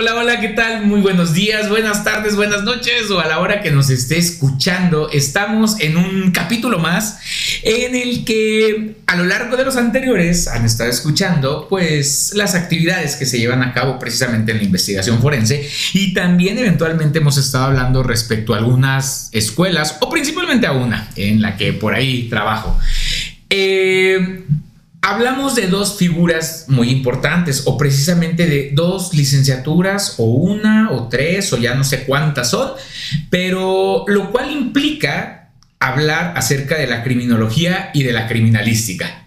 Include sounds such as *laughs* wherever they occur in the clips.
Hola, hola, ¿qué tal? Muy buenos días, buenas tardes, buenas noches o a la hora que nos esté escuchando. Estamos en un capítulo más en el que a lo largo de los anteriores han estado escuchando pues las actividades que se llevan a cabo precisamente en la investigación forense y también eventualmente hemos estado hablando respecto a algunas escuelas o principalmente a una en la que por ahí trabajo. Eh, Hablamos de dos figuras muy importantes o precisamente de dos licenciaturas o una o tres o ya no sé cuántas son, pero lo cual implica hablar acerca de la criminología y de la criminalística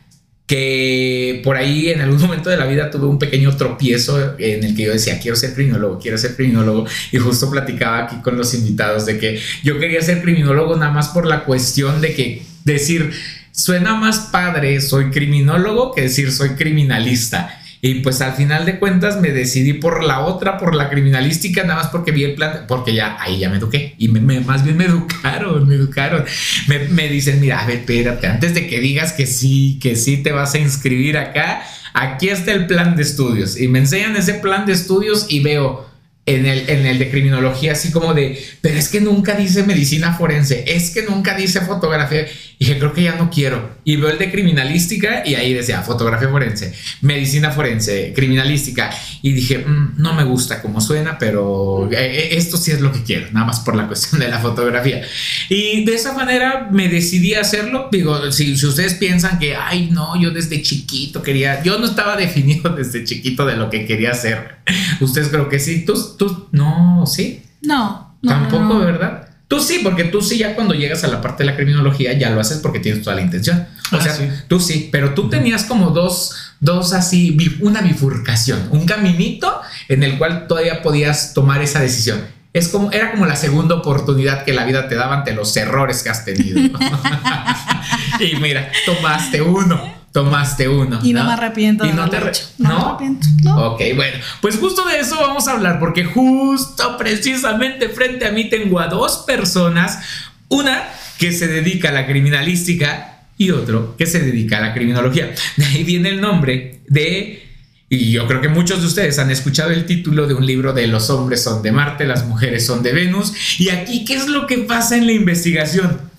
que por ahí en algún momento de la vida tuve un pequeño tropiezo en el que yo decía, quiero ser criminólogo, quiero ser criminólogo, y justo platicaba aquí con los invitados de que yo quería ser criminólogo nada más por la cuestión de que decir, suena más padre soy criminólogo que decir soy criminalista. Y pues al final de cuentas me decidí por la otra, por la criminalística, nada más porque vi el plan, porque ya ahí ya me eduqué y me, más bien me educaron, me educaron. Me, dicen, mira, a ver, espérate, antes de que digas que sí, que sí te vas a inscribir acá, aquí está el plan de estudios. Y me enseñan ese plan de estudios y veo en el, en el de criminología, así como de, pero es que nunca dice medicina forense, es que nunca dice fotografía. Y dije, creo que ya no quiero. Y veo el de criminalística y ahí decía fotografía forense, medicina forense, criminalística. Y dije, mm, no me gusta como suena, pero eh, eh, esto sí es lo que quiero, nada más por la cuestión de la fotografía. Y de esa manera me decidí a hacerlo. Digo, si, si ustedes piensan que, ay, no, yo desde chiquito quería, yo no estaba *laughs* definido desde chiquito de lo que quería hacer. Ustedes creo que sí. Tú, tú, no, sí. No. Tampoco, ¿verdad? Tú sí, porque tú sí ya cuando llegas a la parte de la criminología ya lo haces porque tienes toda la intención. O ah, sea, tú sí, pero tú tenías como dos, dos así, una bifurcación, un caminito en el cual todavía podías tomar esa decisión. Es como, era como la segunda oportunidad que la vida te daba ante los errores que has tenido. *laughs* y mira, tomaste uno tomaste uno. Y no, me arrepiento. Y no te No, me arrepiento. Ok, bueno, pues justo de eso vamos a hablar, porque justo precisamente frente a mí tengo a dos personas, una que se dedica a la criminalística y otro que se dedica a la criminología. De ahí viene el nombre de y yo creo que muchos de ustedes han escuchado el título de un libro de Los hombres son de Marte, las mujeres son de Venus. Y aquí, ¿qué es lo que pasa en la investigación?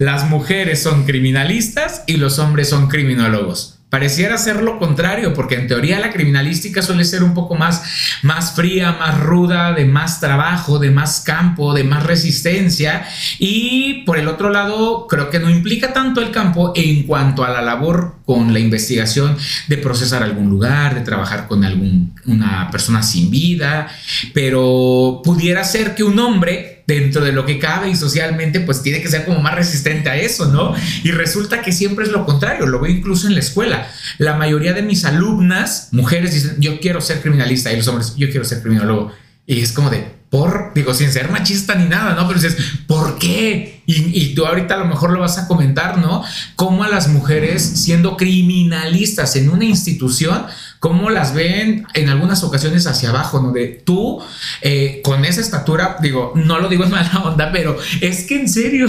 Las mujeres son criminalistas y los hombres son criminólogos. Pareciera ser lo contrario, porque en teoría la criminalística suele ser un poco más, más fría, más ruda, de más trabajo, de más campo, de más resistencia. Y por el otro lado, creo que no implica tanto el campo en cuanto a la labor con la investigación de procesar algún lugar, de trabajar con alguna persona sin vida, pero pudiera ser que un hombre dentro de lo que cabe y socialmente, pues tiene que ser como más resistente a eso, ¿no? Y resulta que siempre es lo contrario, lo veo incluso en la escuela. La mayoría de mis alumnas, mujeres, dicen, yo quiero ser criminalista, y los hombres, yo quiero ser criminólogo. Y es como de, por, digo, sin ser machista ni nada, ¿no? Pero dices, ¿por qué? Y, y, tú ahorita a lo mejor lo vas a comentar, ¿no? Cómo a las mujeres siendo criminalistas en una institución, cómo las ven en algunas ocasiones hacia abajo, ¿no? De tú, eh, con esa estatura, digo, no lo digo en mala onda, pero es que en serio.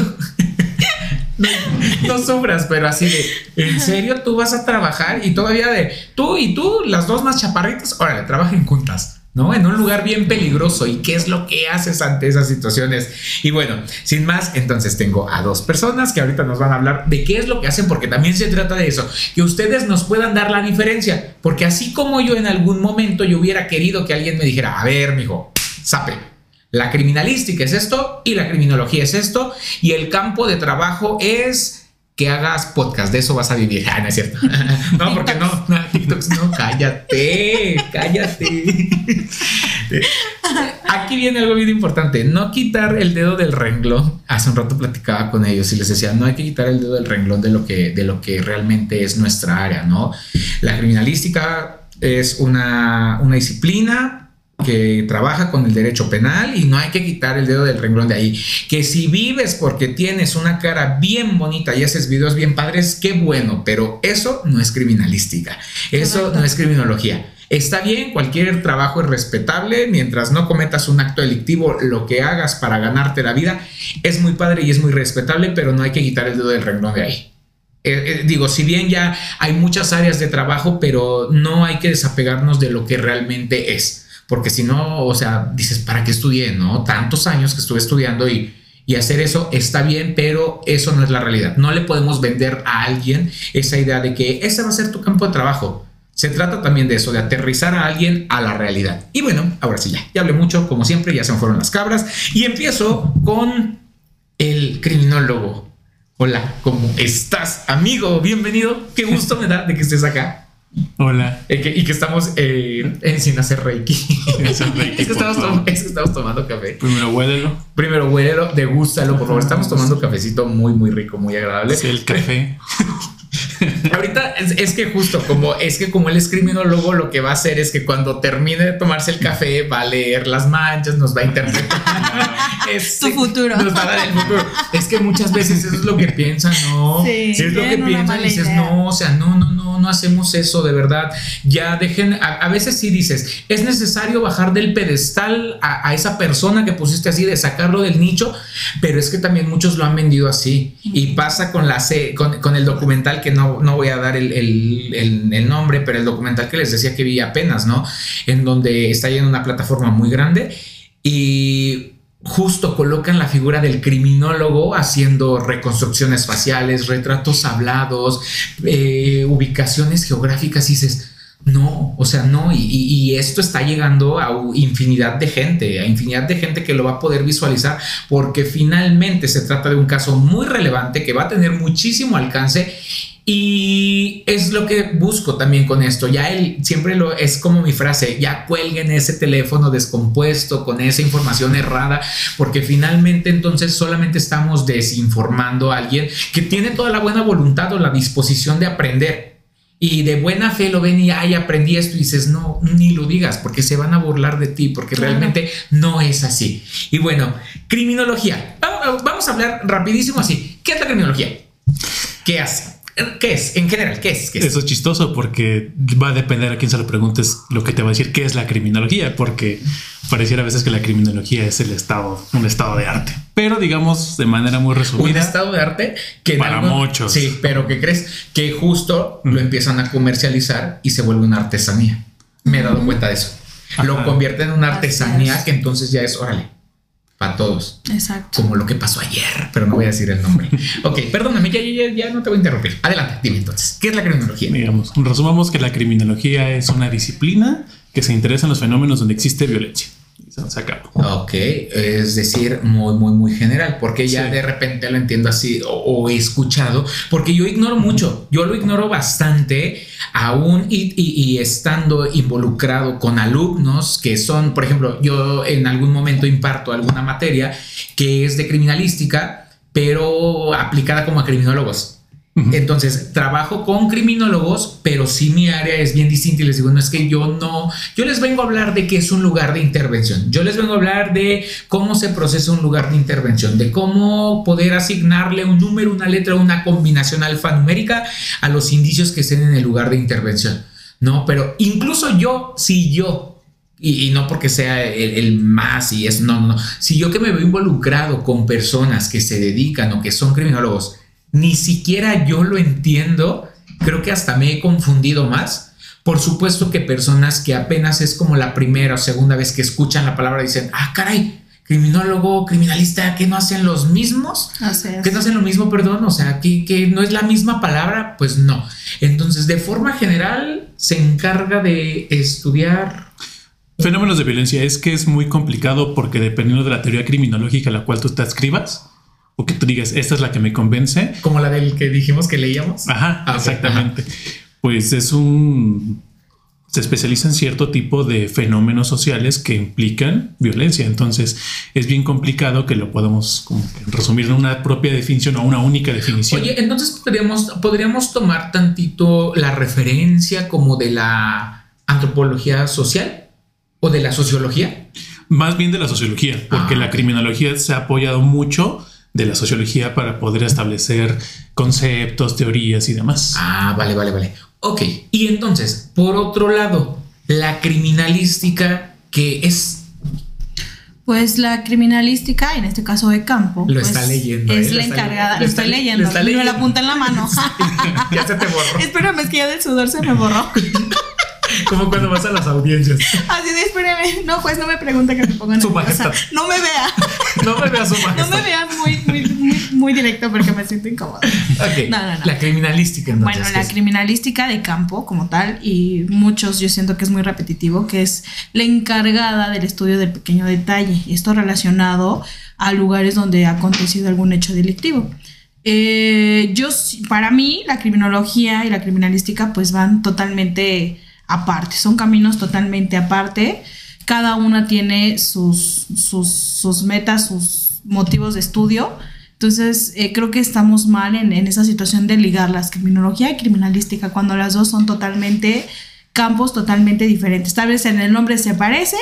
*laughs* no, sufras, pero así de, en serio tú vas a trabajar y todavía de tú y tú, las dos más chaparritas, órale, trabajen juntas. ¿No? En un lugar bien peligroso. ¿Y qué es lo que haces ante esas situaciones? Y bueno, sin más, entonces tengo a dos personas que ahorita nos van a hablar de qué es lo que hacen, porque también se trata de eso, que ustedes nos puedan dar la diferencia, porque así como yo en algún momento yo hubiera querido que alguien me dijera, a ver, mijo, sape. La criminalística es esto y la criminología es esto y el campo de trabajo es que hagas podcast, de eso vas a vivir. *laughs* Ah, no es cierto. *laughs* no, porque no, no, TikToks no, cállate, cállate. *laughs* Aquí viene algo bien importante, no quitar el dedo del renglón. Hace un rato platicaba con ellos y les decía, no hay que quitar el dedo del renglón de lo que, de lo que realmente es nuestra área, ¿no? La criminalística es una, una disciplina que trabaja con el derecho penal y no hay que quitar el dedo del renglón de ahí. Que si vives porque tienes una cara bien bonita y haces videos bien padres, qué bueno, pero eso no es criminalística, eso no es criminología. Está bien, cualquier trabajo es respetable mientras no cometas un acto delictivo, lo que hagas para ganarte la vida es muy padre y es muy respetable, pero no hay que quitar el dedo del renglón de ahí. Eh, eh, digo, si bien ya hay muchas áreas de trabajo, pero no hay que desapegarnos de lo que realmente es porque si no, o sea, dices, ¿para qué estudié? ¿No? Tantos años que estuve estudiando y, y hacer eso está bien, pero eso no es la realidad. No le podemos vender a alguien esa idea de que ese va a ser tu campo de trabajo. Se trata también de eso, de aterrizar a alguien a la realidad. Y bueno, ahora sí, ya, ya hablé mucho, como siempre, ya se me fueron las cabras. Y empiezo con el criminólogo. Hola, ¿cómo estás, amigo? Bienvenido. Qué gusto me da de que estés acá. Hola. Eh, y que estamos eh, sin hacer reiki. *laughs* es, que estamos tomando café. Primero huélelo. Primero huélelo, degústalo, por favor. Estamos tomando cafecito muy, muy rico, muy agradable. Sí, el café. *laughs* *laughs* Ahorita es, que justo como es que como él es criminólogo, lo que va a hacer es que cuando termine de tomarse el café va a leer las manchas, nos va a interpretar. *laughs* es tu futuro. Nos va a dar el futuro. Es que muchas veces eso es lo que piensan, ¿no? Sí, es lo que piensan y dices, no, o sea, no, no, no, no hacemos eso de verdad. Ya dejen, a, veces sí dices, es necesario bajar del pedestal a, esa persona que pusiste así, de sacarlo del nicho, pero es que también muchos lo han vendido así. Y pasa con la con, con el documental que no, no voy a dar el, nombre, pero el documental que les decía que vi apenas, ¿no? En donde está en una plataforma muy grande y justo colocan la figura del criminólogo haciendo reconstrucciones faciales, retratos hablados, eh, ubicaciones geográficas y dices, no, o sea, no, y, y, esto está llegando a infinidad de gente, a infinidad de gente que lo va a poder visualizar, porque finalmente se trata de un caso muy relevante que va a tener muchísimo alcance y es lo que busco también con esto. Ya él siempre lo es como mi frase, ya cuelguen ese teléfono descompuesto con esa información errada, porque finalmente entonces solamente estamos desinformando a alguien que tiene toda la buena voluntad o la disposición de aprender. Y de buena fe lo ven y ay, aprendí esto y dices, no, ni lo digas, porque se van a burlar de ti, porque realmente no es así. Y bueno, criminología. Vamos a hablar rapidísimo así. ¿Qué es la criminología? ¿Qué hace? ¿Qué es? En general, ¿qué es? Eso es chistoso porque va a depender a quién se lo preguntes lo que te va a decir qué es la criminología, porque pareciera a veces que la criminología es el estado, un estado de arte. Pero digamos de manera muy resumida. Un estado de arte que para muchos. Sí, pero ¿qué crees? Que justo lo empiezan a comercializar y se vuelve una artesanía. Me he dado cuenta de eso. Lo convierte en una artesanía que entonces ya es, órale, para todos. Exacto. Como lo que pasó ayer, pero no voy a decir el nombre. *laughs* ok, perdóname, ya, ya, ya no te voy a interrumpir. Adelante, dime entonces, ¿qué es la criminología? Digamos, resumamos que la criminología es una disciplina que se interesa en los fenómenos donde existe violencia. Se. Ok, es decir, muy, muy, muy general, porque ya de repente lo entiendo así o, he escuchado, porque yo ignoro mucho, yo lo ignoro bastante, aún y, estando involucrado con alumnos que son, por ejemplo, yo en algún momento imparto alguna materia que es de criminalística, pero aplicada como a criminólogos. Entonces, trabajo con criminólogos, pero sí mi área es bien distinta y les digo, no es que yo no, yo les vengo a hablar de qué es un lugar de intervención, yo les vengo a hablar de cómo se procesa un lugar de intervención, de cómo poder asignarle un número, una letra, una combinación alfanumérica a los indicios que estén en el lugar de intervención, ¿no? Pero incluso yo, si yo y, no porque sea el, el, más y es, no, no, si yo que me veo involucrado con personas que se dedican o que son criminólogos, ni siquiera yo lo entiendo, creo que hasta me he confundido más. Por supuesto que personas que apenas es como la primera o segunda vez que escuchan la palabra dicen, ah, caray, criminólogo, criminalista, que no hacen los mismos, que no hacen lo mismo, perdón, o sea, que, que, no es la misma palabra, pues no. Entonces, de forma general, se encarga de estudiar. Fenómenos de violencia es que es muy complicado porque dependiendo de la teoría criminológica a la cual tú te adscribas, o que tú digas, esta es la que me convence. Como la del que dijimos que leíamos. Ajá, ah, exactamente. Pues es un... Se especializa en cierto tipo de fenómenos sociales que implican violencia. Entonces es bien complicado que lo podamos resumir en una propia definición o una única definición. Oye, entonces podríamos, podríamos tomar tantito la referencia como de la antropología social o de la sociología. Más bien de la sociología, porque ah. la criminología se ha apoyado mucho de la sociología para poder establecer conceptos, teorías y demás. Ah, vale, vale, vale. Ok, y entonces, por otro lado, la criminalística que es... Pues la criminalística, en este caso de campo, lo pues, está leyendo. Es ¿eh? la encargada, lo, estoy leyendo, lo me la apunta en la mano. *laughs* ya se te borró. *laughs* Espérame, es que ya del sudor se me borró. *laughs* Como cuando vas a las audiencias. Así de, espéreme. No, pues no me pregunta que me pongan Su majestad. No me vea. No me veas su No majestad. me veas muy, muy, muy, muy directo porque me siento incómoda. Ok, No, no, no. La criminalística, entonces. Bueno, ¿qué la es? criminalística de campo como tal, y muchos yo siento que es muy repetitivo, que es la encargada del estudio del pequeño detalle, y esto relacionado a lugares donde ha acontecido algún hecho delictivo. Eh, yo, para mí, la criminología y la criminalística pues van totalmente aparte, son caminos totalmente aparte, cada una tiene sus, sus, sus metas, sus motivos de estudio, entonces, eh, creo que estamos mal en, en esa situación de ligarlas, criminología y criminalística, cuando las dos son totalmente campos totalmente diferentes. Tal vez en el nombre se parecen,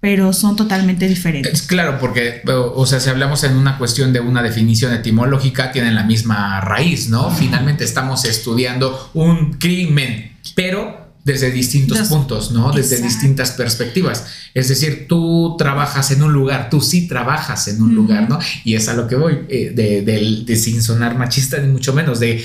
pero son totalmente diferentes. Es claro, porque, o sea, si hablamos en una cuestión de una definición etimológica, tienen la misma raíz, ¿no? Finalmente estamos estudiando un crimen, pero desde distintos puntos, ¿no? Desde Exacto. distintas perspectivas. Es decir, tú trabajas en un lugar, tú sí trabajas en un lugar, ¿no? Y es a lo que voy, eh, de, sin sonar machista, ni mucho menos, de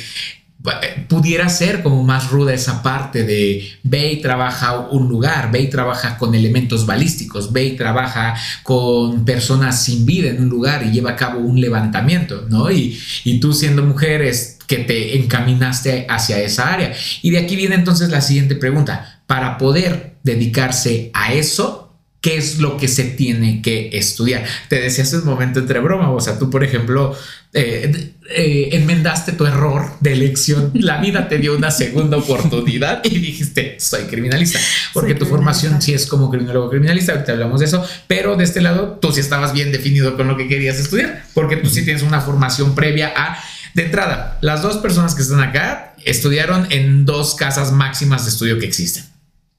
eh, pudiera ser como más ruda esa parte de ve y trabaja un lugar, ve y trabaja con elementos balísticos, ve y trabaja con personas sin vida en un lugar y lleva a cabo un levantamiento, ¿no? Y, y tú siendo mujer es que te encaminaste hacia esa área. Y de aquí viene entonces la siguiente pregunta. Para poder dedicarse a eso, ¿qué es lo que se tiene que estudiar? Te decía hace un momento entre broma, o sea, tú, por ejemplo, eh, eh, enmendaste tu error de elección, la vida te dio una segunda oportunidad y dijiste, soy criminalista, porque Soy tu formación sí es como criminólogo criminalista, ahorita hablamos de eso, pero de este lado tú sí estabas bien definido con lo que querías estudiar, porque tú sí tienes una formación previa a... De entrada, las dos personas que están acá estudiaron en dos casas máximas de estudio que existen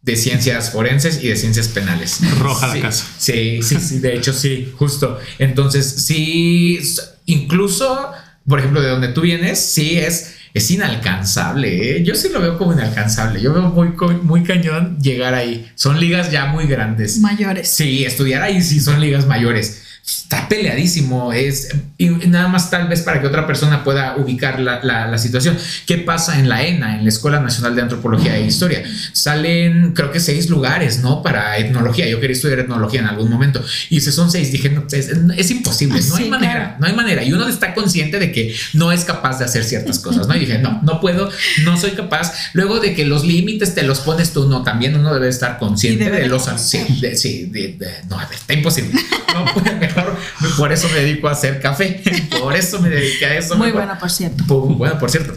de ciencias forenses y de ciencias penales. Roja la Sí, casa. Sí, sí, sí, de hecho sí, justo. Entonces, sí, incluso, por ejemplo, de donde tú vienes, sí es, es inalcanzable. ¿eh? Yo sí lo veo como inalcanzable. Yo veo muy, co- muy cañón llegar ahí. Son ligas ya muy grandes. Mayores. Sí, estudiar ahí sí son ligas mayores. Está peleadísimo, es y nada más tal vez para que otra persona pueda ubicar la, la- la situación. ¿Qué pasa en la ENA, en la Escuela Nacional de Antropología e Historia? Salen, creo que seis lugares, ¿no? Para etnología. Yo quería estudiar etnología en algún momento y si son seis, dije, no, es, es imposible, no Sí, hay manera, claro. no hay manera. Y uno está consciente de que no es capaz de hacer ciertas cosas, ¿no? Y dije, no, no puedo, no soy capaz. Luego de que los límites te los pones tú, no, también uno debe estar consciente de los... Sí, de- sí, de- de- no, a ver, está imposible. No, pues, mejor, por eso me dedico a hacer café, por eso me dediqué a eso. Muy mejor. buena, por cierto. Por- bueno, por cierto.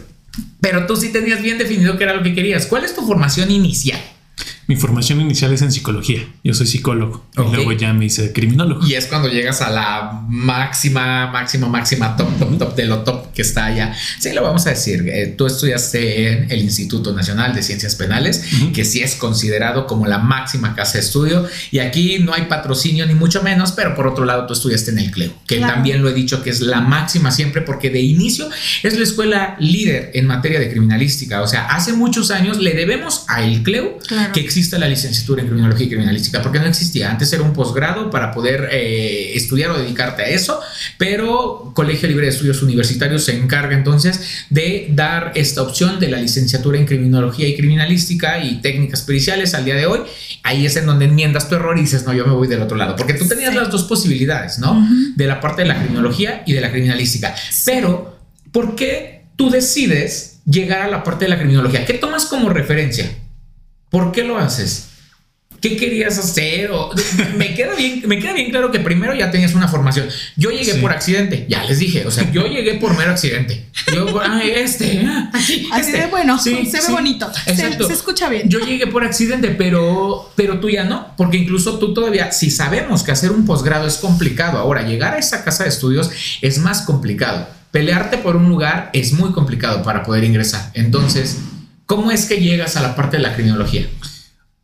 Pero tú sí tenías bien definido qué era lo que querías. ¿Cuál es tu formación inicial? Mi formación inicial es en psicología. Yo soy psicólogo. Ok. Y luego ya me hice criminólogo. Y es cuando llegas a la máxima, máxima, máxima, top, top, top de lo top que está allá. Sí, lo vamos a decir. Eh, tú estudiaste en el Instituto Nacional de Ciencias Penales, Ujú. que sí es considerado como la máxima casa de estudio. Y aquí no hay patrocinio ni mucho menos, pero por otro lado tú estudiaste en el CLEO, que Claro. también lo he dicho que es la máxima siempre, porque de inicio es la escuela líder en materia de criminalística. O sea, hace muchos años le debemos a el CLEO Claro. que exista la licenciatura en criminología y criminalística, porque no existía. Antes era un posgrado para poder eh, estudiar o dedicarte a eso, pero Colegio Libre de Estudios Universitarios se encarga entonces de dar esta opción de la licenciatura en criminología y criminalística y técnicas periciales al día de hoy. Ahí es en donde enmiendas tu error y dices, no, yo me voy del otro lado, porque tú tenías las dos posibilidades, ¿no? De la parte de la criminología y de la criminalística. Pero, ¿por qué tú decides llegar a la parte de la criminología? ¿Qué tomas como referencia? ¿Por qué lo haces? ¿Qué querías hacer? O- me, queda bien, me queda bien claro que primero ya tenías una formación. Yo llegué Sí. por accidente, ya les dije. O sea, yo llegué por mero accidente. Yo, ay, este, ah, aquí, Así este. de bueno, Sí, se ve sí, bonito. Se, Exacto. se escucha bien. Yo llegué por accidente, pero, pero tú ya no, porque incluso tú todavía, si sabemos que hacer un posgrado es complicado, ahora llegar a esa casa de estudios es más complicado. Pelearte por un lugar es muy complicado para poder ingresar. Entonces, ¿cómo es que llegas a la parte de la criminología?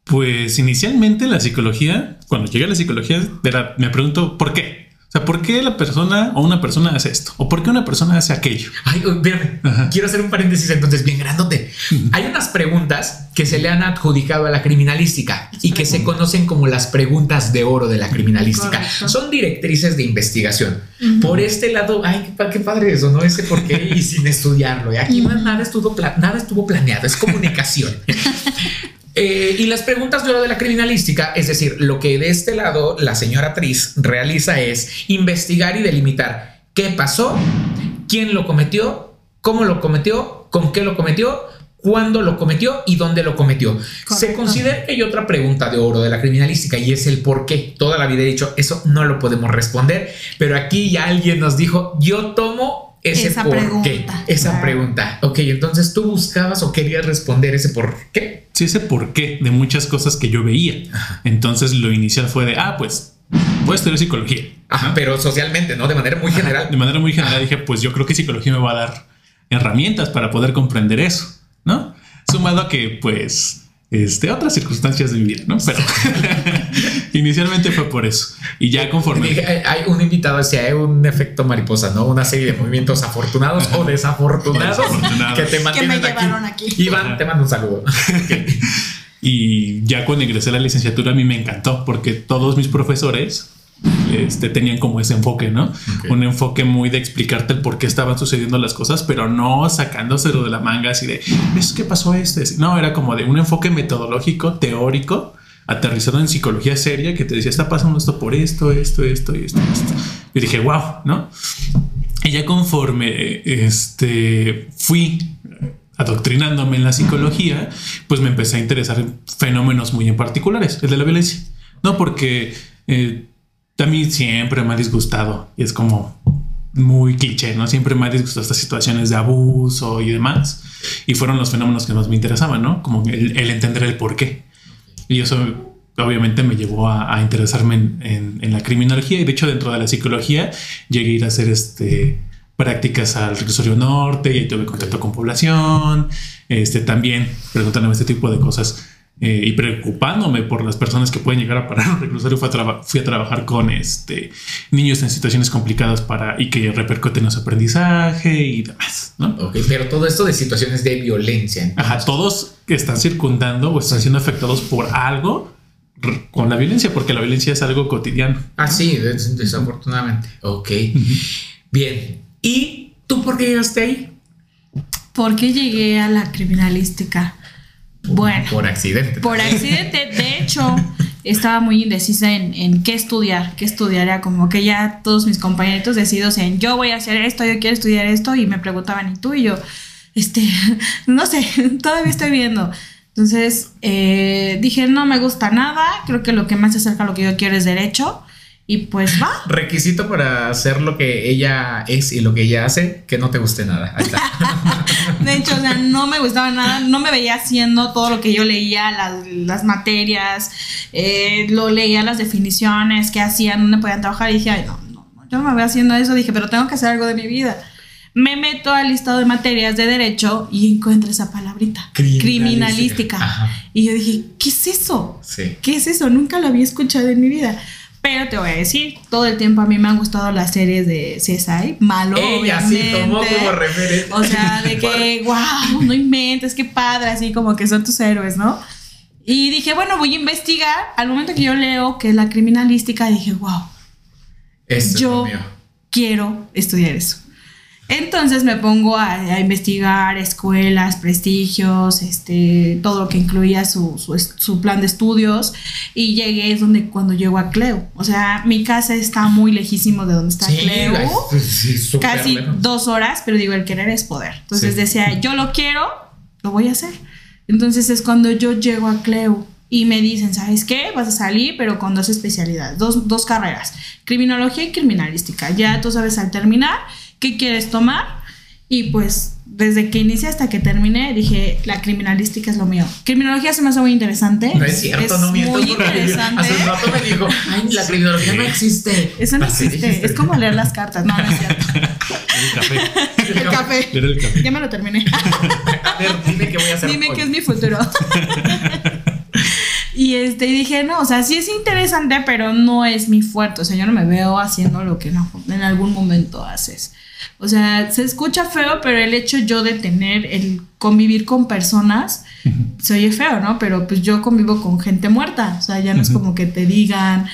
Pues inicialmente la psicología, cuando llegué a la psicología, me pregunto por qué. Sea, ¿por qué la persona o una persona hace esto? ¿O por qué una persona hace aquello? Ay, espérame, Ajá. quiero hacer un paréntesis entonces bien grandote. Hay unas preguntas que se le han adjudicado a la criminalística y que se conocen como las preguntas de oro de la criminalística. Correcto. Son directrices de investigación. Ujú. Por este lado, ay, qué, pa- qué padre eso, ¿no? Ese por qué y sin estudiarlo. Y aquí Ujú. nada, estuvo nada estuvo planeado, es comunicación. *laughs* Eh, y las preguntas de oro de la criminalística, es decir, lo que de este lado la señora Tris realiza es investigar y delimitar qué pasó, quién lo cometió, cómo lo cometió, con qué lo cometió, cuándo lo cometió y dónde lo cometió. Se considera que hay otra pregunta de oro de la criminalística y es el por qué. Toda la vida he dicho, eso no lo podemos responder, pero aquí ya alguien nos dijo, yo tomo ese Esa por pregunta. qué, esa Claro. pregunta. Ok, entonces tú buscabas o querías responder ese por qué. Sí, ese porqué de muchas cosas que yo veía. Entonces lo inicial fue de, ah, pues voy a estudiar psicología. Ajá, pero socialmente, ¿no? De manera muy general. De manera muy general dije, pues yo creo que psicología me va a dar herramientas para poder comprender eso, ¿no? Sumado a que, pues, este, otras circunstancias de mi vida, ¿no? Pero *laughs* inicialmente fue por eso. Y ya conforme... Hay- un invitado, decía, hay un efecto mariposa, ¿no? Una serie de movimientos afortunados o desafortunados Desafortunados. que te mantienen llevaron aquí. Iván, Ajá. te mando un saludo. *laughs* Y ya cuando ingresé a la licenciatura a mí me encantó porque todos mis profesores este, tenían como ese enfoque, ¿no? Ok. Un enfoque muy de explicarte el por qué estaban sucediendo las cosas, pero no sacándoselo de la manga así de, ¿ves qué pasó este? No, era como de un enfoque metodológico, teórico, aterrizado en psicología seria que te decía, está pasando esto por esto, esto, esto y esto, esto. Y dije, wow, ¿no? Y ya conforme este, fui adoctrinándome en la psicología, pues me empecé a interesar en fenómenos muy en particulares, el de la violencia. No, porque eh, a mí siempre me ha disgustado y es como muy cliché, ¿no? Siempre me ha disgustado estas situaciones de abuso y demás. Y fueron los fenómenos que más me interesaban, ¿no? Como el, el entender el por qué. Y eso obviamente me llevó a, a interesarme en, en- en la criminología y de hecho dentro de la psicología llegué a ir a hacer este, prácticas al reclusorio norte y ahí tuve contacto con población, este, también preguntándome este tipo de cosas eh, y preocupándome por las personas que pueden llegar a parar un reclusorio. Fui a, traba- fui a trabajar con este, niños en situaciones complicadas para, y que repercuten en su aprendizaje y demás, ¿no? Ok, pero todo esto de situaciones de violencia. entonces. Ajá, todos que están circundando o están siendo afectados por algo con la violencia, porque la violencia es algo cotidiano. Ah, sí, des- desafortunadamente. Ok. Bien. ¿Y tú por qué llegaste ahí? ¿Por qué llegué a la criminalística? Bueno, Por accidente. por accidente, de hecho, estaba muy indecisa en, en qué estudiar, qué estudiar. Era como que ya todos mis compañeritos decididos en yo voy a hacer esto, yo quiero estudiar esto, y me preguntaban, ¿y tú? Y yo, este, *laughs* no sé, *laughs* todavía estoy viendo. Entonces eh, dije, no me gusta nada, creo que lo que más se acerca a lo que yo quiero es derecho, y pues va. *laughs* Requisito para hacer lo que ella es y lo que ella hace, que no te guste nada. Ahí está. *laughs* De hecho, o sea, no me gustaba nada, no me veía haciendo todo lo que yo leía, las, las materias, eh, lo leía las definiciones, qué hacían, dónde podían trabajar, y dije, ay, no, no, yo no me veo haciendo eso, dije, pero tengo que hacer algo de mi vida. Me meto al listado de materias de derecho y encuentro esa palabrita, Criminalística. criminalística. Y yo dije, ¿qué es eso? Sí. ¿Qué es eso? Nunca lo había escuchado en mi vida. Pero te voy a decir, todo el tiempo a mí me han gustado las series de CSI, malo, Ella sí obviamente. tomó como referencia. O sea, de que, *laughs* wow, no inventes, qué padre, así como que son tus héroes, ¿no? Y dije, bueno, voy a investigar. Al momento que yo leo que es la criminalística, dije, wow, Esto es lo yo quiero estudiar eso. Entonces me pongo a, a investigar escuelas, prestigios, este, todo lo que incluía su, su, es- su plan de estudios y llegué es donde cuando llego a Cleo. O sea, mi casa está muy lejísimo de donde está Sí, Cleo ay, sí, súper casi lejos. dos horas, pero digo, el querer es poder. Entonces Sí. decía, yo lo quiero, lo voy a hacer. Entonces es cuando yo llego a Cleo y me dicen, ¿sabes qué? Vas a salir, pero con dos especialidades, dos, dos carreras, criminología y criminalística. Ya tú sabes al terminar qué quieres tomar y pues desde que inicié hasta que terminé dije, la criminalística es lo mío. Criminología se me hace muy interesante. No es cierto, no miento. muy interesante. Hace un rato me dijo, *laughs* ay, la criminología no existe. Eso no Así existe. Es como leer las cartas. No, no es cierto. *laughs* El café. *laughs* El café. El café. Ya me lo terminé. A ver, dime qué voy a hacer. Dime qué es mi futuro. y este dije, no, o sea, sí es interesante, pero no es mi fuerte. O sea, yo no me veo haciendo lo que no, en algún momento haces. O sea, se escucha feo, pero el hecho yo de tener el convivir con personas, se oye feo, ¿no? Pero pues yo convivo con gente muerta. O sea, ya no es como que te digan,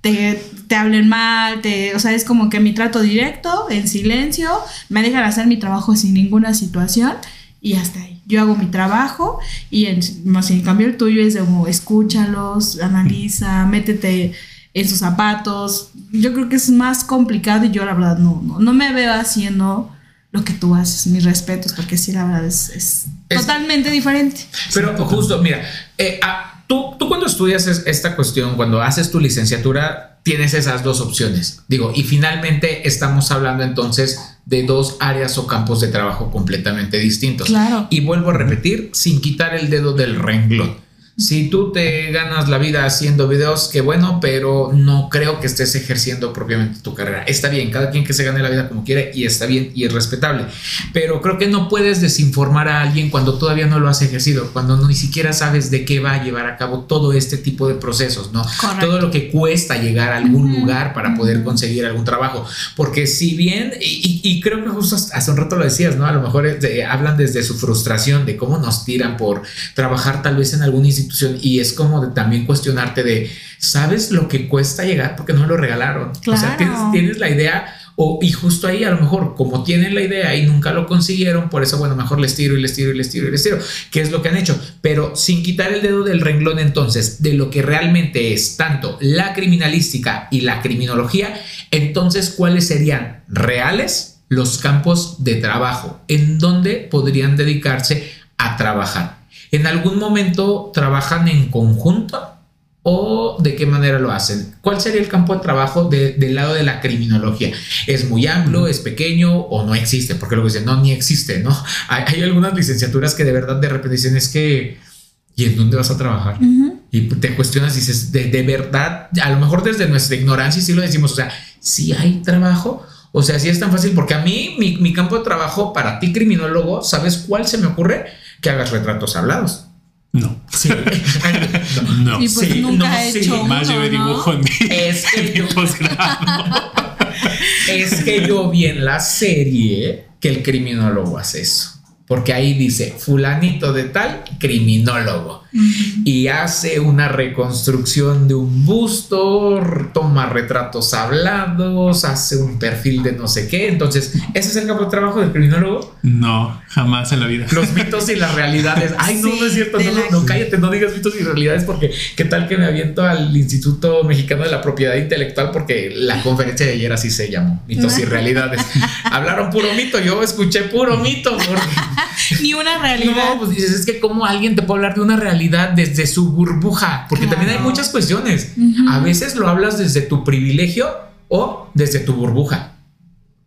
te, te hablen mal, te, o sea, es como que mi trato directo, en silencio, me dejan hacer mi trabajo sin ninguna situación y hasta ahí. Yo hago mi trabajo y en, más en cambio el tuyo es como escúchalos, analiza, métete en sus zapatos. Yo creo que es más complicado y yo la verdad no, no, no me veo haciendo lo que tú haces, mis respetos, porque sí, la verdad es, es, Es- totalmente diferente. Pero justo, mira, eh, ah, tú, tú cuando estudias es- esta cuestión, cuando haces tu licenciatura, tienes esas dos opciones. Digo, y finalmente estamos hablando entonces de dos áreas o campos de trabajo completamente distintos. Claro. Y vuelvo a repetir, sin quitar el dedo del renglón. Si tú te ganas la vida haciendo videos, qué bueno, pero no creo que estés ejerciendo propiamente tu carrera. Está bien, cada quien que se gane la vida como quiere y está bien y es respetable. Pero creo que no puedes desinformar a alguien cuando todavía no lo has ejercido, cuando no, ni siquiera sabes de qué va a llevar a cabo todo este tipo de procesos, ¿no? Correcto. Todo lo que cuesta llegar a algún lugar para poder conseguir algún trabajo. Porque si bien, y, y- creo que justo hace un rato lo decías, ¿no? A lo mejor de- hablan desde su frustración de cómo nos tiran por trabajar tal vez en alguna institución y es como de también cuestionarte de, ¿sabes lo que cuesta llegar? Porque no lo regalaron. O sea, tienes, tienes la idea o, y justo ahí a lo mejor como tienen la idea y nunca lo consiguieron, por eso bueno, mejor les tiro y les tiro y les tiro y les tiro, que es lo que han hecho, pero sin quitar el dedo del renglón entonces de lo que realmente es tanto la criminalística y la criminología, entonces cuáles serían reales los campos de trabajo en donde podrían dedicarse a trabajar. ¿En algún momento trabajan en conjunto? ¿O de qué manera lo hacen? ¿Cuál sería el campo de trabajo de- del lado de la criminología? ¿Es muy amplio, es pequeño o no existe? Porque luego dicen, no, ni existe, ¿no? Hay, hay algunas licenciaturas que de verdad de repente dicen, es que, ¿y en dónde vas a trabajar? Y te cuestionas y dices, de, de verdad, a lo mejor desde nuestra ignorancia sí lo decimos, o sea, si hay trabajo, o sea, si es tan fácil, porque a mí, mi, mi campo de trabajo para ti, criminólogo, ¿sabes cuál se me ocurre? Que hagas retratos hablados. No. Sí. *laughs* No. Y pues Sí, nunca no, he sí. Más uno, llevé ¿no? dibujo en mi, Es que en yo-. Es que yo vi en la serie que el criminólogo hace eso. Porque ahí dice, fulanito de tal, criminólogo. Y hace una reconstrucción de un busto, toma retratos hablados, hace un perfil de no sé qué. Entonces, ese es el campo de trabajo del criminólogo. No, jamás en la vida. Los mitos y las realidades. Ay, no, Sí, no es cierto. No, la- no, no, cállate, no digas mitos y realidades porque qué tal que me aviento al Instituto Mexicano de la Propiedad Intelectual porque la conferencia de ayer así se llamó, mitos y realidades. *laughs* Hablaron puro mito, yo escuché puro mito. porque- *laughs* Ni una realidad. no, pues dices, es que cómo alguien te puede hablar de una realidad desde su burbuja, porque también hay muchas cuestiones. A veces lo hablas desde tu privilegio o desde tu burbuja.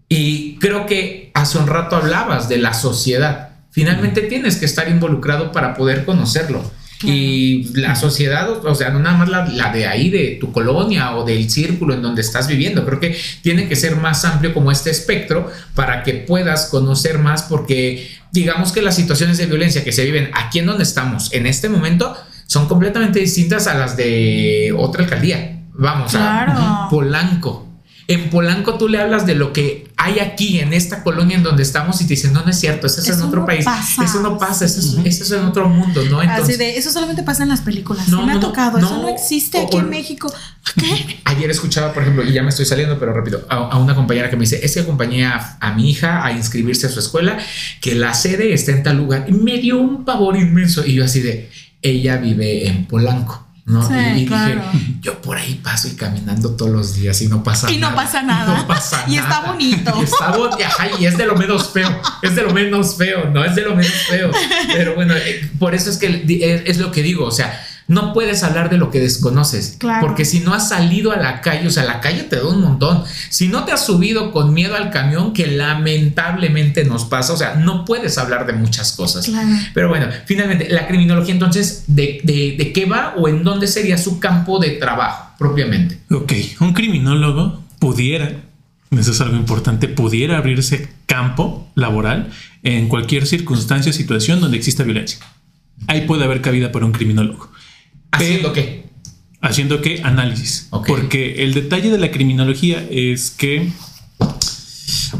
Y creo que hace un rato hablabas de la sociedad. Finalmente tienes que estar involucrado para poder conocerlo. Y la sociedad, o sea, no nada más la, la de ahí, de tu colonia o del círculo en donde estás viviendo. Creo que tiene que ser más amplio como este espectro para que puedas conocer más porque digamos que las situaciones de violencia que se viven aquí en donde estamos en este momento son completamente distintas a las de otra alcaldía. Vamos Claro. a Polanco. En Polanco tú le hablas de lo que hay aquí en esta colonia en donde estamos y te dicen, no, no es cierto, eso es en otro no país, pasa. eso no pasa, eso es, eso es en otro mundo, ¿no? Así Entonces, de, eso solamente pasa en las películas. No, No, me ha tocado, no. eso no existe O- aquí o- en México. *laughs* ¿Qué? Ayer escuchaba, por ejemplo, y ya me estoy saliendo, pero repito, a, a una compañera que me dice, es que acompañé a, a mi hija a inscribirse a su escuela, que la sede está en tal lugar, y me dio un pavor inmenso, y yo así de, ella vive en Polanco. ¿No? Sí, y, y claro. dije, yo por ahí paso y caminando todos los días y no pasa Y no nada. pasa nada. No pasa *laughs* Y está nada. bonito. Y está bonito. Y es de lo menos feo. Es de lo menos feo, no es de lo menos feo. Pero bueno, eh, por eso es que es, es lo que digo. O sea, no puedes hablar de lo que desconoces. Claro. Porque si no has salido a la calle, o sea, la calle te da un montón. Si no te has subido con miedo al camión, que lamentablemente nos pasa, o sea, no puedes hablar de muchas cosas. Claro. Pero bueno, finalmente, la criminología entonces, ¿de, de, de qué va o en dónde sería su campo de trabajo propiamente? Ok, un criminólogo pudiera, eso es algo importante, pudiera abrirse campo laboral en cualquier circunstancia o situación donde exista violencia. Ahí puede haber cabida para un criminólogo. ¿Haciendo qué? Haciendo qué análisis. Porque el detalle de la criminología es que,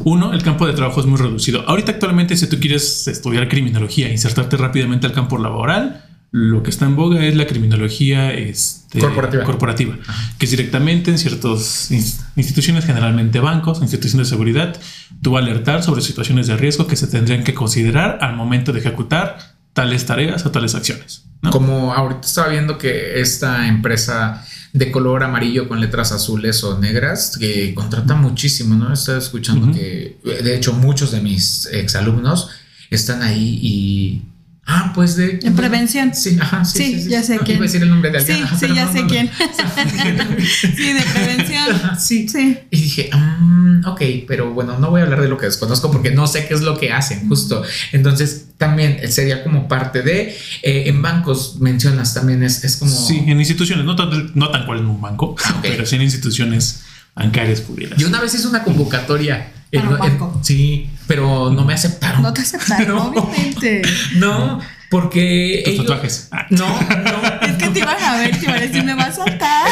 uno, el campo de trabajo es muy reducido. Ahorita actualmente si tú quieres estudiar criminología, insertarte rápidamente al campo laboral, Lo que está en boga es la criminología este, Corporativa. corporativa, que es directamente en ciertas instituciones, generalmente bancos, instituciones de seguridad, tú a alertar sobre situaciones de riesgo que se tendrían que considerar al momento de ejecutar tales tareas o tales acciones. ¿No? Como ahorita estaba viendo que esta empresa de color amarillo con letras azules o negras que contrata muchísimo, ¿no? Estaba escuchando que, de hecho, muchos de mis exalumnos están ahí y... Ah, pues de... En prevención. Sí, ajá, sí, Sí, sí, sí. ya sé No, quién. Iba a decir el nombre de alguien. Sí, ajá, sí, ya no, sé no, quién. *laughs* Sí, de prevención. Ajá, sí. Sí. Y dije, "Mm, ok, pero bueno, no voy a hablar de lo que desconozco porque no sé qué es lo que hacen, justo. Entonces, también sería como parte de, eh, en bancos mencionas también, es, es como... Sí, en instituciones, no tan, no tan cual en un banco, Ah, pero sí en instituciones bancarias pudieras. Yo una vez hice una convocatoria. En- sí, pero no me aceptaron. No te aceptaron, *laughs* No. obviamente. *laughs* No, porque Tus ellos- tatuajes. No, no. *laughs* Es que te iban a ver, te iban a decir, me vas a saltar.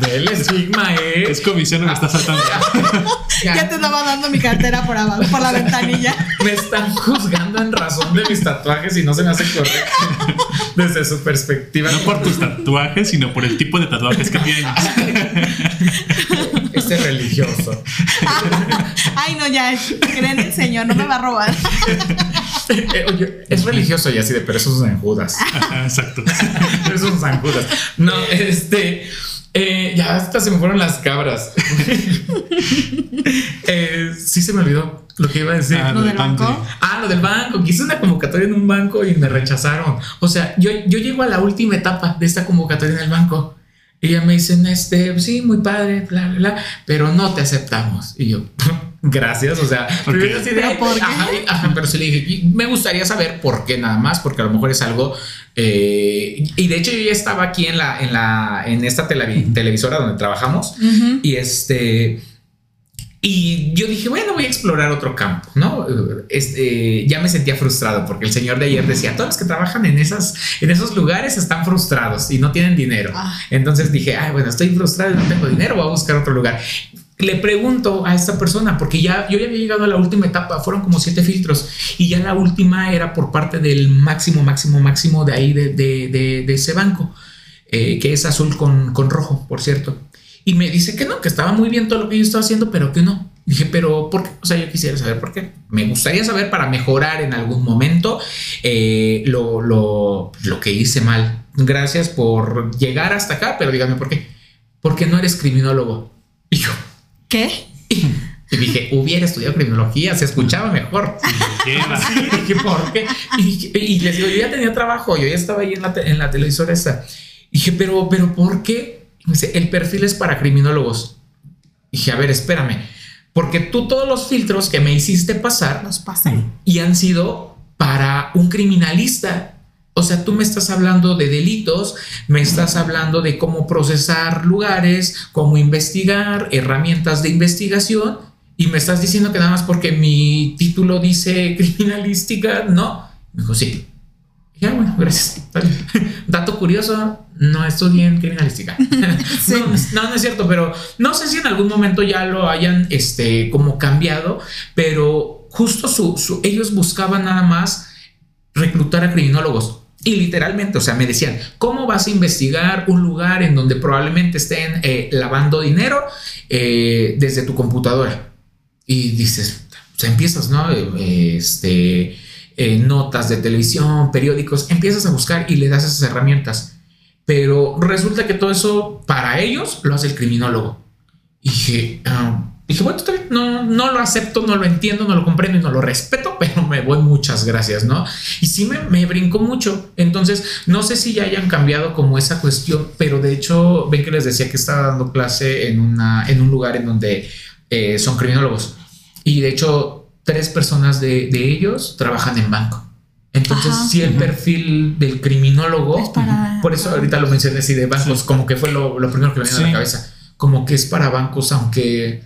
Del estigma, eh. Es comisión me está saltando. Ya te estaba dando mi cartera por abajo, por la ventanilla. Me están juzgando en razón de mis tatuajes y no se me hace correcto desde su perspectiva. No por tus tatuajes, sino por el tipo de tatuajes que tienes. Este religioso. *laughs* Ay, no, ya, creen en el Señor, no me va a robar. *laughs* Eh, oye, es religioso y así de, pero eso es San Judas. Ajá, Exacto. *laughs* Eso es San Judas. No, este. eh, ya hasta se me fueron las cabras. Eh, sí se me olvidó lo que iba a decir. Ah, ¿Lo del banco? Ah, lo del banco, que hice una convocatoria en un banco y me rechazaron. O sea, yo, yo llego a la última etapa de esta convocatoria en el banco. Y ya me dicen, este, sí, muy padre, bla, bla, bla, pero no te aceptamos. Y yo, *laughs* gracias, o sea, primero ¿Pero por qué? ajá, y- ajá, pero sí le dije, me gustaría saber por qué nada más, porque a lo mejor es algo, eh, y de hecho yo ya estaba aquí en la, en la, en esta televi- televisora donde trabajamos, y este. Y yo dije, bueno, voy a explorar otro campo, ¿no? Este, ya me sentía frustrado porque el señor de ayer decía, todos los que trabajan en, esas, en esos lugares están frustrados y no tienen dinero. Ah. Entonces dije, ay, bueno, estoy frustrado y no tengo dinero, voy a buscar otro lugar. Le pregunto a esta persona, porque ya yo ya había llegado a la última etapa, fueron como siete filtros, y ya la última era por parte del máximo, máximo, máximo de ahí, de, de, de, de ese banco, eh, que es azul con, con rojo, por cierto. Y me dice que no, que estaba muy bien todo lo que yo estaba haciendo, pero que no. Dije, pero ¿por qué? O sea, yo quisiera saber por qué. Me gustaría saber para mejorar en algún momento eh, lo, lo, lo que hice mal. Gracias por llegar hasta acá, pero dígame por qué. Porque no eres criminólogo. Y yo, ¿Qué? y dije, hubiera estudiado criminología, se escuchaba mejor. *laughs* Sí, dije, ¿por qué? Y, y les digo, yo ya tenía trabajo, yo ya estaba ahí en la, te- en la televisora esa. Y dije, pero, pero, ¿por qué? Dice, el perfil es para criminólogos. Y dije, a ver, espérame, porque tú todos los filtros que me hiciste pasar Los pasé. y han sido para un criminalista. O sea, tú me estás hablando de delitos, me estás hablando de cómo procesar lugares, cómo investigar, herramientas de investigación, y me estás diciendo que nada más porque mi título dice *laughs* criminalística, no. Me dijo, sí. Ya, bueno, gracias. *laughs* Dato curioso, no estudié en criminalística. *laughs* Sí. no, no, no es cierto, pero no sé si en algún momento ya lo hayan este, como cambiado, pero justo su, su- ellos buscaban nada más reclutar a criminólogos. Y literalmente, o sea, me decían, ¿cómo vas a investigar un lugar en donde probablemente estén eh, lavando dinero eh, desde tu computadora? Y dices, o sea, empiezas, ¿no? Eh, Este, eh, notas de televisión, periódicos, empiezas a buscar y le das esas herramientas. Pero resulta que todo eso para ellos lo hace el criminólogo. Y dije, ah, bueno, no, no lo acepto, no lo entiendo, no lo comprendo y no lo respeto, *laughs* pero me voy, muchas gracias, ¿no? Y sí me, me brincó mucho. Entonces, no sé si ya hayan cambiado como esa cuestión, pero de hecho, ven que les decía que estaba dando clase en, una, en un lugar en donde eh, son criminólogos. Y de hecho, tres personas de, de ellos trabajan en banco. Entonces, Ajá. sí, el perfil del criminólogo, Es para- por eso ahorita lo mencioné así de bancos, Sí. como que fue lo, lo primero que me vino a la cabeza. Como que es para bancos, aunque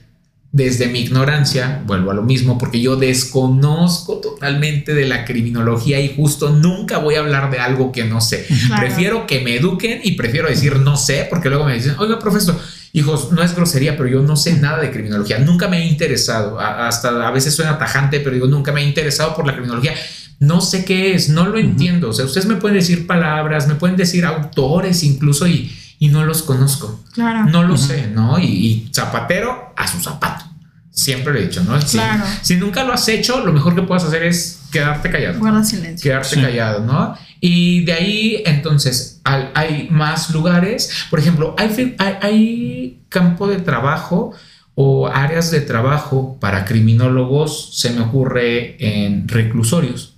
desde mi ignorancia, vuelvo a lo mismo, porque yo desconozco totalmente de la criminología y justo nunca voy a hablar de algo que no sé. Claro. Prefiero que me eduquen y prefiero decir no sé, porque luego me dicen, oiga, profesor, hijos, no es grosería, pero yo no sé nada de criminología. Nunca me he interesado. A- hasta a veces suena tajante, pero digo, nunca me he interesado por la criminología. no sé qué es, no lo entiendo. O sea, ustedes me pueden decir palabras, me pueden decir autores incluso y, y no los conozco. Claro. No lo sé, ¿no? Y, y zapatero a su zapato. Siempre lo he dicho, ¿no? Si, Claro. si nunca lo has hecho, lo mejor que puedes hacer es quedarte callado. Guarda silencio. Quedarte Sí. callado, ¿no? Y de ahí, entonces, hay, hay más lugares. Por ejemplo, hay, hay campo de trabajo o áreas de trabajo para criminólogos, se me ocurre en reclusorios.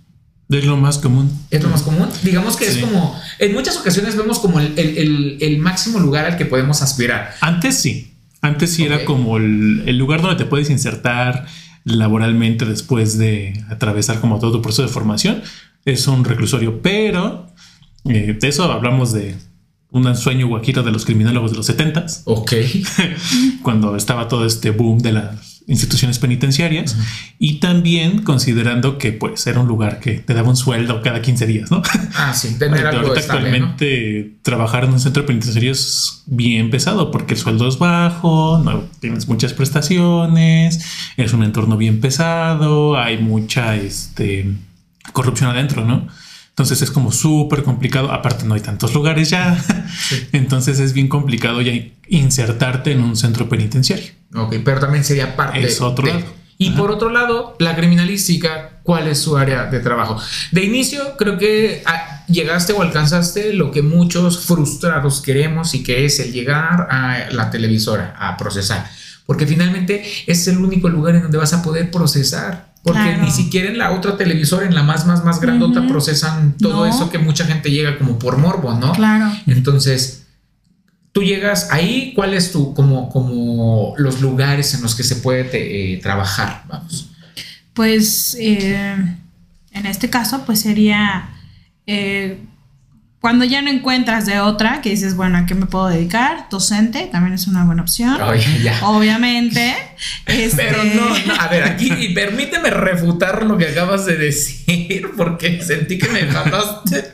Es lo más común. Es lo más común. Digamos que es como, en muchas ocasiones vemos como el, el- el- el máximo lugar al que podemos aspirar. Antes sí. Antes sí era como el, el lugar donde te puedes insertar laboralmente después de atravesar como todo tu proceso de formación. Es un reclusorio, pero eh, de eso hablamos de un sueño guajiro de los criminólogos de los 70s, Ok. *laughs* cuando estaba todo este boom de las instituciones penitenciarias y también considerando que pues era un lugar que te daba un sueldo cada 15 días, ¿no? Ah, sí, *laughs* tener algo Ahorita estable, ¿no? actualmente trabajar en un centro penitenciario es bien pesado porque el sueldo es bajo, no tienes muchas prestaciones, es un entorno bien pesado, hay mucha este, corrupción adentro, ¿no? Entonces es como súper complicado. Aparte no hay tantos lugares ya. *laughs* Entonces es bien complicado ya insertarte en un centro penitenciario. Ok, pero también sería parte Es otro de- lado. Y Ajá. por otro lado, la criminalística, ¿cuál es su área de trabajo? De inicio, creo que ah, llegaste o alcanzaste lo que muchos frustrados queremos y que es el llegar a la televisora a procesar. Porque finalmente es el único lugar en donde vas a poder procesar. Porque Claro. ni siquiera en la otra televisora, en la más, más, más grandota, Ujú. procesan todo No. eso que mucha gente llega como por morbo, ¿no? Claro. Entonces, tú llegas ahí, ¿cuál es tu, como, como los lugares en los que se puede te- eh, trabajar? Vamos. Pues eh, en este caso, pues sería eh, cuando ya no encuentras de otra, que dices, bueno, ¿a qué me puedo dedicar? Docente, también es una buena opción. Oye, ya. Obviamente. este, *laughs* Pero no, no, a ver, aquí y permíteme refutar lo que acabas de decir, *laughs* porque sentí que me jalaste.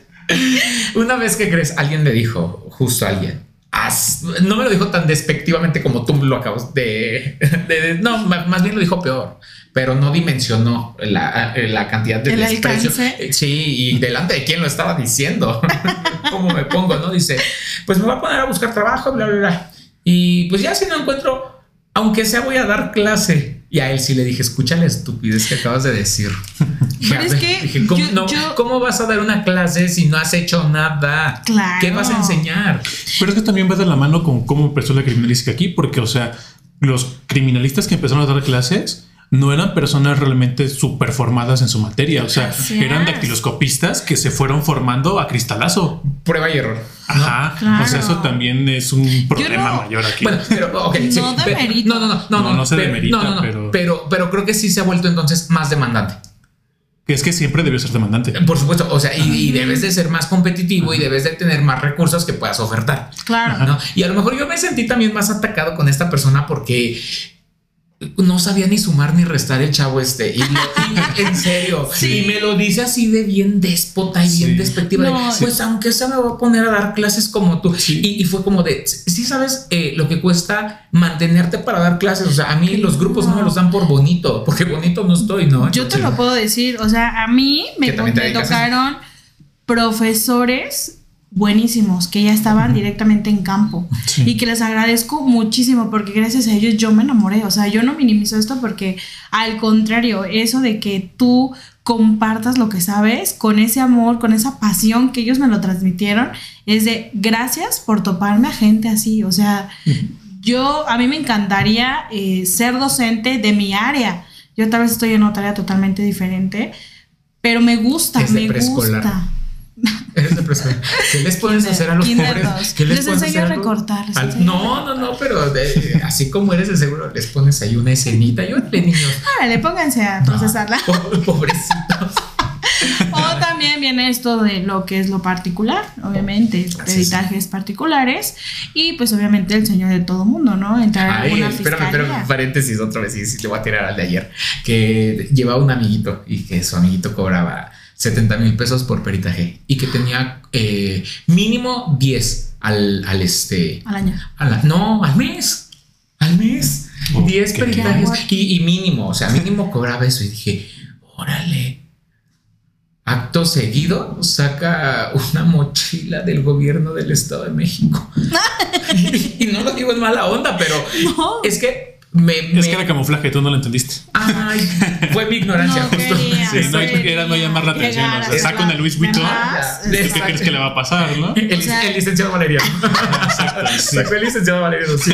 Una vez que crees, alguien le dijo, justo alguien, "Haz-". no me lo dijo tan despectivamente como tú lo acabas de, de- de- no, más bien lo dijo peor, pero no dimensionó la, la cantidad de desprecio. alcance. Eh, Sí, y delante de quién lo estaba diciendo, *laughs* cómo me pongo, ¿no? Dice, pues me voy a poner a buscar trabajo, bla, bla, bla. Y pues ya si no encuentro, aunque sea voy a dar clase. Y a él sí le dije, escucha la estupidez que acabas de decir. *laughs* Pero es que dije, ¿cómo, yo- no, yo- ¿cómo vas a dar una clase si no has hecho nada? Claro. ¿Qué vas a enseñar? Pero es que también va de la mano con cómo empezó la criminalística aquí, porque, o sea, los criminalistas que empezaron a dar clases no eran personas realmente súper formadas en su materia, o sea, Así eran es. dactiloscopistas que se fueron formando a cristalazo. Prueba y error. Ajá, Claro. o sea, eso también es un problema no- mayor aquí. Bueno, pero, ok, sí, No pero- no, no, no, no, No, no se pero- demerita, no, no, no, pero- pero, pero creo que sí se ha vuelto entonces más demandante. que es que siempre debió ser demandante. Por supuesto, o sea, y, y debes de ser más competitivo y debes de tener más recursos que puedas ofertar. Claro. ¿no? Y a lo mejor yo me sentí también más atacado con esta persona porque no sabía ni sumar ni restar el chavo este. Y, lo- *laughs* y- en serio. Sí. Y me lo dice así de bien déspota y bien despectiva. de, pues aunque sea me voy a poner a dar clases como tú. Sí. Y, y fue como de, sí sabes eh, lo que cuesta mantenerte para dar clases. O sea, a mí los grupos no me los dan por bonito, porque bonito no estoy, ¿no? Yo te lo puedo decir, o sea, a mí me, me tocaron profesores buenísimos que ya estaban directamente en campo Sí. y que les agradezco muchísimo porque gracias a ellos yo me enamoré, o sea, yo no minimizo esto porque al contrario, eso de que tú compartas lo que sabes con ese amor, con esa pasión que ellos me lo transmitieron, es de gracias por toparme a gente así, o sea, yo a mí me encantaría eh, ser docente de mi área. Yo tal vez estoy en otra área totalmente diferente, pero me gusta, me gusta. Eres. ¿Qué les pones a hacer a los Kinder pobres? dos. ¿Qué Les pones enseño a recortar, les Al- no, no, no, pero de- así como eres de seguro, les pones ahí una escenita. Yo le niños. Árale, pónganse a procesarla. po- Pobrecitos. *laughs* O también viene esto de lo que es lo particular, obviamente, peritajes particulares y pues obviamente el señor de todo mundo, ¿no? Entrar a Ay, espérame, espérame, paréntesis otra vez, y sí, le voy a tirar al de ayer, que llevaba un amiguito y que su amiguito cobraba 70 mil pesos por peritaje y que tenía eh, mínimo 10 al, al este, Al año. a la- no, al mes, al mes, Ok. 10 peritajes y mínimo, o sea, mínimo cobraba eso y dije, órale. acto seguido saca una mochila del gobierno del Estado de México. *laughs* y, no lo digo en mala onda, pero es que me, es que era camuflaje, tú no lo entendiste. Ay, fue mi ignorancia, justo. sí, no, era no llamar la atención. O sea, saco el Luis Vuitton. ¿Qué crees que le va a pasar, no? El, licenciado Valeriano. Exacto. Sí. Sacó el licenciado Valeriano, *laughs* sí.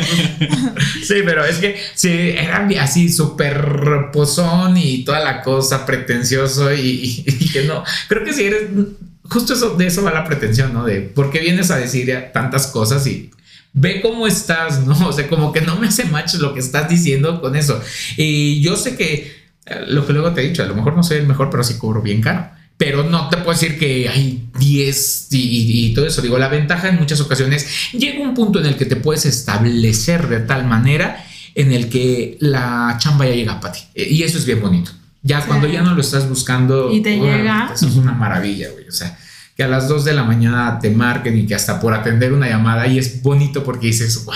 sí, pero es que sí, era así súper pozón y toda la cosa, pretencioso y, y, que no. Creo que si eres. Justo eso, de eso va la pretensión, ¿no? De por qué vienes a decir tantas cosas y ve cómo estás, ¿no? O sea, como que no me hace match lo que estás diciendo con eso. Y yo sé que eh, lo que luego te he dicho, a lo mejor no soy el mejor, pero sí cobro bien caro. Pero no te puedo decir que hay 10 y, y, todo eso. Digo, la ventaja en muchas ocasiones llega un punto en el que te puedes establecer de tal manera en el que la chamba ya llega para ti. Y eso es bien bonito. Ya cuando ya no lo estás buscando. Y te llega. Eso es una maravilla, güey. O sea, que a las 2 de la mañana te marquen y que hasta por atender una llamada y es bonito porque dices, wow,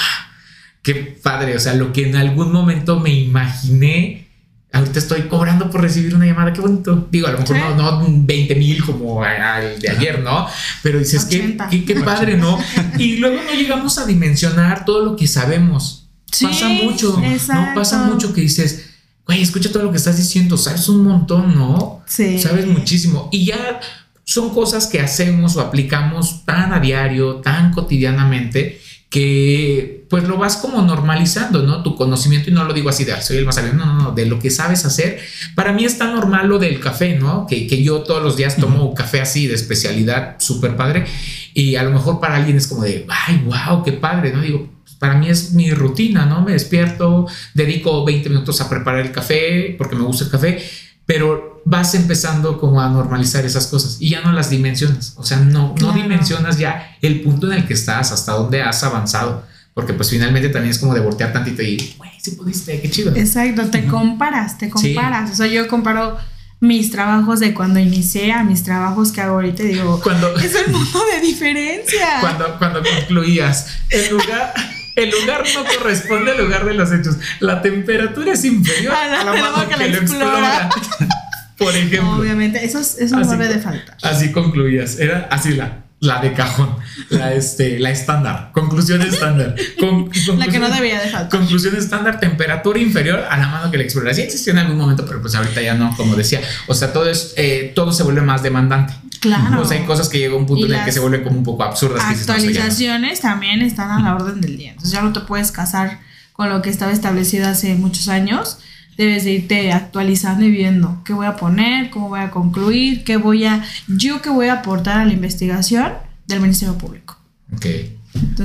qué padre, o sea, lo que en algún momento me imaginé, ahorita estoy cobrando por recibir una llamada, qué bonito. Digo, a lo mejor no, no 20 mil como el de ayer, ¿no? Pero dices, qué, qué, padre, ¿no? Y luego no llegamos a dimensionar todo lo que sabemos. pasa mucho, ¿no? Pasa mucho que dices, güey, escucha todo lo que estás diciendo, sabes un montón, ¿no? Sí. Sabes muchísimo. Y ya son cosas que hacemos o aplicamos tan a diario, tan cotidianamente, que pues lo vas como normalizando, ¿no? Tu conocimiento, y no lo digo así de, soy el más sabio, no, no, no, de lo que sabes hacer. Para mí es tan normal lo del café, ¿no? Que, que yo todos los días tomo café así de especialidad, súper padre, y a lo mejor para alguien es como de, ay, wow, qué padre, ¿no? Digo, pues, para mí es mi rutina, ¿no? Me despierto, dedico 20 minutos a preparar el café porque me gusta el café pero vas empezando como a normalizar esas cosas y ya no las dimensionas, o sea, no, no dimensionas ya el punto en el que estás, hasta dónde has avanzado, porque pues finalmente también es como de voltear tantito y, güey, si pudiste, qué chido. Exacto, te comparas, te comparas, o sea, yo comparo mis trabajos de cuando inicié a mis trabajos que hago ahorita digo, cuando, *laughs* es el mundo de diferencia. *laughs* Cuando, cuando concluías, el lugar... El lugar no corresponde al lugar de los hechos. La temperatura es inferior a la, mano que, lo explora. *laughs* Por ejemplo. Obviamente, eso, eso no debe de faltar. Así concluías. Era así la, la de cajón, la, este, la estándar, conclusión estándar. *laughs* la que no debía de faltar. Conclusión estándar, temperatura inferior a la mano que la explora. Sí existió en algún momento, pero pues ahorita ya no, como decía. O sea, todo, es, eh, todo se vuelve más demandante. Claro. O sea, hay cosas que llega a un punto en el que se vuelven como un poco absurdas. Actualizaciones también están a la orden del día. Entonces ya no te puedes casar con lo que estaba establecido hace muchos años. Debes de irte actualizando y viendo qué voy a poner, cómo voy a concluir, qué voy a, yo qué voy a aportar a la investigación del Ministerio Público. Ok.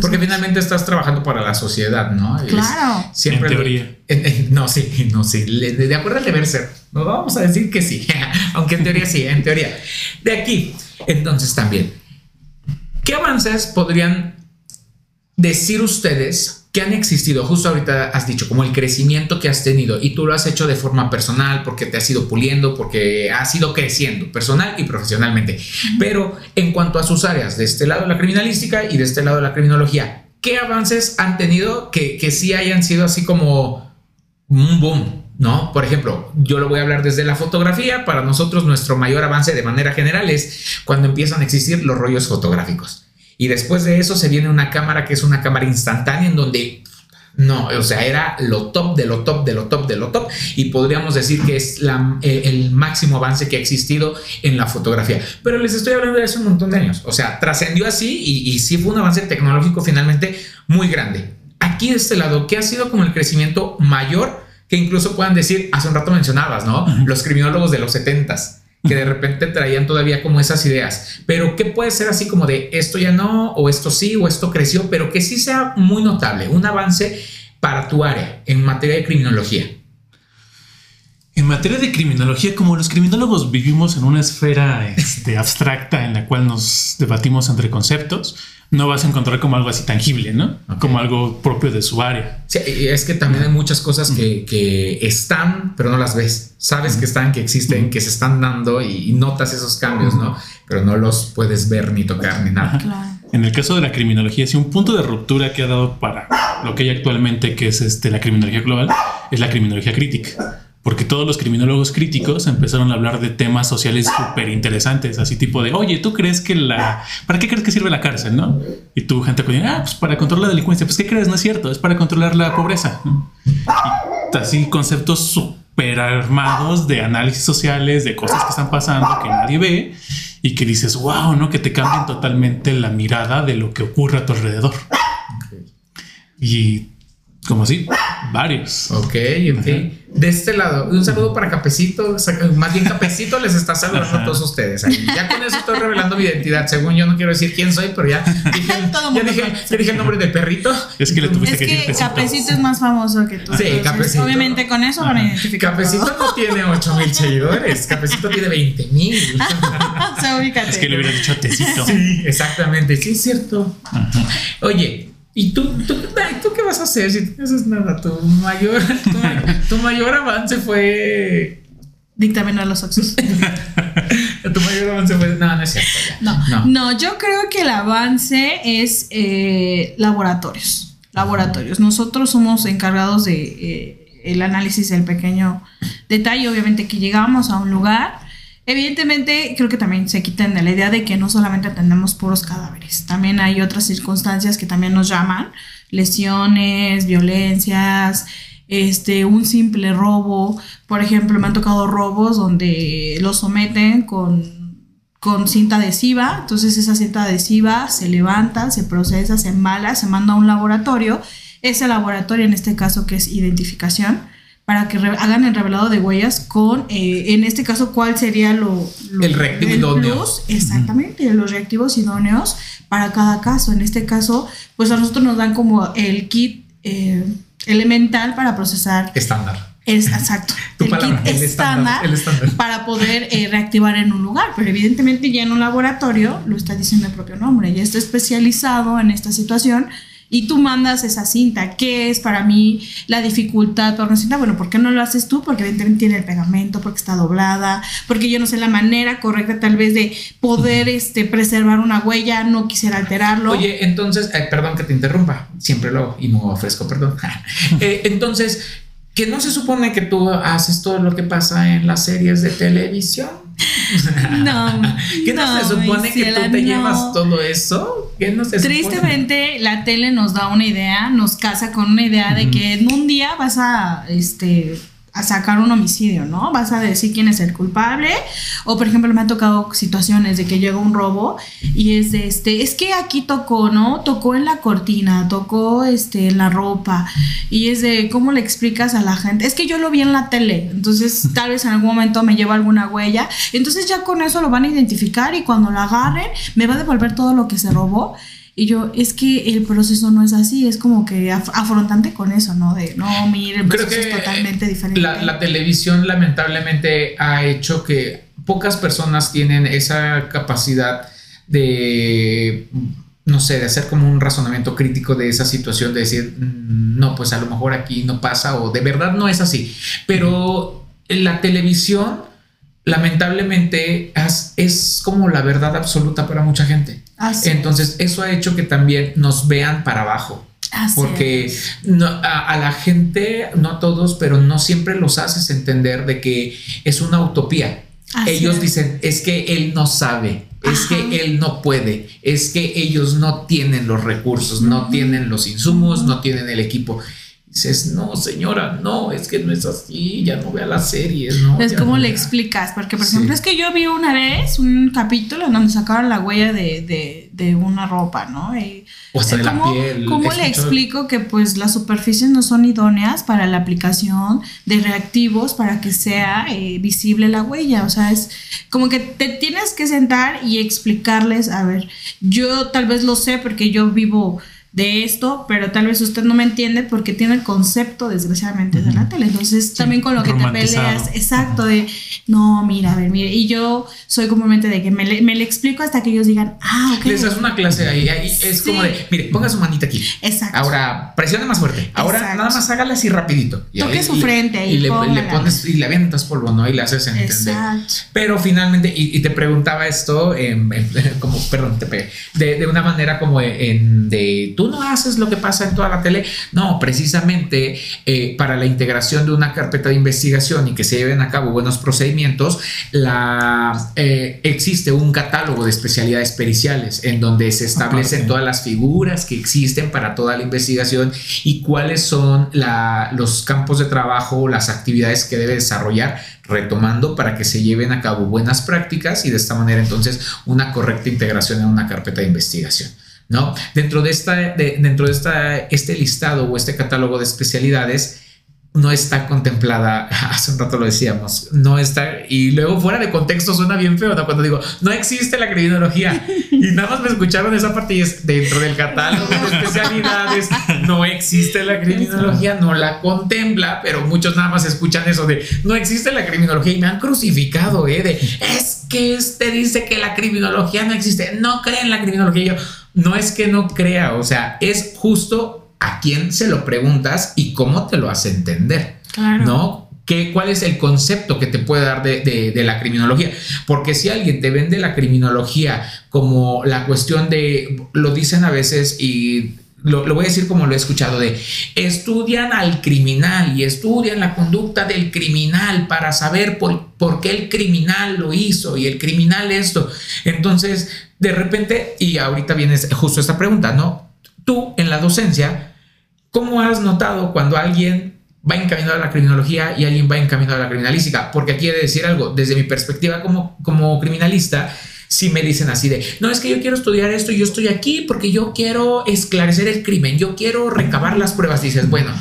Porque finalmente estás trabajando para la sociedad, ¿no? Claro. siempre en teoría. no, sí, *laughs* no, sí. De acuerdo al deber ser. No vamos a decir que sí. *laughs* Aunque en teoría sí, en teoría. De aquí, entonces también. ¿Qué avances podrían decir ustedes que han existido, justo ahorita has dicho, como el crecimiento que has tenido y tú lo has hecho de forma personal porque te has ido puliendo, porque has ido creciendo personal y profesionalmente. Pero en cuanto a sus áreas, de este lado la criminalística y de este lado la criminología, ¿qué avances han tenido que, que sí hayan sido así como un boom? ¿no? Por ejemplo, yo lo voy a hablar desde la fotografía. Para nosotros, nuestro mayor avance de manera general es cuando empiezan a existir los rollos fotográficos. Y después de eso se viene una cámara que es una cámara instantánea en donde no, o sea, era lo top de lo top de lo top de lo top y podríamos decir que es eh, el máximo avance que ha existido en la fotografía. Pero les estoy hablando de hace un montón de años, o sea, trascendió así y, y sí fue un avance tecnológico finalmente muy grande. Aquí de este lado, ¿qué ha sido como el crecimiento mayor que incluso puedan decir, hace un rato mencionabas, ¿no? Los criminólogos de los 70s que de repente traían todavía como esas ideas. Pero ¿qué puede ser así como de esto ya no, o esto sí, o esto creció, pero que sí sea muy notable, un avance para tu área en materia de criminología? En materia de criminología, como los criminólogos vivimos en una esfera este, abstracta en la cual nos debatimos entre conceptos, no vas a encontrar como algo así tangible, ¿no? Como algo propio de su área. Sí, es que también hay muchas cosas que, están, pero no las ves. Sabes que están, que existen, que se están dando y, notas esos cambios, ¿no? Pero no los puedes ver ni tocar ni nada. En el caso de la criminología, sí, un punto de ruptura que ha dado para lo que hay actualmente, que es este, la criminología global, es la criminología crítica porque todos los criminólogos críticos empezaron a hablar de temas sociales súper interesantes, así tipo de, oye, ¿tú crees que la... ¿Para qué crees que sirve la cárcel, no? Y tú, gente, pues, ah, pues para controlar la delincuencia. Pues, ¿qué crees? No es cierto, es para controlar la pobreza. Y así conceptos súper armados de análisis sociales, de cosas que están pasando que nadie ve y que dices, wow, ¿no? Que te cambian totalmente la mirada de lo que ocurre a tu alrededor. Y como así, varios. Ok, ok. De este lado, un saludo para Capecito. Más bien, Capecito les está saludando a todos ustedes. Ya con eso estoy revelando mi identidad. Según yo, no quiero decir quién soy, pero ya *laughs* dije, ya dije, ya dije el nombre del perrito. Es que le tuviste Es que, decir que Capecito es más famoso que tú. Sí, Entonces, Capecito. Obviamente con eso van a identificar. Capecito todo. no tiene 8 mil seguidores. Capecito tiene 20 mil. *laughs* o sea. Es que le hubiera dicho tecito. Sí, exactamente. Sí, es cierto. Oye, ¿y tú, tú, tú qué vas a hacer si no haces nada? Tu mayor, tu, ma- tu mayor avance fue. Dictaminar los oxos. *laughs* Tu mayor avance fue. No, no es cierto. ya. No, no, yo creo que el avance es eh, laboratorios. Laboratorios. Nosotros somos encargados de eh, el análisis del pequeño detalle. Obviamente que llegamos a un lugar. Evidentemente, creo que también se quitan de la idea de que no solamente atendemos puros cadáveres. También hay otras circunstancias que también nos llaman. Lesiones, violencias, este, un simple robo. Por ejemplo, me han tocado robos donde los someten con, con cinta adhesiva. Entonces esa cinta adhesiva se levanta, se procesa, se embala, se manda a un laboratorio. Ese laboratorio, en este caso, que es identificación, para que hagan el revelado de huellas con, eh, en este caso, cuál sería lo, lo- El reactivo idóneo. exactamente, los reactivos idóneos para cada caso. En este caso, pues a nosotros nos dan como el kit eh, elemental para procesar Estándar. es exacto. *laughs* Tu el palabra, kit el estándar, estándar, el estándar. para poder eh, reactivar en un lugar. Pero evidentemente ya en un laboratorio lo está diciendo el propio nombre, ya está especializado en esta situación. Y tú mandas esa cinta. ¿Qué es para mí la dificultad para una cinta? Bueno, ¿por qué no lo haces tú? Porque evidentemente tiene el pegamento, porque está doblada, porque yo no sé la manera correcta tal vez de poder este, preservar una huella, no quisiera alterarlo. Oye, entonces, eh, perdón que te interrumpa, siempre lo hago y no ofrezco perdón. *laughs* Eh, entonces, que no se supone que tú haces todo lo que pasa en las series de televisión. *laughs* No, *laughs* que no, no, se supone que tú te no. llevas todo eso. Que no se supone? Tristemente, la tele nos da una idea, nos casa con una idea de que en un día vas a, este, a sacar un homicidio, ¿no? Vas a decir quién es el culpable. O, por ejemplo, me ha tocado situaciones de que llega un robo y es de este, es que aquí tocó, ¿no? Tocó en la cortina, tocó este, en la ropa. Y es de, ¿cómo le explicas a la gente? Es que yo lo vi en la tele, entonces *laughs* tal vez en algún momento me lleva alguna huella. Entonces ya con eso lo van a identificar y cuando lo agarren, me va a devolver todo lo que se robó. Y yo, es que el proceso no es así, es como que af- afrontante con eso, ¿no? De, no, mire, el Creo proceso que es totalmente diferente. la, la televisión lamentablemente ha hecho que pocas personas tienen esa capacidad de, no sé, de hacer como un razonamiento crítico de esa situación, de decir, "Mm, no, pues a lo mejor aquí no pasa o de verdad no es así. Pero la televisión lamentablemente es, es como la verdad absoluta para mucha gente. Así es. Entonces eso ha hecho que también nos vean para abajo. Así Porque no, a, a la gente, no a todos, pero no siempre los haces entender de que es una utopía. Así ellos es. dicen, es que él no sabe, es Ajá. que él no puede, es que ellos no tienen los recursos, no tienen los insumos, no tienen el equipo. Dices, no, señora, no, es que no es así, ya no vea las series, ¿no? Es como no le vea". explicas, porque por Sí. ejemplo es que yo vi una vez un capítulo donde sacaron la huella de, de, de una ropa, ¿no? Y, O de la ¿Cómo, piel. cómo le explico que pues las superficies no son idóneas para la aplicación de reactivos para que sea eh, visible la huella? O sea, es como que te tienes que sentar y explicarles, a ver, yo tal vez lo sé porque yo vivo de esto, pero tal vez usted no me entiende porque tiene el concepto, desgraciadamente, de la tele. Entonces, también con lo que te peleas, exacto, de, no, mira, a ver, mire, y yo soy comúnmente de que me le, me le explico hasta que ellos digan, ah, ok. Les das una clase ahí, ahí es Sí. como de, mire, ponga su manita aquí. Exacto. Ahora presione más fuerte. Ahora Exacto. nada más hágale así rapidito. Y Toque ahí- su y- frente ahí, y le, pones y le avientas polvo, ¿no? Y le haces entender. Exacto. Pero finalmente, y, y te preguntaba esto, em, em, *laughs* como, perdón, te pegué, de, de una manera como en de tú no haces lo que pasa en toda la tele. No, precisamente eh, para la integración de una carpeta de investigación y que se lleven a cabo buenos procedimientos, la, eh, existe un catálogo de especialidades periciales en donde se establecen todas las figuras que existen para toda la investigación y cuáles son los campos de trabajo, las actividades que debe desarrollar retomando para que se lleven a cabo buenas prácticas y de esta manera entonces una correcta integración en una carpeta de investigación. ¿No? Dentro de, esta, dentro de esta, este listado o este catálogo de especialidades, no está contemplada, *laughs* hace un rato lo decíamos, no está, y luego fuera de contexto suena bien feo, ¿no? Cuando digo, no existe la criminología, y nada más me escucharon esa parte y es dentro del catálogo de especialidades, no existe la criminología, no la contempla, pero muchos nada más escuchan eso de, no existe la criminología y me han crucificado, ¿eh? De, es que este dice que la criminología no existe, no creen la criminología, yo, no es que no crea, o sea, es justo a quién se lo preguntas y cómo te lo hace entender, ¿no? ¿Qué, ¿Cuál es el concepto que te puede dar de, la criminología? Porque si alguien te vende la criminología como la cuestión de, lo dicen a veces y lo, voy a decir como lo he escuchado, de estudian al criminal y estudian la conducta del criminal para saber por, por, qué el criminal lo hizo y el criminal esto. Entonces, de repente, y ahorita viene justo esta pregunta, ¿no? Tú en la docencia ¿Cómo has notado cuando alguien va encaminado a la criminología y alguien va encaminado a la criminalística? Porque aquí he de decir algo, desde mi perspectiva como, como criminalista, si me dicen así de, no es que yo quiero estudiar esto, yo estoy aquí porque yo quiero esclarecer el crimen, yo quiero recabar las pruebas. Dices, bueno,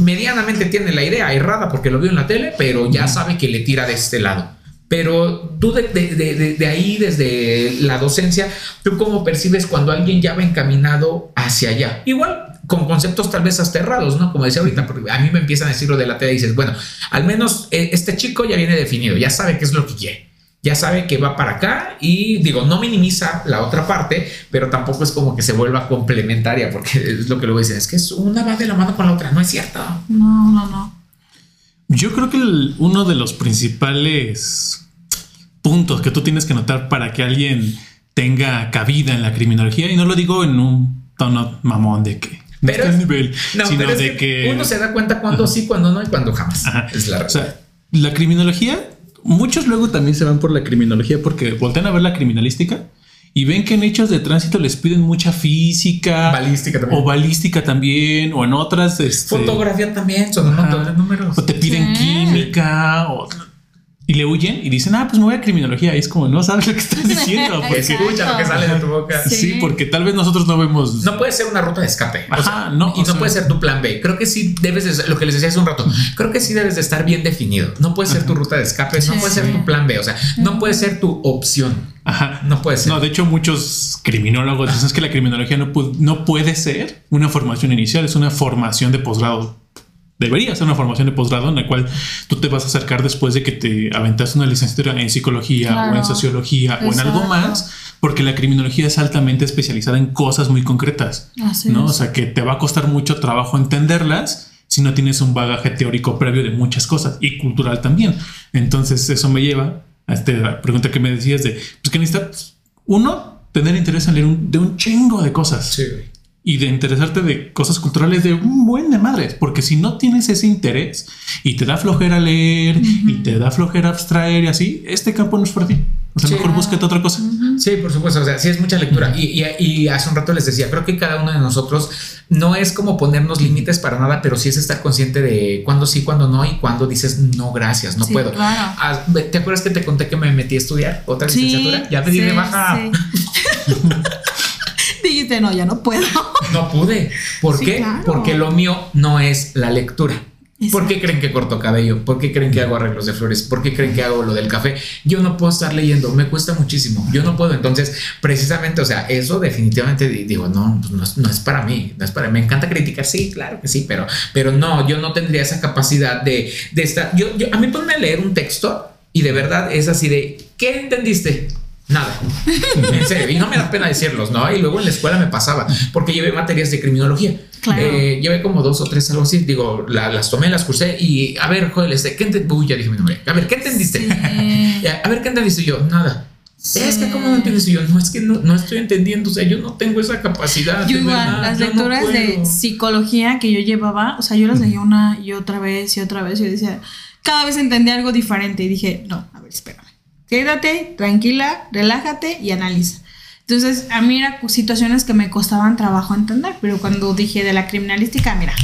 medianamente tiene la idea errada porque lo vio en la tele, pero ya sabe que le tira de este lado. Pero tú de, de, de, ahí, desde la docencia, ¿tú cómo percibes cuando alguien ya va encaminado hacia allá? Igual con conceptos tal vez aterrados, ¿no? Como decía ahorita, porque a mí me empiezan a decir lo de la TEA y dices, bueno, al menos eh, este chico ya viene definido, ya sabe qué es lo que quiere, ya sabe que va para acá y digo, no minimiza la otra parte, pero tampoco es como que se vuelva complementaria, porque es lo que luego dicen, es que es una va de la mano con la otra, no es cierto. No, no, no. Yo creo que uno de los principales puntos que tú tienes que notar para que alguien tenga cabida en la criminología, y no lo digo en un tono mamón de que pero este nivel, sino de que, uno se da cuenta cuando sí, cuando no y cuando jamás. Es la O sea, la criminología, muchos luego también se van por la criminología porque voltean a ver la criminalística y ven que en hechos de tránsito les piden mucha física, balística también. o balística también, o en otras. Este, Fotografía también, son un montón de números. O te piden química, o y le huyen y dicen, ah, pues me voy a criminología. Y es como, no sabes lo que estás diciendo. *laughs* Porque escucha lo que sale de tu boca. Sí. porque tal vez nosotros no vemos. No puede ser una ruta de escape. no. Y no puede ser tu plan B. Creo que sí debes de, lo que les decía hace un rato, creo que sí debes de estar bien definido. No puede ser tu ruta de escape, no puede ser tu plan B. O sea, no puede ser tu opción. Ajá. No puede ser. No, de hecho, muchos criminólogos dicen que la criminología no, no puede ser una formación inicial, es una formación de posgrado debería ser una formación de posgrado en la cual tú te vas a acercar después de que te aventaste una licenciatura en psicología o en sociología o en algo más, porque la criminología es altamente especializada en cosas muy concretas, ¿no? O sea, que te va a costar mucho trabajo entenderlas si no tienes un bagaje teórico previo de muchas cosas y cultural también. Entonces, eso me lleva a esta pregunta que me decías de, pues que necesitas, uno, tener interés en leer de un chingo de cosas. Sí y de interesarte de cosas culturales de un buen de madres, porque si no tienes ese interés y te da flojera leer y te da flojera abstraer y así, este campo no es para ti. O sea, mejor búsquete otra cosa. Sí, por supuesto. O sea, sí es mucha lectura. y, y, hace un rato les decía, creo que cada uno de nosotros no es como ponernos límites para nada, pero sí es estar consciente de cuándo sí, cuándo no y cuándo dices no, gracias, no puedo. Ah, ¿Te acuerdas que te conté que me metí a estudiar otra licenciatura? Ya pedí de baja. *laughs* *laughs* Dijiste, no, ya no puedo. *laughs* No pude. ¿Por qué? Porque lo mío no es la lectura. ¿Por qué creen que corto cabello? ¿Por qué creen que hago arreglos de flores? ¿Por qué creen que hago lo del café? Yo no puedo estar leyendo, me cuesta muchísimo. Yo no puedo. Entonces, precisamente, o sea, eso definitivamente digo, no, pues no, es, para mí. No es para Me encanta criticar, sí, claro que sí, pero, pero no, yo no tendría esa capacidad de, de estar. Yo, yo, a mí ponme a leer un texto y de verdad es así de, ¿qué entendiste? Nada. En serio. Y no me da pena decirlos, ¿no? Y luego en la escuela me pasaba, porque llevé materias de criminología. Eh, llevé como dos o tres, algo así. Digo, las tomé, las cursé y a ver, joder, este, ¿qué entendiste? Uy, ya dije mi nombre. A ver, ¿qué entendiste? *laughs* a ver, ¿qué entendiste yo? Nada. Es que como no entiendes Y yo, no, es que no, no estoy entendiendo, o sea, yo no tengo esa capacidad. Yo igual, verdad, las yo no lecturas de psicología que yo llevaba, o sea, yo las leía una y otra vez y otra vez. Y yo decía, cada vez entendía algo diferente y dije, no, a ver, espérame. Quédate, tranquila, relájate y analiza. Entonces, a mí eran situaciones que me costaban trabajo entender, pero cuando dije de la criminalística, mira,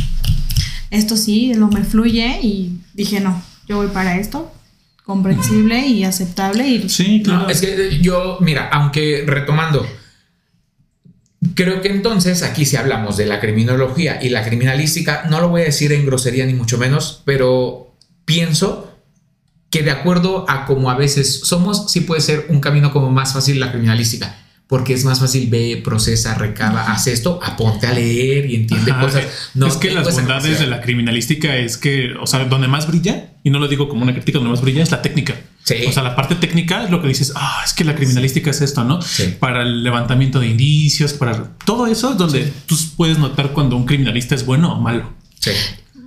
esto sí, lo me fluye y dije, no, yo voy para esto, comprensible y aceptable y Sí, claro. No, es que yo, mira, aunque retomando, creo que entonces aquí si hablamos de la criminología y la criminalística, no lo voy a decir en grosería ni mucho menos, pero pienso que de acuerdo a como a veces somos, sí puede ser un camino como más fácil la criminalística. Porque es más fácil ve, procesa, recaba, hace esto, aponte a leer y entiende Ajá, cosas. No es que las bondades de la criminalística es que, o sea, donde más brilla, y no lo digo como una crítica, donde más brilla es la técnica. Sí. O sea, la parte técnica es lo que dices, ah, es que la criminalística es esto, ¿no? Sí. Para el levantamiento de indicios, para todo eso es donde tú puedes notar cuando un criminalista es bueno o malo. Sí.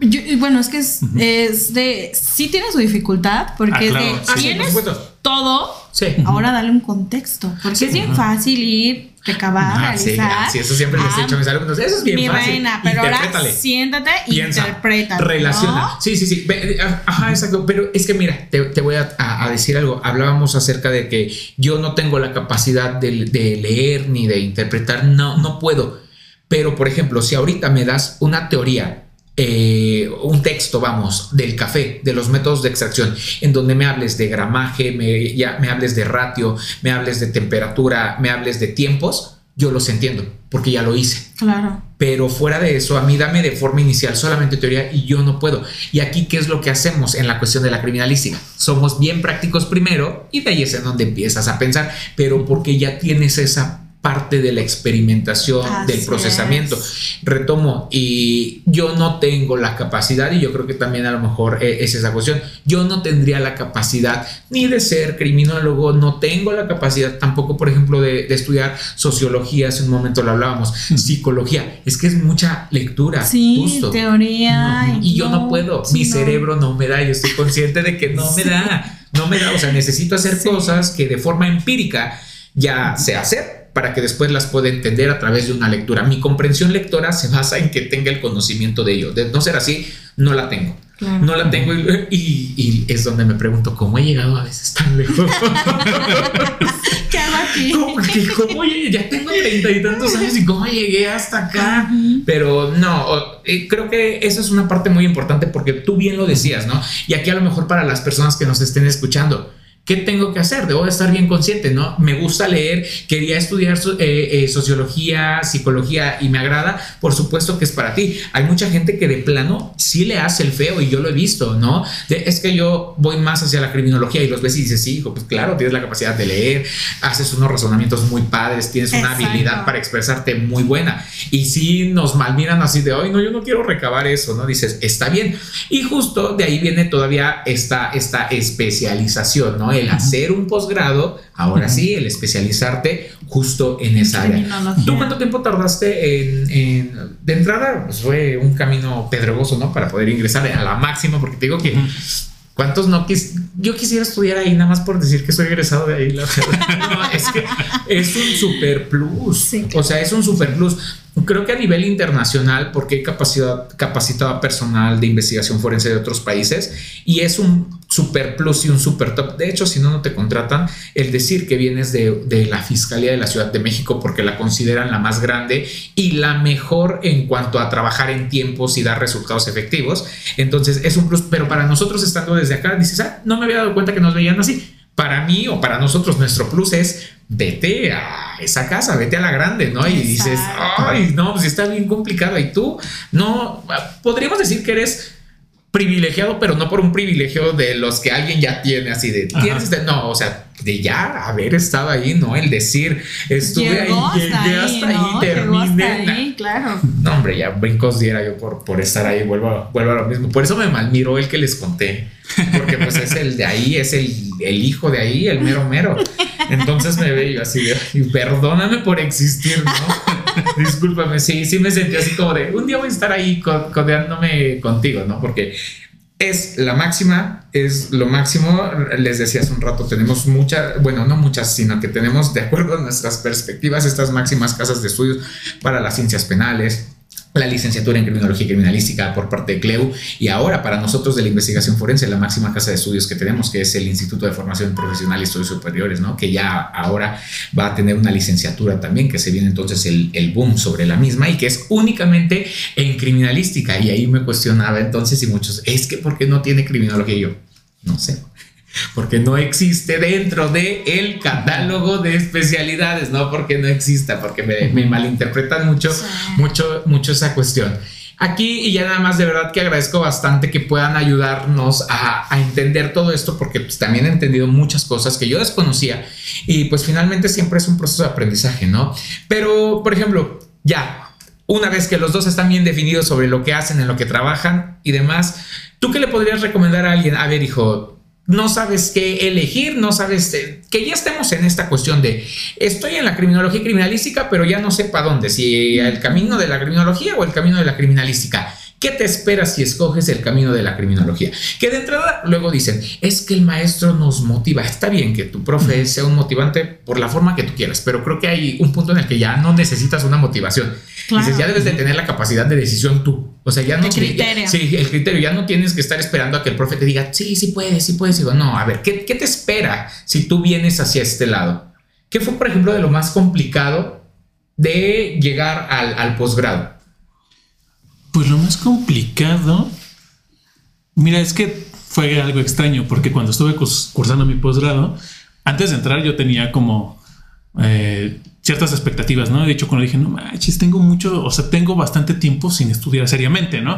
Yo- bueno, es que es, es de. Sí tiene su dificultad, porque Ah, claro. de. Ah, sí, tienes todo, Sí. ahora dale un contexto. Porque es bien fácil ir, recabar, Ah, sí, realizar. sí, eso siempre les he Ah, dicho a mis alumnos. Eso es bien mi fácil. reina, pero ahora siéntate y piensa, interpreta. relaciona. ¿no? Sí, sí, sí. Eh, Ajá, exacto. Pero es que mira, te, te voy a, a- a decir algo. Hablábamos acerca de que yo no tengo la capacidad de, de leer ni de interpretar. No, no puedo. Pero, por ejemplo, si ahorita me das una teoría, eh, un texto, vamos, del café, de los métodos de extracción, en donde me hables de gramaje, me, ya, me hables de ratio, me hables de temperatura, me hables de tiempos, yo los entiendo, porque ya lo hice. Claro. Pero fuera de eso, a mí dame de forma inicial solamente teoría y yo no puedo. Y aquí, ¿qué es lo que hacemos en la cuestión de la criminalística? Somos bien prácticos primero y de ahí es en donde empiezas a pensar, pero porque ya tienes esa parte de la experimentación, Así del procesamiento. es. Retomo, y yo no tengo la capacidad, y yo creo que también a lo mejor eh, es esa cuestión, yo no tendría la capacidad ni de ser criminólogo, no tengo la capacidad tampoco, por ejemplo, de, de estudiar sociología, hace un momento lo hablábamos, psicología, es que es mucha lectura, Sí, justo. teoría. Y yo no puedo, mi no. cerebro no me da, yo estoy consciente de que no me da, no me da, o sea, necesito hacer Sí. cosas que de forma empírica ya sé hacer para que después las pueda entender a través de una lectura. Mi comprensión lectora se basa en que tenga el conocimiento de ello. De no ser así, no la tengo. Claro. No la tengo y, y- y es donde me pregunto cómo he llegado a veces tan lejos. *laughs* ¿Qué hago aquí? ¿Cómo, que cómo? Ya tengo treinta y tantos años y cómo llegué hasta acá. Pero no, eh, creo que eso es una parte muy importante porque tú bien lo decías, ¿no? Y aquí a lo mejor para las personas que nos estén escuchando. ¿Qué tengo que hacer? Debo de estar bien consciente, ¿no? Me gusta leer, quería estudiar eh, eh, sociología, psicología y me agrada, por supuesto que es para ti. Hay mucha gente que de plano sí le hace el feo y yo lo he visto, ¿no? De- es que yo voy más hacia la criminología y los ves y dices, sí, hijo, pues claro, tienes la capacidad de leer, haces unos razonamientos muy padres, tienes una Exacto. habilidad para expresarte muy buena. Y si nos malmiran así de hoy, no, yo no quiero recabar eso, ¿no? Dices, está bien. Y justo de ahí viene todavía esta, esta especialización, ¿no? El hacer un posgrado, ahora sí, el especializarte justo en esa área. ¿Tú cuánto tiempo tardaste en, en- de entrada? Pues fue un camino pedregoso, ¿no? Para poder ingresar a la máxima, porque te digo que ¿Cuántos no quis Yo quisiera estudiar ahí nada más por decir que soy egresado de ahí, la verdad. *laughs* No, es que es un super plus. Sí, O sea, es un super plus. Creo que a nivel internacional, porque he capacidad, capacitado a personal de investigación forense de otros países y es un super plus y un super top. De hecho, si no, no te contratan, el decir que vienes de, de la Fiscalía de la Ciudad de México porque la consideran la más grande y la mejor en cuanto a trabajar en tiempos y dar resultados efectivos. Entonces, es un plus, pero para nosotros estando desde acá, dices, ah, no me había dado cuenta que nos veían así. Para mí o para nosotros, nuestro plus es vete a esa casa, vete a la grande, ¿no? Y dices, ay, no, pues está bien complicado. Y tú, no, podríamos decir que eres privilegiado, pero no por un privilegio de los que alguien ya tiene, así de, tienes no, o sea, de ya haber estado ahí, ¿no? El decir, estuve Llegó ahí, hasta llegué ahí, hasta ¿no? ahí, Llegó hasta terminé. ahí, claro. No, hombre, ya brincos diera yo por, por estar ahí, vuelvo, a- vuelvo a lo mismo. Por eso me malmiró el que les conté, porque pues es el de ahí, es el, el hijo de ahí, el mero mero. Entonces me veo yo así de, "Ay, perdóname por existir, ¿no? *laughs* Discúlpame, sí, sí me sentí así como de, un día voy a estar ahí co- codeándome contigo, ¿no? Porque es la máxima, es lo máximo. Les decía hace un rato, tenemos muchas, bueno, no muchas, sino que tenemos, de acuerdo a nuestras perspectivas, estas máximas casas de estudios para las ciencias penales, la licenciatura en criminología criminalística por parte de CLEU y ahora para nosotros de la investigación forense la máxima casa de estudios que tenemos que es el Instituto de Formación Profesional y Estudios Superiores, ¿no? que ya ahora va a tener una licenciatura también que se viene entonces el, el boom sobre la misma y que es únicamente en criminalística y ahí me cuestionaba entonces y muchos, es que ¿por qué no tiene criminología? Yo, no sé, porque no existe dentro de el catálogo de especialidades, no porque no exista, porque me, malinterpretan mucho, mucho, mucho esa cuestión. Aquí y ya nada más de verdad que agradezco bastante que puedan ayudarnos a, entender todo esto porque pues, también he entendido muchas cosas que yo desconocía y pues finalmente siempre es un proceso de aprendizaje, ¿no? Pero, por ejemplo, ya, una vez que los dos están bien definidos sobre lo que hacen, en lo que trabajan y demás, ¿tú qué le podrías recomendar a alguien? A ver, hijo, no sabes qué elegir, no sabes eh, que ya estemos en esta cuestión de estoy en la criminología criminalística, pero ya no sé para dónde, si el camino de la criminología o el camino de la criminalística. ¿Qué te esperas si escoges el camino de la criminología? Que de entrada luego dicen, es que el maestro nos motiva. Está bien que tu profe sea un motivante por la forma que tú quieras, pero creo que hay un punto en el que ya no necesitas una motivación. Dices, ya debes de tener la capacidad de decisión tú. O sea, ya no... El criterio. sí, el criterio. Ya no tienes que estar esperando a que el profe te diga, sí, sí puedes, sí puedes. digo, no, a ver, ¿qué, ¿qué te espera si tú vienes hacia este lado? ¿Qué fue, por ejemplo, de lo más complicado de llegar al, al posgrado? Pues lo más complicado, mira, es que fue algo extraño porque cuando estuve cursando mi posgrado, antes de entrar yo tenía como eh, ciertas expectativas, ¿no? De hecho, cuando dije, no manches, tengo mucho, o sea, tengo bastante tiempo sin estudiar seriamente, ¿no?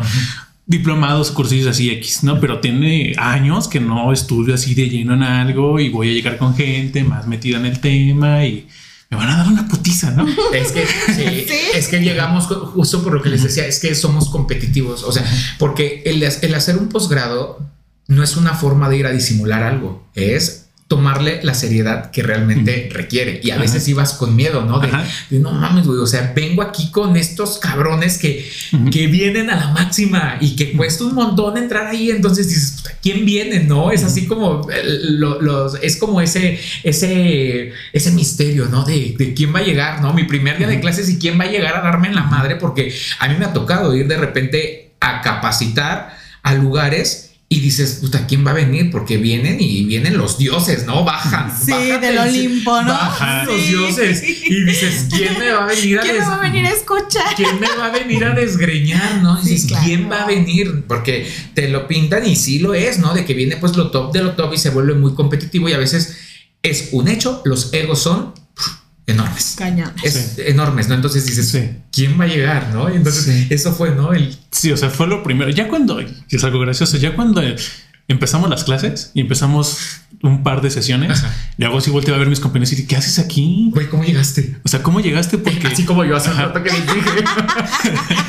Diplomados, cursillos así X, ¿no? Pero tiene años que no estudio así de lleno en algo y voy a llegar con gente más metida en el tema y me van a dar una putiza, ¿no? *laughs* Es que, *laughs* sí, es que llegamos justo por lo que les decía, es que somos competitivos, o sea, porque el, el hacer un posgrado no es una forma de ir a disimular algo, es tomarle la seriedad que realmente requiere. Y a veces ibas con miedo, ¿no? De, no mames, güey, o sea, vengo aquí con estos cabrones que, que vienen a la máxima y que cuesta un montón entrar ahí. Entonces dices, ¿quién viene? No, es así como los, es como ese, ese, ese misterio, ¿no? De, de, quién va a llegar, ¿no? Mi primer día de clases y quién va a llegar a darme en la madre, porque a mí me ha tocado ir de repente a capacitar a lugares y dices, puta, ¿quién va a venir? Porque vienen y vienen los dioses, ¿no? Bajan. Sí, del Olimpo, ¿no? Bajan los dioses. Y dices, ¿quién me va a venir a ¿Quién me va a venir a escuchar? ¿Quién me va a venir a desgreñar, no? dices, ¿quién va a venir? Porque te lo pintan y sí lo es, ¿no? De que viene pues lo top de lo top y se vuelve muy competitivo y a veces es un hecho, los egos son enormes. Cañones. Es enormes, ¿no? Entonces dices, ¿quién va a llegar, no? Y entonces eso fue, ¿no? El... Sí, o sea, fue lo primero. Ya cuando, es algo gracioso, ya cuando empezamos las clases y empezamos un par de sesiones, y luego sí volteé a ver mis compañeros y dije, ¿qué haces aquí? Güey, ¿cómo llegaste? O sea, ¿cómo llegaste? Porque... Así como yo hace un rato que les dije.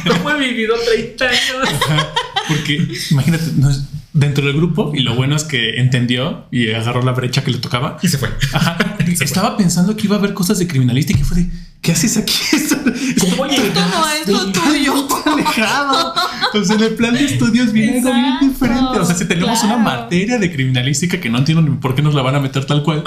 *laughs* ¿Cómo he vivido 30 años? Porque imagínate, no es dentro del grupo y lo bueno es que entendió y agarró la brecha que le tocaba y se fue. Estaba pensando que iba a haber cosas de criminalística y fue de ¿qué haces aquí? ¿Cómo llegaste? Todo es tuyo. alejado. Entonces, en el plan de estudios viene algo bien diferente. O sea, si tenemos una materia de criminalística que no entiendo ni por qué nos la van a meter tal cual,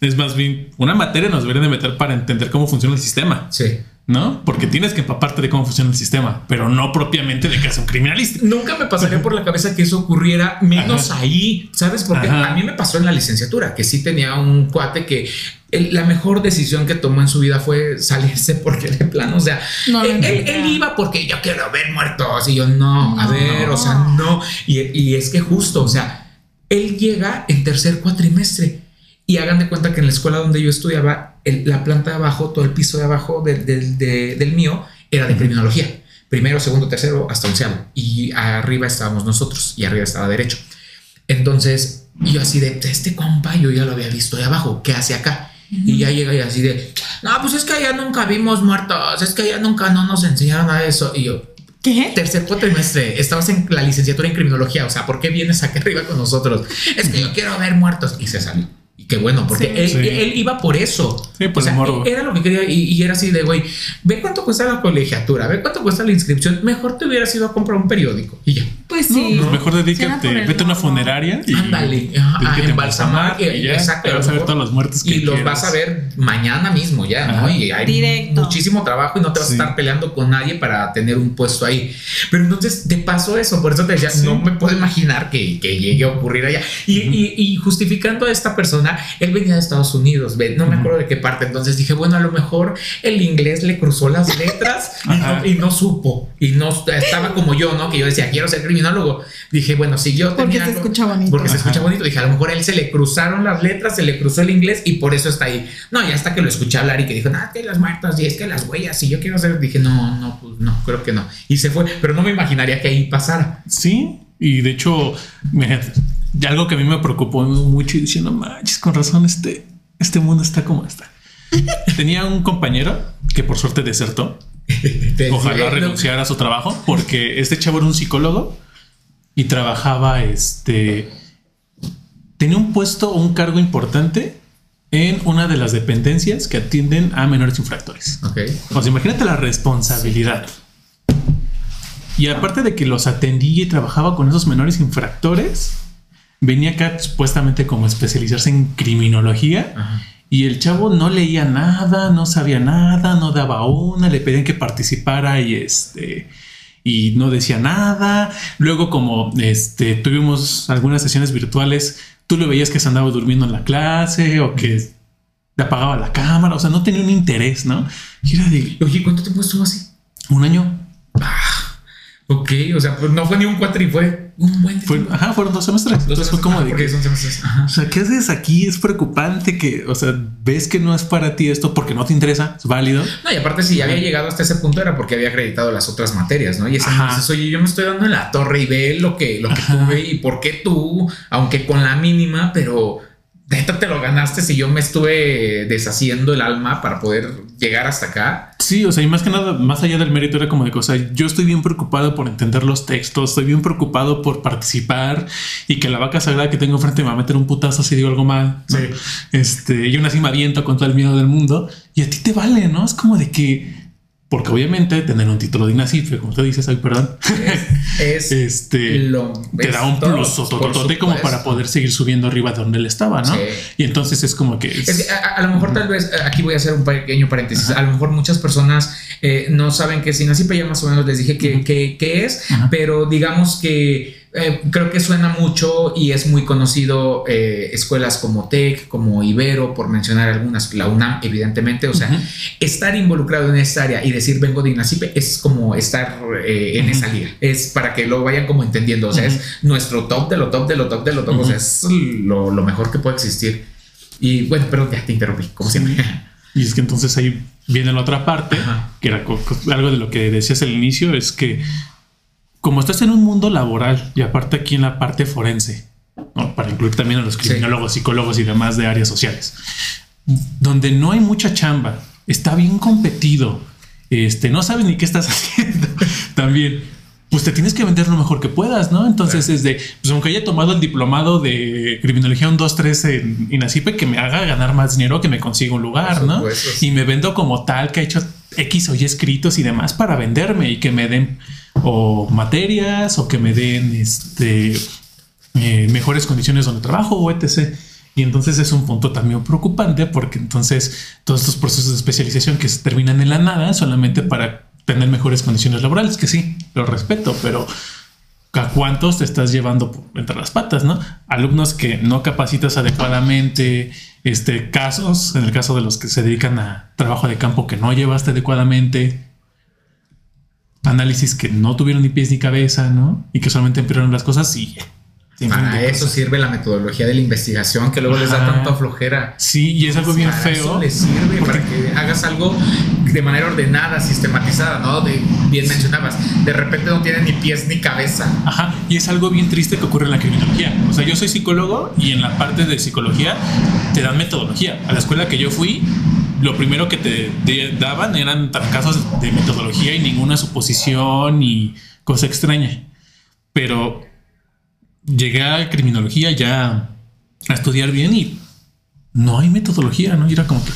es más bien una materia nos deberían de meter para entender cómo funciona el sistema. Sí. ¿No? Porque tienes que empaparte de cómo funciona el sistema, pero no propiamente de que es un criminalista. Nunca me pasaría por la cabeza que eso ocurriera, menos ahí, ¿sabes? Porque a mí me pasó en la licenciatura, que sí tenía un cuate que la mejor decisión que tomó en su vida fue salirse porque de plano, o sea, él, iba porque yo quiero ver muertos y yo no, a ver, o sea, no. Y, y es que justo, o sea, él llega en tercer cuatrimestre y hagan de cuenta que en la escuela donde yo estudiaba, la planta de abajo, todo el piso de abajo del, mío era de criminología. Primero, segundo, tercero, hasta onceavo. Y arriba estábamos nosotros y arriba estaba derecho. Entonces, yo así de, este compa yo ya lo había visto de abajo, ¿qué hace acá? Y ya llega y así de, no, pues es que allá nunca vimos muertos, es que allá nunca no nos enseñaron a eso. Y yo, ¿Qué? Tercer cuatrimestre, estabas en la licenciatura en criminología, o sea, ¿por qué vienes aquí *laughs* arriba con nosotros? Es que yo quiero ver muertos. Y se salió. Y qué bueno, porque él, iba por eso. Sí, por o Era lo que quería y, era así de, güey, ve cuánto cuesta la colegiatura, ve cuánto cuesta la inscripción. Mejor te hubieras ido a comprar un periódico y ya. Pues Pues sí. Pues mejor dedícate, vete a una funeraria y Ándale, a embalsamar, y ya exacto, te vas a ver todas las muertes que y los quieras. vas a ver mañana mismo ya, ¿no? Ajá. Y hay Directo. muchísimo trabajo y no te vas Sí. a estar peleando con nadie para tener un puesto ahí. Pero entonces te pasó eso, por eso te decía, Sí. no me puedo imaginar que, que llegue a ocurrir allá. Y, y- y justificando a esta persona, él venía de Estados Unidos, ve, no me acuerdo de qué parte, entonces dije, bueno, a lo mejor el inglés le cruzó las letras *laughs* y, no, y no supo, y no estaba como yo, ¿no? Que yo decía, quiero ser criminólogo. Dije, bueno, si yo Porque tenía se algo- escucha bonito. porque se escucha bonito. Dije, a lo mejor a él se le cruzaron las letras, se le cruzó el inglés y por eso está ahí. No, y hasta que lo escuché hablar y que dijo, ah, que las muertas y es que las huellas, si yo quiero hacer, dije, no, no, pues no, creo que no. Y se fue, pero no me imaginaría que ahí pasara. Sí, y de hecho, y algo que a mí me preocupó mucho y diciendo, manches, con razón, este, este mundo está como está. *laughs* Tenía un compañero que por suerte desertó. *laughs* Ojalá renunciara a su trabajo porque este chavo era un psicólogo y trabajaba, este, tenía un puesto o un cargo importante en una de las dependencias que atienden a menores infractores. Ok. Sea, imagínate la responsabilidad. Y aparte de que los atendía y trabajaba con esos menores infractores, venía acá supuestamente como especializarse en criminología. Ajá. Y el chavo no leía nada, no sabía nada, no daba una, le pedían que participara y este y no decía nada. Luego como este tuvimos algunas sesiones virtuales, tú lo veías que se andaba durmiendo en la clase o que le apagaba la cámara, o sea, no tenía un interés, ¿no? Y era de Oye, ¿cuánto tiempo estuvo así? un año. Ok, o sea, pues no fue ni un cuatri, fue un buen Fue, ajá, fueron dos semestres. Dos Entonces fue como ah, de que, son semestres. Ajá. o sea, ¿qué haces aquí? Es preocupante que, o sea, ves que no es para ti esto porque no te interesa, es válido. No, y aparte, si ya había llegado hasta ese punto era porque había acreditado las otras materias, ¿no? Y ese dices, oye, yo me estoy dando en la torre y ve lo que, lo que Ajá. tuve y por qué tú, aunque con la mínima, pero neta te lo ganaste si yo me estuve deshaciendo el alma para poder llegar hasta acá. Sí, o sea, y más que nada, más allá del mérito, era como de cosa. Yo estoy bien preocupado por entender los textos, estoy bien preocupado por participar y que la vaca sagrada que tengo enfrente me va a meter un putazo si digo algo mal. ¿no? Sí. Este, y aún así me aviento con todo el miedo del mundo y a ti te vale, ¿no? Es como de que, porque obviamente tener un título de INACIFE, como tú dices, ay, perdón, Es este, lo te da un plus tototote como para poder seguir subiendo arriba de donde él estaba, ¿no? Sí. Y entonces es como que... Es a, a lo mejor tal vez, eh, aquí voy a hacer un pequeño paréntesis, a lo mejor muchas personas eh, no saben qué es INACIPE, ya más o menos les dije que, que- que es, pero digamos que eh, creo que suena mucho y es muy conocido eh, escuelas como TEC, como Ibero, por mencionar algunas, la UNAM evidentemente, o sea, Ujú. estar involucrado en esta área y decir vengo de INACIPE es como estar eh, en Ujú. esa liga, es para que lo vayan como entendiendo, o sea, Ujú. es nuestro top de lo top de lo top de lo top, o sea, es lo, lo mejor que puede existir. Y bueno, perdón, ya te interrumpí, como siempre. Y es que entonces ahí viene la otra parte, que era algo de lo que decías al inicio, es que como estás en un mundo laboral y aparte aquí en la parte forense, ¿no? para incluir también a los Sí. criminólogos, psicólogos y demás de áreas sociales, donde no hay mucha chamba, está bien competido, este, no sabes ni qué estás *laughs* haciendo también. Pues te tienes que vender lo mejor que puedas, ¿no? Entonces Claro. es de, pues aunque haya tomado el diplomado de criminología un 2-3 en INACIPE, que me haga ganar más dinero, que me consiga un lugar, ¿no? Y me vendo como tal que ha hecho X o Y escritos y demás para venderme y que me den o materias o que me den este eh, mejores condiciones donde trabajo o etc. Y entonces es un punto también preocupante porque entonces todos estos procesos de especialización que se terminan en la nada solamente para tener mejores condiciones laborales, que sí, lo respeto, pero ¿a cuántos te estás llevando entre las patas, no? Alumnos que no capacitas adecuadamente, este casos, en el caso de los que se dedican a trabajo de campo que no llevaste adecuadamente, análisis que no tuvieron ni pies ni cabeza, ¿no? Y que solamente empeoraron las cosas y Para eso cosas. sirve la metodología de la investigación que luego les da Ajá. tanta flojera. Sí, y es algo bien feo. Eso les sirve para que hagas algo de manera ordenada, sistematizada, ¿no? De, bien mencionabas, de repente no tienen ni pies ni cabeza. Ajá, y es algo bien triste que ocurre en la criminología. O sea, yo soy psicólogo y en la parte de psicología te dan metodología. A la escuela que yo fui, lo primero que te, te daban eran casos de metodología y ninguna suposición ni cosa extraña. Pero llegué a criminología ya a estudiar bien y no hay metodología, ¿no? Y era como que...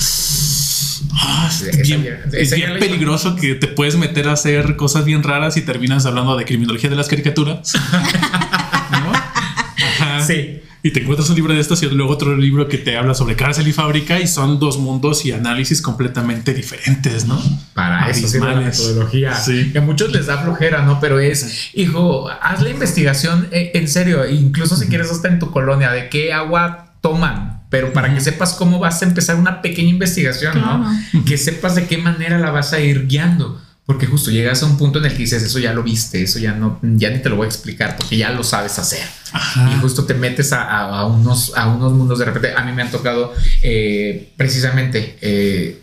Ah, Esa bien- ya- es bien peligroso que te puedes meter a hacer cosas bien raras y terminas hablando de criminología de las caricaturas. *laughs* Y te encuentras un libro de estos y luego otro libro que te habla sobre cárcel y fábrica y son dos mundos y análisis completamente diferentes, ¿no? Para eso sirve la Abismales. metodología. Sí. Que a muchos les da flojera, ¿no? Pero es, hijo, haz la investigación eh, en serio, incluso si quieres hasta en tu colonia, de qué agua toman. Pero para que sepas cómo vas a empezar una pequeña investigación, ¿no? Que sepas de qué manera la vas a ir guiando. Porque justo llegas a un punto en el que dices, eso ya lo viste, eso ya no, ya ni te lo voy a explicar porque ya lo sabes hacer. Ajá. Y justo te metes a, a- a unos, a unos mundos de repente. A mí me han tocado eh, precisamente eh,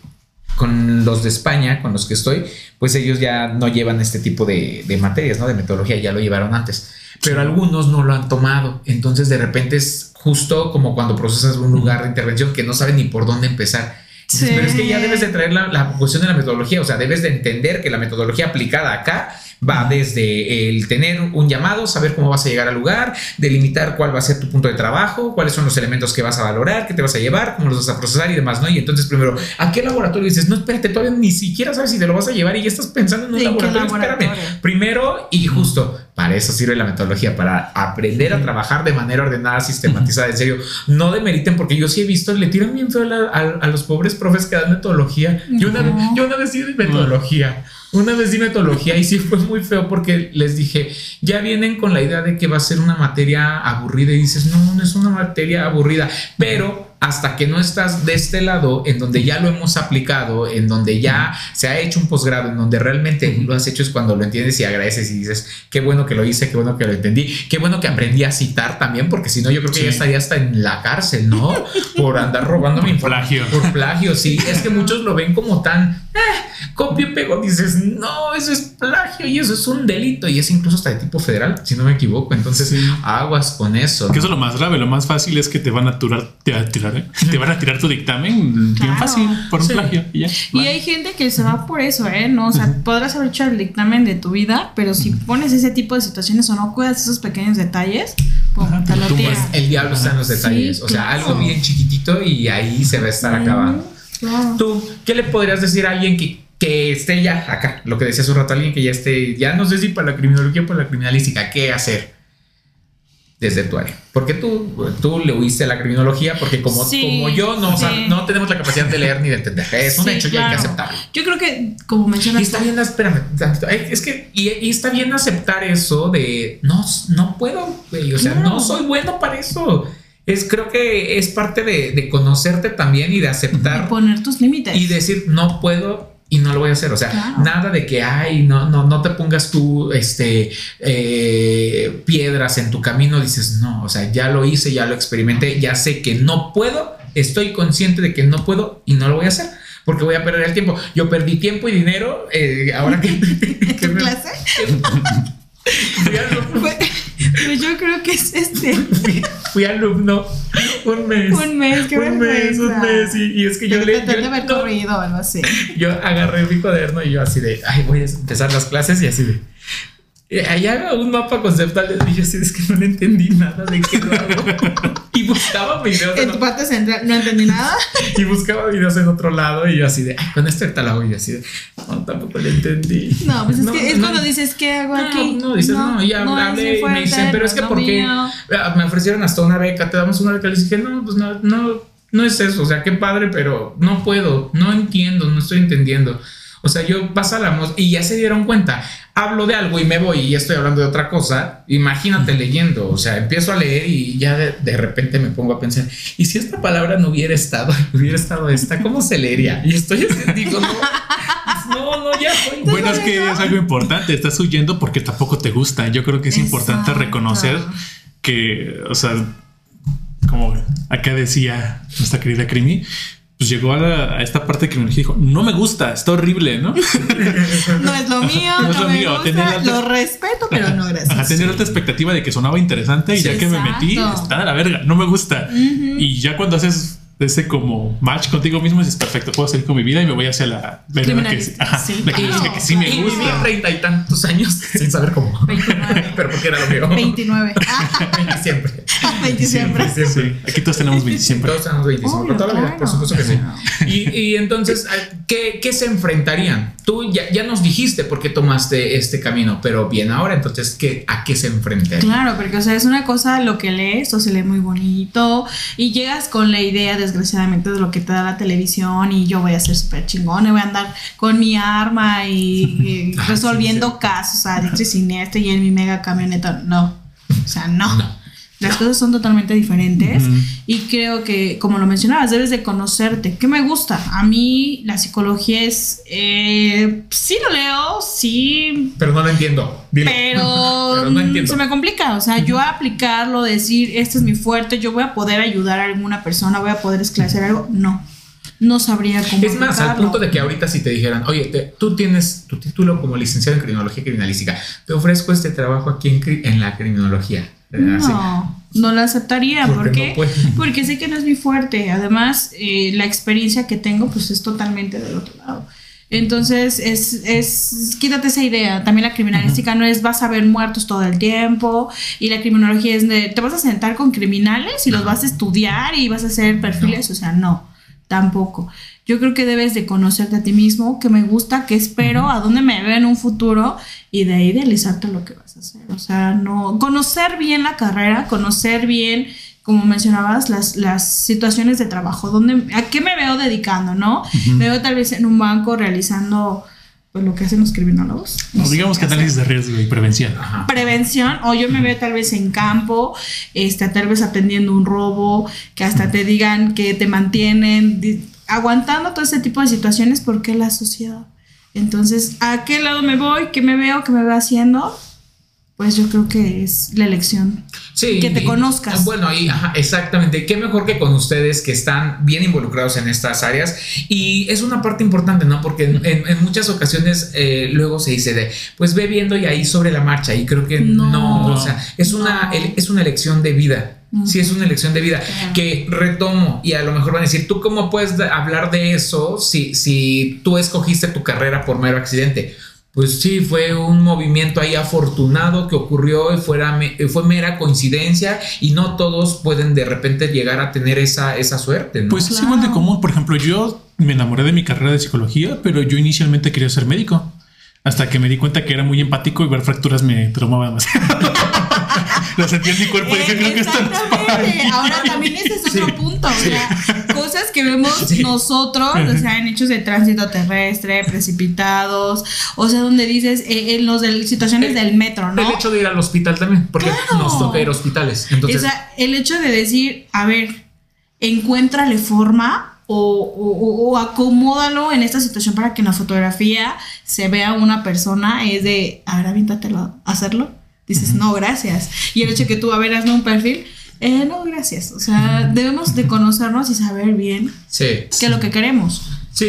con los de España, con los que estoy, pues ellos ya no llevan este tipo de, de materias, ¿no? De metodología, ya lo llevaron antes. Pero algunos no lo han tomado. Entonces de repente es justo como cuando procesas un lugar de intervención que no saben ni por dónde empezar. Sí. Pero es que ya debes de traer la, la cuestión de la metodología, o sea, debes de entender que la metodología aplicada acá va desde el tener un llamado, saber cómo vas a llegar al lugar, delimitar cuál va a ser tu punto de trabajo, cuáles son los elementos que vas a valorar, qué te vas a llevar, cómo los vas a procesar y demás, ¿no? Y entonces primero, ¿a qué laboratorio dices? No, espérate, todavía ni siquiera sabes si te lo vas a llevar y ya estás pensando en un ¿En qué laboratorio. Espérame, primero y justo. Para eso sirve la metodología, para aprender a trabajar de manera ordenada, sistematizada. En serio, no demeriten, porque yo sí he visto, le tiran bien feo a, a- a los pobres profes que dan metodología. Yo, una, No. vez- yo una vez di metodología. Una vez di metodología y sí fue muy feo porque les dije, ya vienen con la idea de que va a ser una materia aburrida y dices, no, no es una materia aburrida, pero hasta que no estás de este lado, en donde ya lo hemos aplicado, en donde ya se ha hecho un posgrado, en donde realmente lo has hecho es cuando lo entiendes y agradeces y dices, qué bueno que lo hice, qué bueno que lo entendí, qué bueno que aprendí a citar también, porque si no yo creo que Sí. ya estaría hasta en la cárcel, ¿no? Por andar robando mi plagio. Por plagio, sí. Es que *laughs* muchos lo ven como tan, eh, copio y pego. Dices, no, eso es plagio y eso es un delito y es incluso hasta de tipo federal, si no me equivoco. Entonces, Sí. aguas con eso. Que eso es lo más grave, lo más fácil es que te van a tirar, te, a tirar, ¿eh? te van a tirar tu dictamen bien fácil por un Sí. plagio y ya. Y hay gente que se va por eso, ¿eh? No, o sea, podrás haber hecho el dictamen de tu vida, pero si pones ese tipo de situaciones o no cuidas esos pequeños detalles, pum, Ajá, te lo. El diablo está en los detalles. Sí, o sea, claro. algo bien chiquitito y ahí se va a estar acabando. Claro. Tú, ¿qué le podrías decir a alguien que, que esté ya acá? Lo que decía hace rato, alguien que ya esté, ya no sé si para la criminología o para la criminalística, ¿qué hacer? Desde tu área. Porque tú, tú le huiste a la criminología, porque como, Sí, como yo no, o sea, sí. no tenemos la capacidad de leer ni de entender. *laughs* Es un Sí, hecho y hay que claro. aceptarlo. Yo creo que, como Y mencionas, está bien, espérame, es que, y, y está bien aceptar eso de no, no puedo, o sea, Claro. no soy bueno para eso. Es, creo que es parte de, de conocerte también y de aceptar poner tus límites. y decir no puedo y no lo voy a hacer. O sea, Claro. nada de que ay, no, no, no te pongas tú este eh, piedras en tu camino. Dices, no, o sea, ya lo hice, ya lo experimenté, ya sé que no puedo, estoy consciente de que no puedo y no lo voy a hacer. Porque voy a perder el tiempo. Yo perdí tiempo y dinero. eh, ahora que, *laughs* *laughs* que ¿Tu me- clase? *laughs* Fue- Pues yo creo que es este. fui- fui alumno un mes. Un mes, qué un mes, un mes. Y, y es que yo le. yo- haber no, corrido o algo así. yo agarré mi cuaderno y yo así de, ay, voy a empezar las clases y así de, eh, haga un mapa conceptual. Y yo así es que no le entendí nada de qué lo hago. *laughs* y buscaba videos En en, tu parte central no entendí nada. *laughs* y buscaba videos en otro lado y yo así de, ay, con esto ahorita lo hago y yo así de, no, tampoco le entendí. No, pues es No, que es no, cuando dices, ¿qué hago no, aquí? No, dices, no, ya no, hablé y me dicen, pero es que ¿por qué? Ah, Me ofrecieron hasta una beca, te damos una beca. Les dije, no, pues no, no, no es eso. O sea, qué padre, pero no puedo, no entiendo, no estoy entendiendo. O sea, yo pasamos y ya se dieron cuenta. Hablo de algo y me voy y ya estoy hablando de otra cosa. Imagínate leyendo. O sea, empiezo a leer y ya de, de repente me pongo a pensar, ¿y si esta palabra no hubiera estado, *laughs* hubiera estado esta, cómo se leería? Y estoy así, digo, no, no, no, ya. Bueno, es que es algo importante, estás huyendo porque tampoco te gusta. Yo creo que es importante reconocer que, o sea, como acá decía nuestra querida Crimi, pues llegó a, la- a esta parte criminología y dijo, no me gusta, está horrible, ¿no? *laughs* No es lo mío, No no, es lo me mío, gusta, alta- lo respeto, pero no gracias. tener otra expectativa de que sonaba interesante y Sí, ya que me metí, está de la verga, no me gusta. Y ya cuando haces ese como match contigo mismo, dices perfecto, puedo seguir con mi vida y me voy hacia la verdadera que, Criminalista, ajá, sí, la que, claro. la que sí me y viví gusta. treinta y tantos años *laughs* sin saber cómo. 29. *laughs* Pero porque era lo mío. 29. Ah, Siempre. 20 siempre. Sí, aquí todos tenemos 20 siempre. Todos tenemos 25, Obvio, toda la vida, por supuesto que sí. Y, y entonces, ¿qué, qué se enfrentarían? Tú ya, ya nos dijiste por qué tomaste este camino, pero bien ahora, entonces, ¿qué, ¿a qué se enfrentarían? Claro, porque o sea, es una cosa lo que lees, o se lee muy bonito, y llegas con la idea, desgraciadamente, de lo que te da la televisión, y yo voy a ser súper chingón, y voy a andar con mi arma y, y *laughs* Ah, resolviendo casos a diestro y siniestro, y en mi mega camioneta. No, o sea, no. No. Las cosas son totalmente diferentes y creo que, como lo mencionabas, debes de conocerte. ¿Qué me gusta? A mí la psicología es... Eh, sí lo leo, sí Pero no lo entiendo. Pero, *laughs* Pero no entiendo. se me complica, o sea, yo aplicarlo, decir, este es mi fuerte, yo voy a poder ayudar a alguna persona, voy a poder esclarecer algo, no, no sabría cómo. Es más, al punto de que ahorita si te dijeran, oye, te- tú tienes tu título como licenciado en criminología criminalística, te ofrezco este trabajo aquí en, en la criminología. No, no lo aceptaría, Porque ¿por qué? no puede. *laughs* Porque sé que no es mi fuerte, además eh, la experiencia que tengo pues es totalmente del otro lado. Entonces, es, es, quítate esa idea. También la criminalística no es vas a ver muertos todo el tiempo y la criminología es de te vas a sentar con criminales y los vas a estudiar y vas a hacer perfiles, o sea, no, tampoco. Yo creo que debes de conocerte a ti mismo, que me gusta, que espero, a dónde me veo en un futuro y de ahí idealizarte lo que vas a hacer. O sea, no conocer bien la carrera, conocer bien como mencionabas, las, las situaciones de trabajo, ¿dónde, ¿a qué me veo dedicando, no? Me veo tal vez en un banco realizando pues, lo que hacen los criminólogos. No, sé digamos que análisis de riesgo y prevención. Ajá. Prevención, o yo me veo tal vez en campo, este, tal vez atendiendo un robo, que hasta te digan que te mantienen aguantando todo ese tipo de situaciones porque la sociedad. Entonces, ¿a qué lado me voy? ¿Qué me veo? ¿Qué me veo haciendo? Pues yo creo que es la elección. Sí, Que te y- conozcas. Bueno, y ajá, exactamente. Qué mejor que con ustedes que están bien involucrados en estas áreas. Y es una parte importante, ¿no? Porque en, en- en muchas ocasiones eh, luego se dice de, pues ve viendo y ahí sobre la marcha. Y creo que no, No. o sea, es, una, No. el- es una elección de vida. Mm. Sí, es una elección de vida que retomo y a lo mejor van a decir, ¿tú cómo puedes hablar de eso si, si tú escogiste tu carrera por mero accidente? Pues sí, fue un movimiento ahí afortunado que ocurrió y fuera, me- fue mera coincidencia y no todos pueden de repente llegar a tener esa, esa suerte, ¿no? Pues es igual de común. Por ejemplo, yo me enamoré de mi carrera de psicología, pero yo inicialmente quería ser médico. Hasta que me di cuenta que era muy empático y ver fracturas me traumaba demasiado. *laughs* Lo sentí en mi cuerpo y dije, creo que esto no es para mí. Ahora también ese es otro punto. O sea, cosas que vemos *laughs* Sí. nosotros, o sea, en hechos de tránsito terrestre, precipitados, o sea, donde dices, eh, en los de situaciones El- del metro, ¿no? El hecho de ir al hospital también, porque Claro. nos toca ir a hospitales. Entonces, o sea, el hecho de decir, a ver, encuéntrale forma o, o- o- acomódalo en esta situación para que en la fotografía se vea una persona, es de, a ver, avíntatelo a hacerlo. Dices, no, gracias. Y el hecho de que tú, a ver, hazme un perfil, eh, no, gracias. O sea, debemos de conocernos y saber bien sí. qué es lo que queremos. Sí,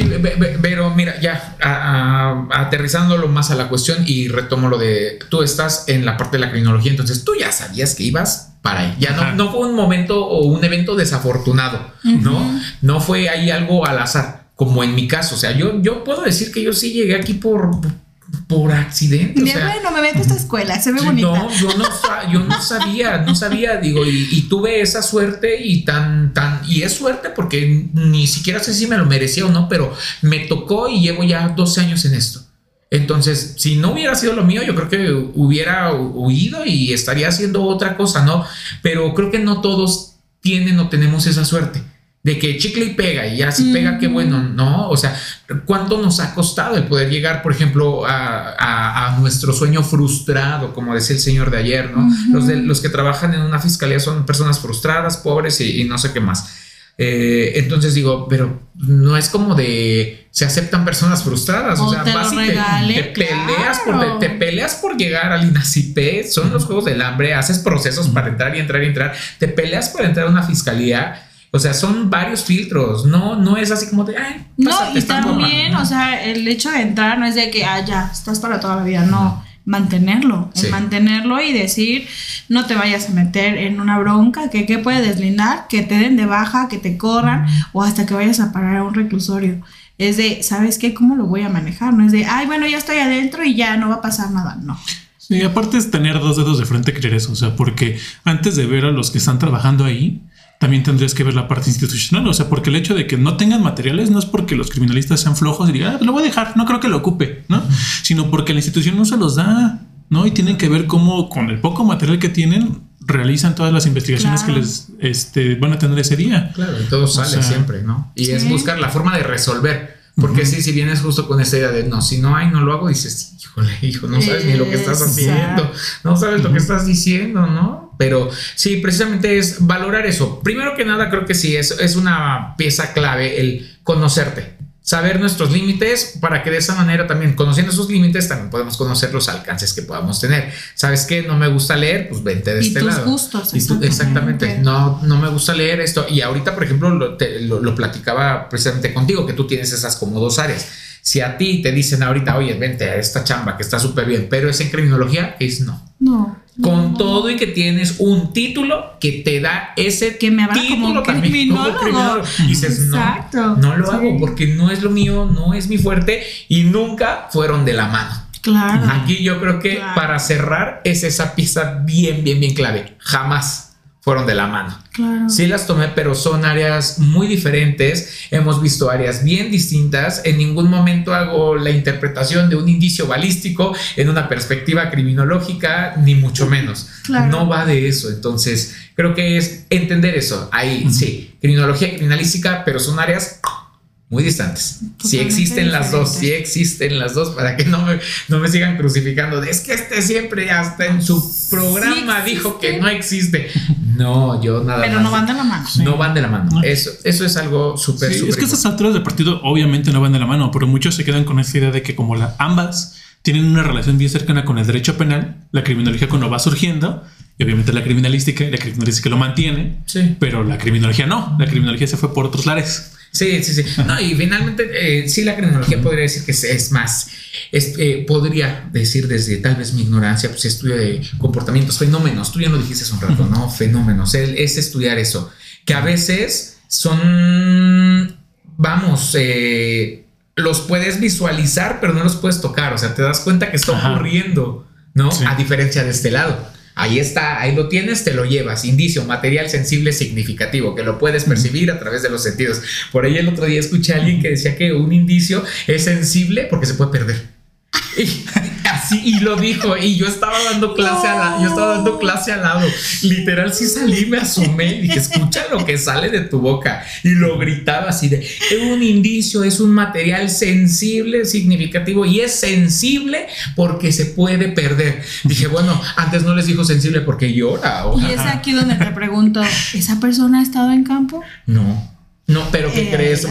pero mira, ya a- a- aterrizándolo más a la cuestión y retomo lo de tú estás en la parte de la criminología, entonces tú ya sabías que ibas para ahí. Ya no, no fue un momento o un evento desafortunado, ¿no? No fue ahí algo al azar, como en mi caso. O sea, yo, yo puedo decir que yo sí llegué aquí por, por accidente. O sea, bueno, me meto a esta escuela, se ve Sí, bonita. No, yo no, yo no *laughs* sabía, no sabía, digo, y, y tuve esa suerte y tan, tan, y es suerte porque ni siquiera sé si me lo merecía o no, pero me tocó y llevo ya 12 años en esto. Entonces, si no hubiera sido lo mío, yo creo que hubiera hu- huido y estaría haciendo otra cosa, ¿no? Pero creo que no todos tienen o tenemos esa suerte. De que chicle y pega, y ya si pega, qué bueno, ¿no? O sea, ¿cuánto nos ha costado el poder llegar, por ejemplo, a, a- a nuestro sueño frustrado, como decía el señor de ayer, ¿no? los, de, los que trabajan en una fiscalía son personas frustradas, pobres y, y no sé qué más. Eh, entonces digo, pero no es como de se aceptan personas frustradas, o, O sea, te vas y te- regale, te, peleas por, te, te peleas por llegar al INACIPE, son los juegos del hambre, haces procesos para entrar y entrar y entrar, te peleas para entrar a una fiscalía. O sea, son varios filtros, no, no es así como de, ay, No, y está guapa". también, o sea, el hecho de entrar no es de que, ah, ya, estás para toda la vida, no. mantenerlo, Sí. mantenerlo y decir, no te vayas a meter en una bronca, que qué puede deslindar, que te den de baja, que te corran o hasta que vayas a parar a un reclusorio. Es de, ¿sabes qué? ¿Cómo lo voy a manejar? No es de, ay, bueno, ya estoy adentro y ya no va a pasar nada. No. Sí, aparte es tener dos dedos de frente creer eso, o sea, porque antes de ver a los que están trabajando ahí, también tendrías que ver la parte institucional, o sea, porque el hecho de que no tengan materiales no es porque los criminalistas sean flojos y digan, ah, lo voy a dejar, no creo que lo ocupe, ¿no? Sino porque la institución no se los da, ¿no? Y tienen que ver cómo con el poco material que tienen realizan todas las investigaciones Claro. que les este, van a tener ese día. Claro, y todo sale sea, siempre, ¿no? Y es buscar la forma de resolver. Porque sí, si vienes justo con esa idea de no, si no hay, no lo hago, dices, híjole, hijo, no sabes ni lo que estás haciendo, no sabes lo que estás diciendo, ¿no? Pero sí, precisamente es valorar eso. Primero que nada, creo que sí, es, es una pieza clave el conocerte, saber nuestros límites para que de esa manera también, conociendo esos límites, también podemos conocer los alcances que podamos tener. ¿Sabes qué? No me gusta leer, pues vente de Y este tus lado. gustos, Y tú- exactamente. exactamente. No, no me gusta leer esto. Y ahorita, por ejemplo, lo, te- lo- lo platicaba precisamente contigo, que tú tienes esas como dos áreas. Si a ti te dicen ahorita, oye, vente a esta chamba que está súper bien, pero es en criminología, es no. No. Con no. todo y que tienes un título que te da ese Que me título como también, criminólogo. como criminólogo. Y dices, Exacto. no, no lo Sí. hago porque no es lo mío, no es mi fuerte y nunca fueron de la mano. Claro. Aquí yo creo que Claro. para cerrar es esa pieza bien, bien, bien clave. Jamás fueron de la mano. Claro. Sí las tomé, pero son áreas muy diferentes. Hemos visto áreas bien distintas. En ningún momento hago la interpretación de un indicio balístico en una perspectiva criminológica, ni mucho menos. Claro. No va de eso. Entonces, creo que es entender eso. Ahí, sí, criminología, criminalística, pero son áreas muy distantes. Si Totalmente existen las dos, si existen las dos, para que no me, no me sigan crucificando. de, Es que este siempre hasta en su programa Sí dijo que no existe. No, yo nada Pero más. no van de la mano. No van de la mano. No. Eso, eso es algo súper, Sí, es que estas alturas del partido obviamente no van de la mano, pero muchos se quedan con esa idea de que como la, ambas tienen una relación bien cercana con el derecho penal, la criminología cuando va surgiendo, y obviamente la criminalística, la criminalística lo mantiene, Sí. pero la criminología no, la criminología se fue por otros lares. Sí, sí, sí. No, y finalmente, eh, sí, la criminología podría decir que es, es más, es, eh, podría decir desde tal vez mi ignorancia, pues estudio de comportamientos, fenómenos. Tú ya lo dijiste hace un rato, ¿no? Fenómenos. Es, es estudiar eso. Que a veces son, vamos, eh, los puedes visualizar, pero no los puedes tocar. O sea, te das cuenta que está Ajá. ocurriendo, ¿no? Sí. A diferencia de este lado. Ahí está, ahí lo tienes, te lo llevas. Indicio, material sensible significativo, que lo puedes percibir a través de los sentidos. Por ahí el otro día escuché a alguien que decía que un indicio es sensible porque se puede perder. Y así, y lo dijo, y yo estaba dando clase a la, yo estaba dando clase al lado. Literal, sí salí, me asomé y dije, escucha lo que sale de tu boca. Y lo gritaba así de, es un indicio, es un material sensible, significativo, y es sensible porque se puede perder. Dije, bueno, antes no les dijo sensible porque llora. Y es aquí donde te pregunto, ¿esa persona ha estado en campo? No. No, pero ¿qué Eh, crees?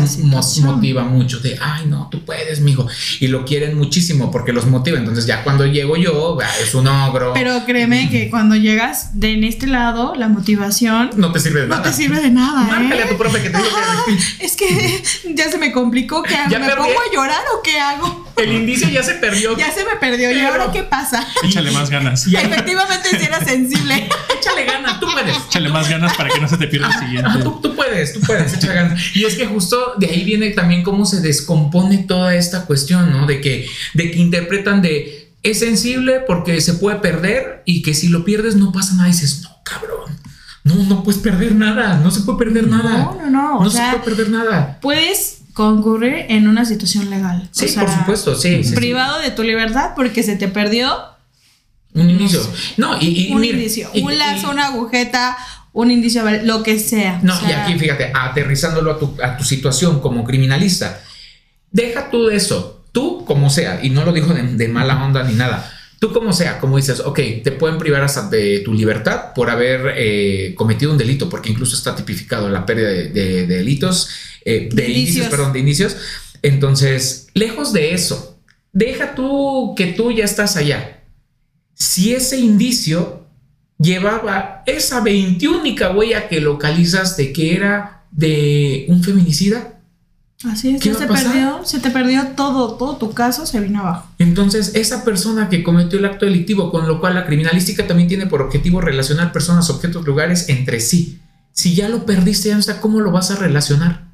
motiva mucho de, ay, no, tú puedes, mijo. Y lo quieren muchísimo porque los motiva. Entonces, ya cuando llego yo, ah, es un ogro. Pero créeme que cuando llegas de en este lado, la motivación no te sirve de no nada. te sirve de nada, Márcale ¿eh? a tu profe que te Ajá, que es que ya se me complicó, ¿qué hago? Ya ¿Me perdí. pongo a llorar o qué hago? el indicio ya se perdió. Ya se me perdió, ¿y Pero- ahora qué pasa? Échale más ganas. Y Efectivamente, si era sensible. *laughs* échale ganas, tú puedes. Échale más ganas para que no se te pierda el siguiente. Tú, tú puedes, tú puedes, échale ganas. Y es que justo de ahí viene también cómo se descompone toda esta cuestión, ¿no? De que, de que interpretan de es sensible porque se puede perder y que si lo pierdes no pasa nada. Y dices, no, cabrón. No, no puedes perder nada. No se puede perder nada. No, no, no. O No se sea, puede perder nada. puedes concurrir en una situación legal. Sí, O sea, por supuesto, sí. sí, sí. Privado de tu libertad porque se te perdió Un inicio. No, y, y un mira, indicio, y- un y- lazo, una agujeta, un indicio, lo que sea. No, O sea, y aquí fíjate, aterrizándolo a tu, a tu situación como criminalista, deja tú de eso, tú como sea, y no lo dijo de, de mala onda ni nada, tú como sea, como dices, ok, te pueden privar hasta de tu libertad por haber eh, cometido un delito, porque incluso está tipificado la pérdida de, de- de delitos, eh, de indicios, indicios. perdón, de indicios. Entonces, lejos de eso, deja tú que tú ya estás allá. Si ese indicio llevaba esa veintiúnica huella que localizas de que era de un feminicida, Así es, ¿Qué se perdió, se te perdió todo, todo tu caso se vino abajo. Entonces, esa persona que cometió el acto delictivo, con lo cual la criminalística también tiene por objetivo relacionar personas, objetos, lugares entre sí. Si ya lo perdiste, ya no cómo lo vas a relacionar.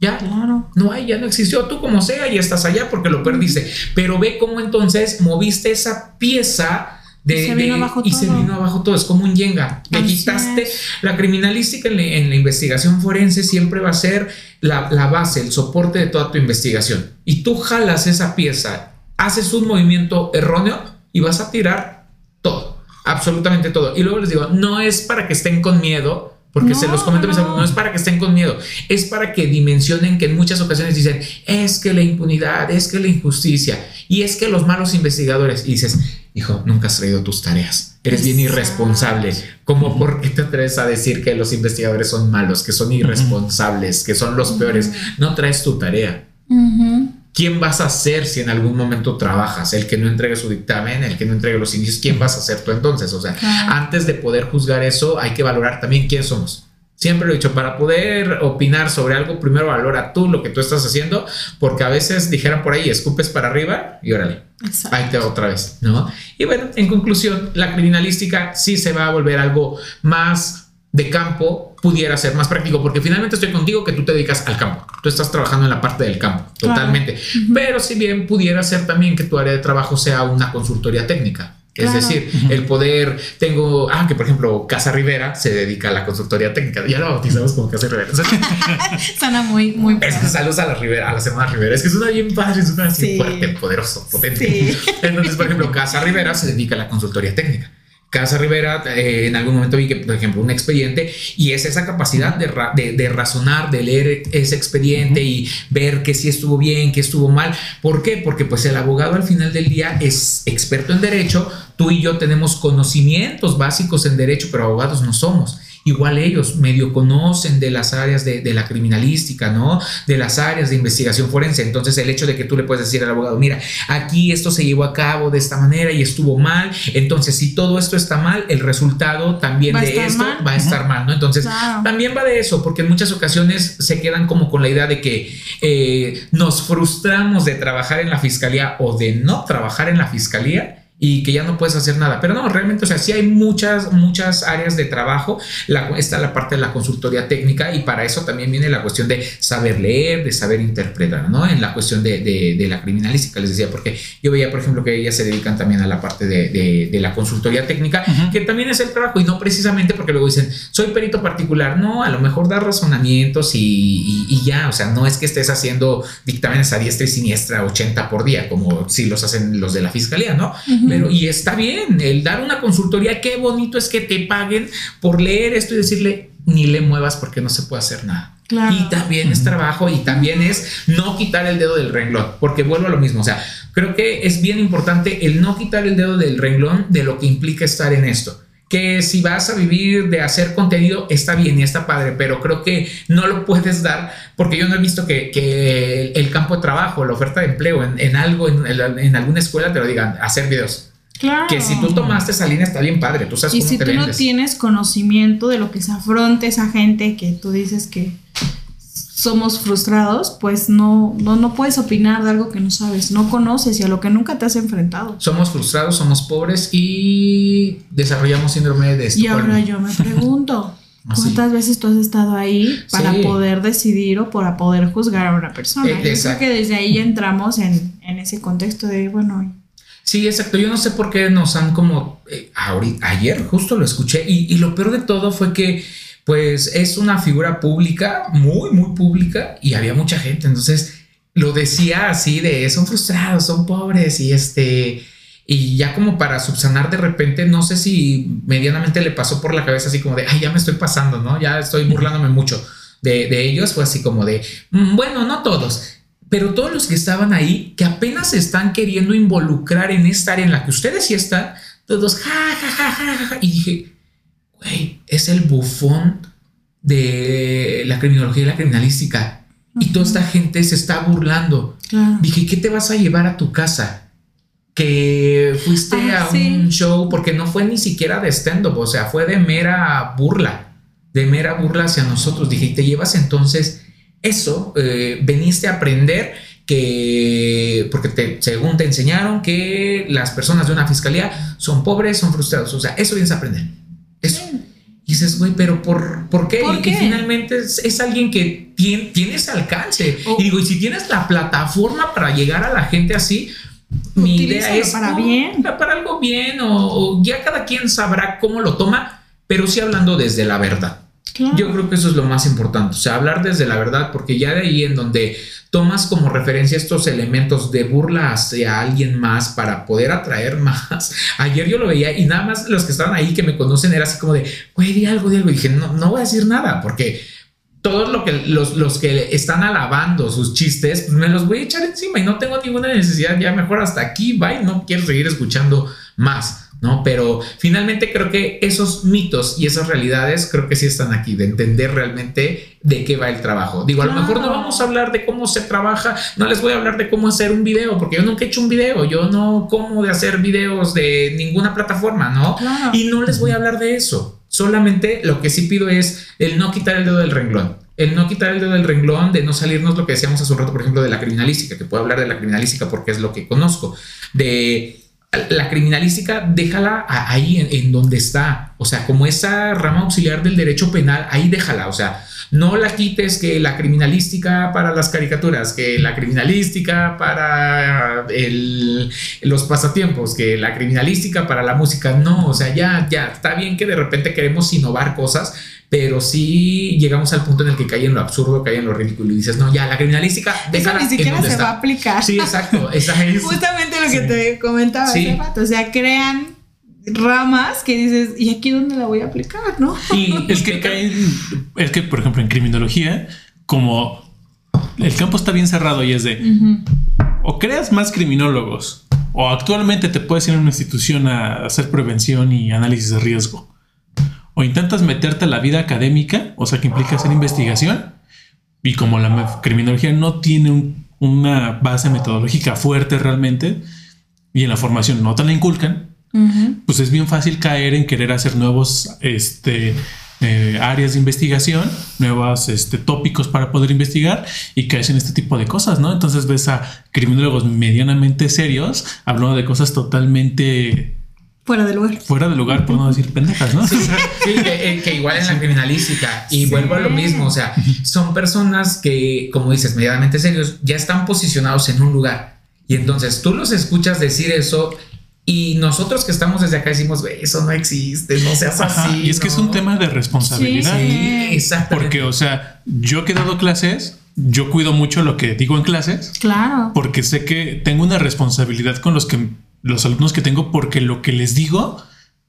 Ya, Claro. no hay, ya no existió. Tú como sea, ya estás allá porque lo perdiste. Pero ve cómo entonces moviste esa pieza de, Y se vino abajo y se vino abajo todo. Es como un yenga. Le quitaste es. la criminalística en la, en la investigación forense siempre va a ser la, la base, el soporte de toda tu investigación. Y tú jalas esa pieza, haces un movimiento erróneo y vas a tirar todo, absolutamente todo. Y luego les digo, no es para que estén con miedo. Porque No, se los comento, a mis no. amigos, no es para que estén con miedo, es para que dimensionen que en muchas ocasiones dicen, es que la impunidad, es que la injusticia, y es que los malos investigadores, y dices, hijo, nunca has traído tus tareas, eres bien irresponsable, como por qué te atreves a decir que los investigadores son malos, que son irresponsables, que son los peores, no traes tu tarea. ¿Quién vas a ser si en algún momento trabajas? El que no entregue su dictamen, el que no entregue los inicios, ¿quién vas a ser tú entonces? O sea, Claro. antes de poder juzgar eso, hay que valorar también quién somos. Siempre lo he dicho, para poder opinar sobre algo, primero valora tú lo que tú estás haciendo, porque a veces dijeran por ahí, escupes para arriba y órale, Exacto. ahí te va otra vez, ¿no? Y bueno, en conclusión, la criminalística sí se va a volver algo más de campo, pudiera ser más práctico, porque finalmente estoy contigo que tú te dedicas al campo, tú estás trabajando en la parte del campo, Claro. totalmente, pero si bien pudiera ser también que tu área de trabajo sea una consultoría técnica. Es Claro. decir, el poder, tengo, ah, que por ejemplo, Casa Rivera se dedica a la consultoría técnica, ya lo bautizamos como Casa Rivera. *laughs* Suena muy, muy Es que saludos a la Rivera, a la semana Rivera. Es que suena bien padre, suena así Sí. fuerte, poderoso, potente. Sí. Entonces, por ejemplo, Casa Rivera se dedica a la consultoría técnica. Casa Rivera, eh, en algún momento vi que, por ejemplo, un expediente y es esa capacidad de, ra- de- de razonar, de leer ese expediente y ver que si estuvo bien, que estuvo mal. ¿Por qué? Porque pues el abogado al final del día es experto en derecho, tú y yo tenemos conocimientos básicos en derecho, pero abogados no somos. Igual ellos medio conocen de las áreas de, de la criminalística, ¿no? De las áreas de investigación forense. Entonces el hecho de que tú le puedes decir al abogado, mira, aquí esto se llevó a cabo de esta manera y estuvo mal. Entonces si todo esto está mal, el resultado también de esto mal. va a estar mal, ¿no? Entonces Claro. también va de eso, porque en muchas ocasiones se quedan como con la idea de que eh, nos frustramos de trabajar en la fiscalía o de no trabajar en la fiscalía y que ya no puedes hacer nada. Pero no, realmente, o sea, sí hay muchas, muchas áreas de trabajo. La, está la parte de la consultoría técnica y para eso también viene la cuestión de saber leer, de saber interpretar, ¿no? En la cuestión de, de- de la criminalística, les decía, porque yo veía, por ejemplo, que ellas se dedican también a la parte de, de- la consultoría técnica, que también es el trabajo y no precisamente porque luego dicen, soy perito particular. No, a lo mejor da razonamientos y, y- y ya, o sea, no es que estés haciendo dictámenes a diestra y siniestra 80 por día, como si los hacen los de la fiscalía, ¿no? Ujú. Pero, y está bien, el dar una consultoría, qué bonito es que te paguen por leer esto y decirle, ni le muevas porque no se puede hacer nada. Claro. Y también es trabajo y también es no quitar el dedo del renglón, porque vuelvo a lo mismo, o sea, creo que es bien importante el no quitar el dedo del renglón de lo que implica estar en esto. Que si vas a vivir de hacer contenido, está bien y está padre, pero creo que no lo puedes dar porque yo no he visto que, que el, campo de trabajo, la oferta de empleo en, en algo, en, en alguna escuela te lo digan, hacer videos. Claro. Que si tú tomaste esa línea está bien padre, tú sabes Y cómo si te tú no tienes conocimiento de lo que se afronta esa gente que tú dices que somos frustrados, pues no, no, no puedes opinar de algo que no sabes, no conoces y a lo que nunca te has enfrentado. Somos frustrados, somos pobres y desarrollamos síndrome de Y Estocolmo. ahora yo me pregunto. *laughs* ¿cuántas veces tú has estado ahí para Sí. poder decidir o para poder juzgar a una persona? Yo creo exacto. que desde ahí ya entramos en, en ese contexto de, bueno, Sí, exacto. Yo no sé por qué nos han como eh, ahorita- ayer justo lo escuché y, y lo peor de todo fue que pues es una figura pública, muy, muy pública y había mucha gente. Entonces lo decía así de son frustrados, son pobres y este... Y ya como para subsanar de repente, no sé si medianamente le pasó por la cabeza así como de, ay, ya me estoy pasando, ¿no? Ya estoy burlándome mucho de, de ellos. Fue así como de, "Mm, bueno, no todos, pero todos los que estaban ahí, que apenas se están queriendo involucrar en esta área en la que ustedes sí están, todos, ja, ja, ja, ja, ja. Y dije, güey, es el bufón de la criminología y la criminalística. Y toda esta gente se está burlando. claro. Dije, ¿qué te vas a llevar a tu casa? Que fuiste Ah, a sí. un show, porque no fue ni siquiera de stand-up, o sea, fue de mera burla, de mera burla hacia nosotros. Dije, ¿y te llevas entonces eso, eh, veniste a aprender que, porque te, según te enseñaron que las personas de una fiscalía son pobres, son frustrados, o sea, eso vienes a aprender. Eso. Y dices, güey, pero ¿por, ¿por qué? ¿Por y, qué? y finalmente es, es alguien que tiene, tiene ese alcance. Oh. Y digo, y si tienes la plataforma para llegar a la gente así, mi idea es para no, bien. para algo bien o, o ya cada quien sabrá cómo lo toma, pero sí hablando desde la verdad. Claro. Yo creo que eso es lo más importante, o sea, hablar desde la verdad, porque ya de ahí en donde tomas como referencia estos elementos de burla hacia alguien más para poder atraer *laughs* más. Ayer yo lo veía y nada más los que estaban ahí que me conocen era así como de, güey, di algo, di algo. Dije, no, no voy a decir nada, porque todos lo que, los, los que están alabando sus chistes, pues me los voy a echar encima y no tengo ninguna necesidad, ya mejor hasta aquí, bye, no quiero seguir escuchando más. ¿No? Pero finalmente creo que esos mitos y esas realidades creo que sí están aquí, de entender realmente de qué va el trabajo. Digo, a lo mejor no vamos a hablar de cómo se trabaja, no les voy a hablar de cómo hacer un video, porque yo nunca he hecho un video, yo no como de hacer videos de ninguna plataforma, ¿no? Claro. Y no les voy a hablar de eso. Solamente lo que sí pido es el no quitar el dedo del renglón. El no quitar el dedo del renglón, de no salirnos lo que decíamos hace un rato, por ejemplo, de la criminalística, que puedo hablar de la criminalística porque es lo que conozco. De la criminalística, déjala ahí en, en donde está. O sea, como esa rama auxiliar del derecho penal, ahí déjala. O sea, no la quites que la criminalística para las caricaturas, que la criminalística para el- los pasatiempos, que la criminalística para la música. No, o sea, ya, ya, está bien que de repente queremos innovar cosas, pero sí llegamos al punto en el que cae en lo absurdo, cae en lo ridículo y dices, no, ya, la criminalística, Eso ni siquiera se está. va a aplicar. Sí, exacto. Esa es. *laughs* Justamente lo que Sí. te comentaba Sí. hace rato. O sea, crean ramas que dices, ¿y aquí dónde la voy a aplicar? ¿No? Y Es que caen, es que, por ejemplo, en criminología, como el campo está bien cerrado y es de o creas más criminólogos o actualmente te puedes ir a una institución a hacer prevención y análisis de riesgo o intentas meterte a la vida académica, o sea, que implica hacer investigación y como la criminología no tiene un- una base metodológica fuerte realmente y en la formación no te la inculcan, pues es bien fácil caer en querer hacer nuevos este, eh, áreas de investigación, nuevos este, tópicos para poder investigar y caes en este tipo de cosas, ¿no? Entonces ves a criminólogos medianamente serios hablando de cosas totalmente Fuera de lugar. fuera de lugar, por no decir pendejas, ¿no? Sí, *laughs* que, eh, que igual en la criminalística. Y vuelvo a lo mismo. O sea, son personas que, como dices, medianamente serios, ya están posicionados en un lugar. Y entonces tú los escuchas decir eso. Y nosotros que estamos desde acá decimos, "Güey, eso no existe, no seas Ajá, así. y es que es ¿no?". un tema de responsabilidad. Sí, exactamente. Porque, o sea, yo que he dado clases, yo cuido mucho lo que digo en clases, Claro. porque sé que tengo una responsabilidad con los que los alumnos que tengo, porque lo que les digo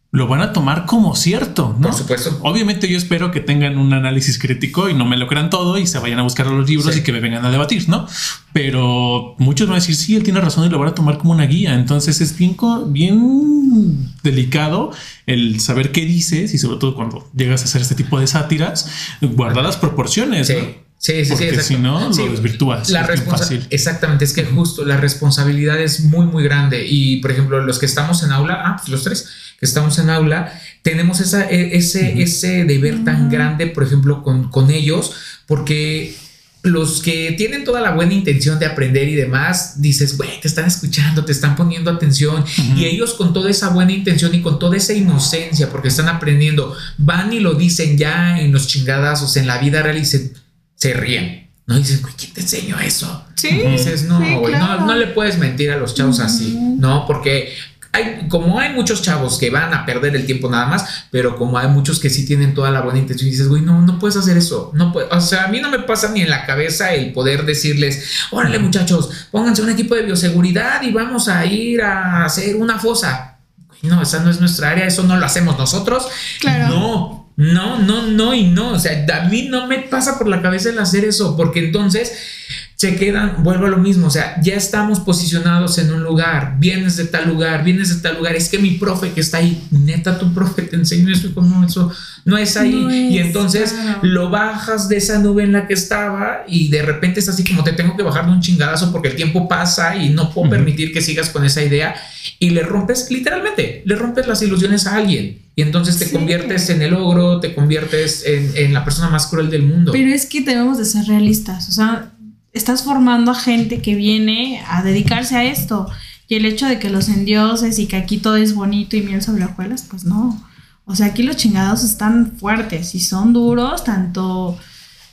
lo van a tomar como cierto, ¿no? Por supuesto. Obviamente yo espero que tengan un análisis crítico y no me lo crean todo y se vayan a buscar los libros Sí. y que me vengan a debatir, ¿no? Pero muchos van a decir, sí, él tiene razón y lo van a tomar como una guía. Entonces es bien, bien delicado el saber qué dices y sobre todo cuando llegas a hacer este tipo de sátiras, guardar las proporciones. Sí. ¿no? Sí, sí, sí, Porque exacto. si no, lo Sí, desvirtúas, La es fácil. Exactamente, es que justo la responsabilidad es muy, muy grande. Y por ejemplo, los que estamos en aula, ah, pues los tres que estamos en aula, tenemos esa, e- ese, ese deber tan grande, por ejemplo, con, con ellos, porque los que tienen toda la buena intención de aprender y demás, dices, güey, te están escuchando, te están poniendo atención. Y ellos con toda esa buena intención y con toda esa inocencia, porque están aprendiendo, van y lo dicen ya en los chingadazos, en la vida real y se, se ríen. No Y dices, güey, ¿quién te enseñó eso? Sí. Y dices, no, Sí, güey, claro. no, no le puedes mentir a los chavos así, ¿no? Porque hay, como hay muchos chavos que van a perder el tiempo nada más, pero como hay muchos que sí tienen toda la buena intención y dices, güey, no, no puedes hacer eso, no puedes, o sea, a mí no me pasa ni en la cabeza el poder decirles, órale muchachos, pónganse un equipo de bioseguridad y vamos a ir a hacer una fosa. Güey, No, esa no es nuestra área, eso no lo hacemos nosotros. Claro. No, no, no, no y no. O sea, a mí no me pasa por la cabeza el hacer eso, porque entonces se quedan, vuelvo a lo mismo, o sea, ya estamos posicionados en un lugar, vienes de tal lugar, vienes de tal lugar, es que mi profe que está ahí, neta tu profe te enseñó eso y como eso no es ahí. Y entonces lo bajas de esa nube en la que estaba y de repente es así como te tengo que bajar de un chingadazo porque el tiempo pasa y no puedo permitir que sigas con esa idea y le rompes literalmente, le rompes las ilusiones a alguien y entonces te conviertes en el ogro, te conviertes en, en la persona más cruel del mundo. Pero es que debemos de ser realistas, o sea, estás formando a gente que viene a dedicarse a esto. Y el hecho de que los endioses y que aquí todo es bonito y miel sobre hojuelas, pues no. O sea, aquí los chingados están fuertes y son duros, tanto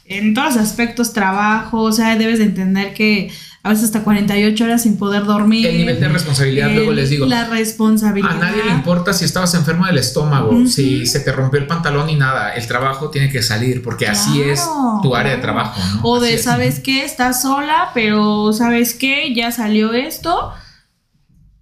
en todos aspectos, trabajo, o sea, debes de entender que a veces hasta 48 horas sin poder dormir. El nivel de responsabilidad, luego les digo. La responsabilidad. A nadie le importa si estabas enfermo del estómago, si se te rompió el pantalón y nada. El trabajo tiene que salir porque así es tu área de trabajo. O de, ¿sabes qué? Estás sola, pero ¿sabes qué? Ya salió esto.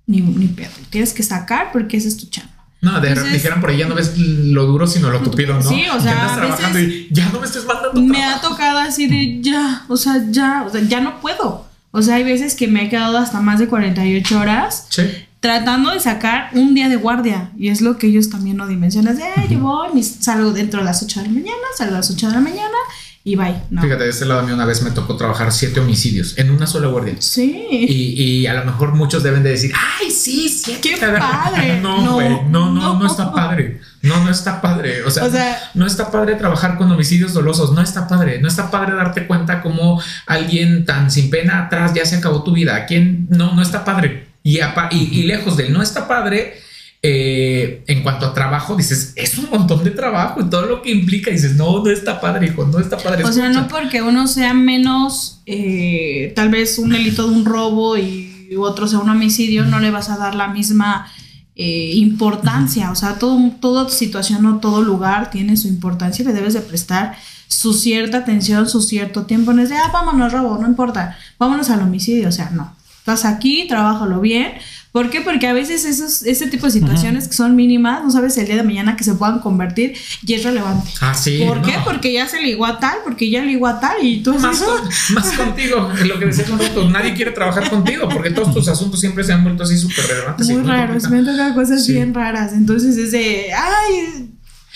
Ni, ni pedo. Tienes que sacar porque ese es tu chamba. No, de, dijeran por ahí ya no ves lo duro, sino lo tupido, ¿no? Sí, o sea, y ya no me estés mandando. Me ha tocado así de ya, o sea, ya, o sea, ya no puedo. O sea, hay veces que me he quedado hasta más de 48 horas tratando de sacar un día de guardia. Y es lo que ellos también no dimensionan. De, yo voy, salgo dentro de las 8 de la mañana, salgo a las 8 de la mañana y bye. Fíjate, de este lado a mí una vez me tocó trabajar siete homicidios en una sola guardia. Sí. Y, y a lo mejor muchos deben de decir, ay, sí, sí, qué padre. *laughs* No, güey, no, no, no, no, está *laughs* padre. No, no está padre. O sea, no está padre trabajar con homicidios dolosos. No está padre. No está padre darte cuenta como alguien tan sin pena atrás ya se acabó tu vida. ¿Quién? No, no está padre. Y, y, y lejos del no está padre, eh, en cuanto a trabajo, dices, es un montón de trabajo y todo lo que implica, dices, no, no está padre, hijo, no está padre. O sea, no porque uno sea menos, eh, tal vez un delito de un robo y otro sea un homicidio, no le vas a dar la misma eh, importancia. O sea, todo, toda situación o todo lugar tiene su importancia y le debes de prestar su cierta atención, su cierto tiempo. No es de, ah, vámonos, robo, no importa, vámonos al homicidio. O sea, no. Estás aquí, trabájalo bien ¿Por qué? Porque a veces esos, ese tipo de situaciones que son mínimas, no sabes el día de mañana que se puedan convertir y es relevante. Ah, sí. ¿Por qué? Porque ya se ligó a tal, porque ya ligó a tal y tú más, más *laughs* contigo, lo que decías nosotros, nadie quiere trabajar contigo porque todos tus asuntos siempre se han vuelto así súper relevantes. Muy raros, me han tocado cosas bien raras. Entonces es de, ay.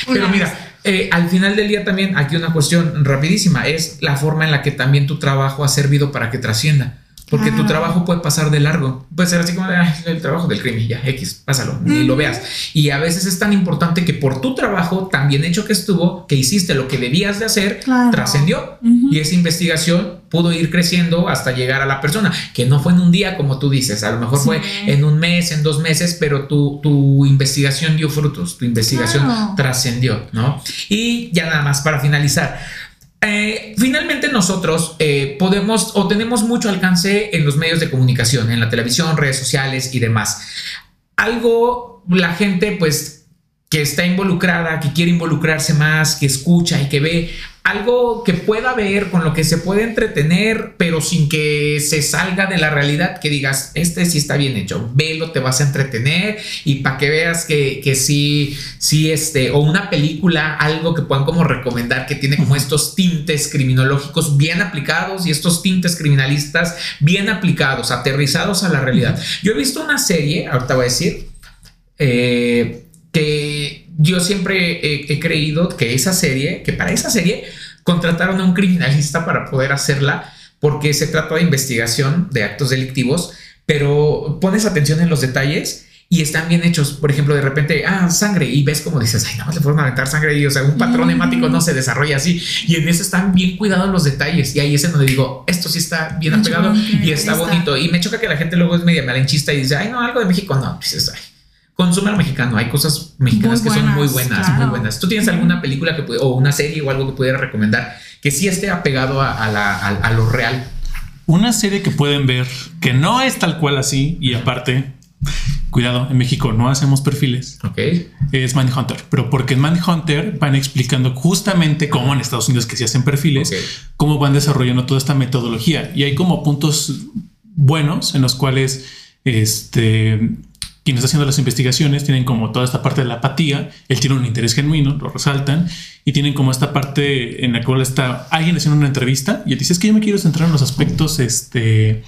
Pero mira, eh, al final del día también aquí una cuestión rapidísima es la forma en la que también tu trabajo ha servido para que trascienda. Porque tu trabajo puede pasar de largo. Puede ser así como el trabajo del crimen, ya, X, pásalo, ni lo veas. Y a veces es tan importante que por tu trabajo, tan bien hecho que estuvo, que hiciste lo que debías de hacer, trascendió. Y esa investigación pudo ir creciendo hasta llegar a la persona, que no fue en un día, como tú dices, a lo mejor fue en un mes, en dos meses, pero tu, tu investigación dio frutos, tu investigación trascendió, ¿no? Y ya nada más para finalizar. Eh, finalmente nosotros eh, podemos o tenemos mucho alcance en los medios de comunicación, en la televisión, redes sociales y demás. Algo la gente pues que está involucrada, que quiere involucrarse más, que escucha y que ve algo que pueda ver, con lo que se puede entretener, pero sin que se salga de la realidad, que digas, este sí está bien hecho, velo, te vas a entretener y para que veas que, que sí, sí, este, o una película, algo que puedan como recomendar, que tiene como estos tintes criminológicos bien aplicados y estos tintes criminalistas bien aplicados, aterrizados a la realidad. Yo he visto una serie, ahorita voy a decir, eh, que yo siempre he, creído que esa serie, que para esa serie contrataron a un criminalista para poder hacerla, porque se trata de investigación de actos delictivos, pero pones atención en los detalles y están bien hechos. Por ejemplo, de repente, ah, sangre, y ves como dices, ay, no, le fueron a aventar sangre y, o sea, un patrón hemático no se desarrolla así. Y en eso están bien cuidados los detalles. Y ahí es en donde digo, esto sí está bien apegado y está bonito. Y me choca que la gente luego es media malenchista y dice, ay, no, algo de México, no, pues, ay consume al mexicano. Hay cosas mexicanas que son muy buenas, muy buenas. ¿Tú tienes alguna película que o una serie o algo que pudiera recomendar que sí esté apegado a, lo real? Una serie que pueden ver que no es tal cual así y aparte, cuidado, en México no hacemos perfiles. Ok. Es Manhunter, pero porque en Manhunter van explicando justamente cómo en Estados Unidos que se hacen perfiles, cómo van desarrollando toda esta metodología y hay como puntos buenos en los cuales este quien está haciendo las investigaciones tienen como toda esta parte de la apatía, él tiene un interés genuino, lo resaltan, y tienen como esta parte en la cual está alguien haciendo una entrevista y él dice, es que yo me quiero centrar en los aspectos, este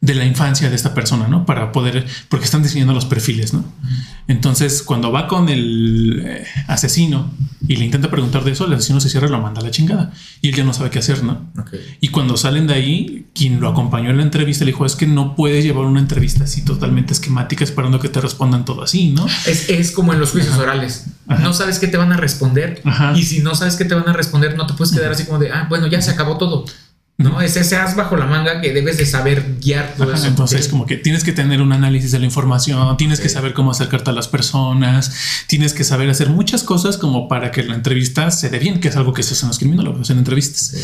de la infancia de esta persona, ¿no? Para poder, porque están diseñando los perfiles, ¿no? Entonces, cuando va con el eh, asesino y le intenta preguntar de eso, el asesino se cierra y lo manda a la chingada. Y él ya no sabe qué hacer, ¿no? Y cuando salen de ahí, quien lo acompañó en la entrevista le dijo, es que no puedes llevar una entrevista así totalmente esquemática esperando que te respondan todo así, ¿no? Es, como en los juicios orales. No sabes qué te van a responder. Y si no sabes qué te van a responder, no te puedes quedar así como de, ah, bueno, ya se acabó todo. ¿No? Es ese as bajo la manga que debes de saber guiar todo eso. Entonces, como que tienes que tener un análisis de la información, tienes que saber cómo acercarte a las personas, tienes que saber hacer muchas cosas como para que la entrevista se dé bien, que es algo que se hace en los criminólogos en entrevistas.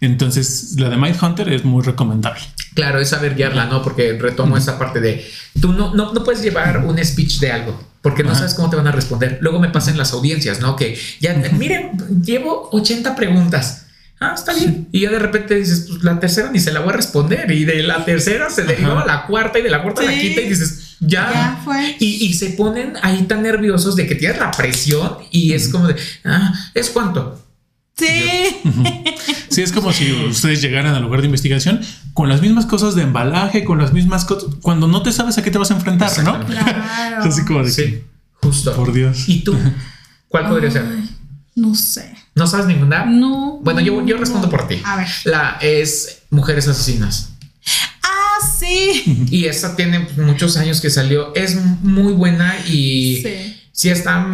Entonces, la de Mind Hunter es muy recomendable. Claro, es saber guiarla, ¿no? Porque retomo esa parte de tú no, no, no puedes llevar un speech de algo porque no sabes cómo te van a responder. Luego me pasan las audiencias, ¿no? Que ya, miren, llevo 80 preguntas ah, está bien. Y ya de repente dices, pues la tercera ni se la voy a responder. Y de la tercera se derivó a la cuarta y de la cuarta a la quinta y dices, ya. fue. Y, y, se ponen ahí tan nerviosos de que tienes la presión y es como de, ah, ¿es cuánto? Sí. Sí, es como si ustedes llegaran al lugar de investigación con las mismas cosas de embalaje, con las mismas cosas, cuando no te sabes a qué te vas a enfrentar, ¿no? Claro. Así como de sí, justo. Por Dios. ¿Y tú? ¿Cuál podría ser? No sé. ¿No sabes ninguna? No. Bueno, yo, yo respondo por ti. A ver. La es Mujeres Asesinas. Ah, sí. Y esa tiene muchos años que salió. Es muy buena y sí, sí está.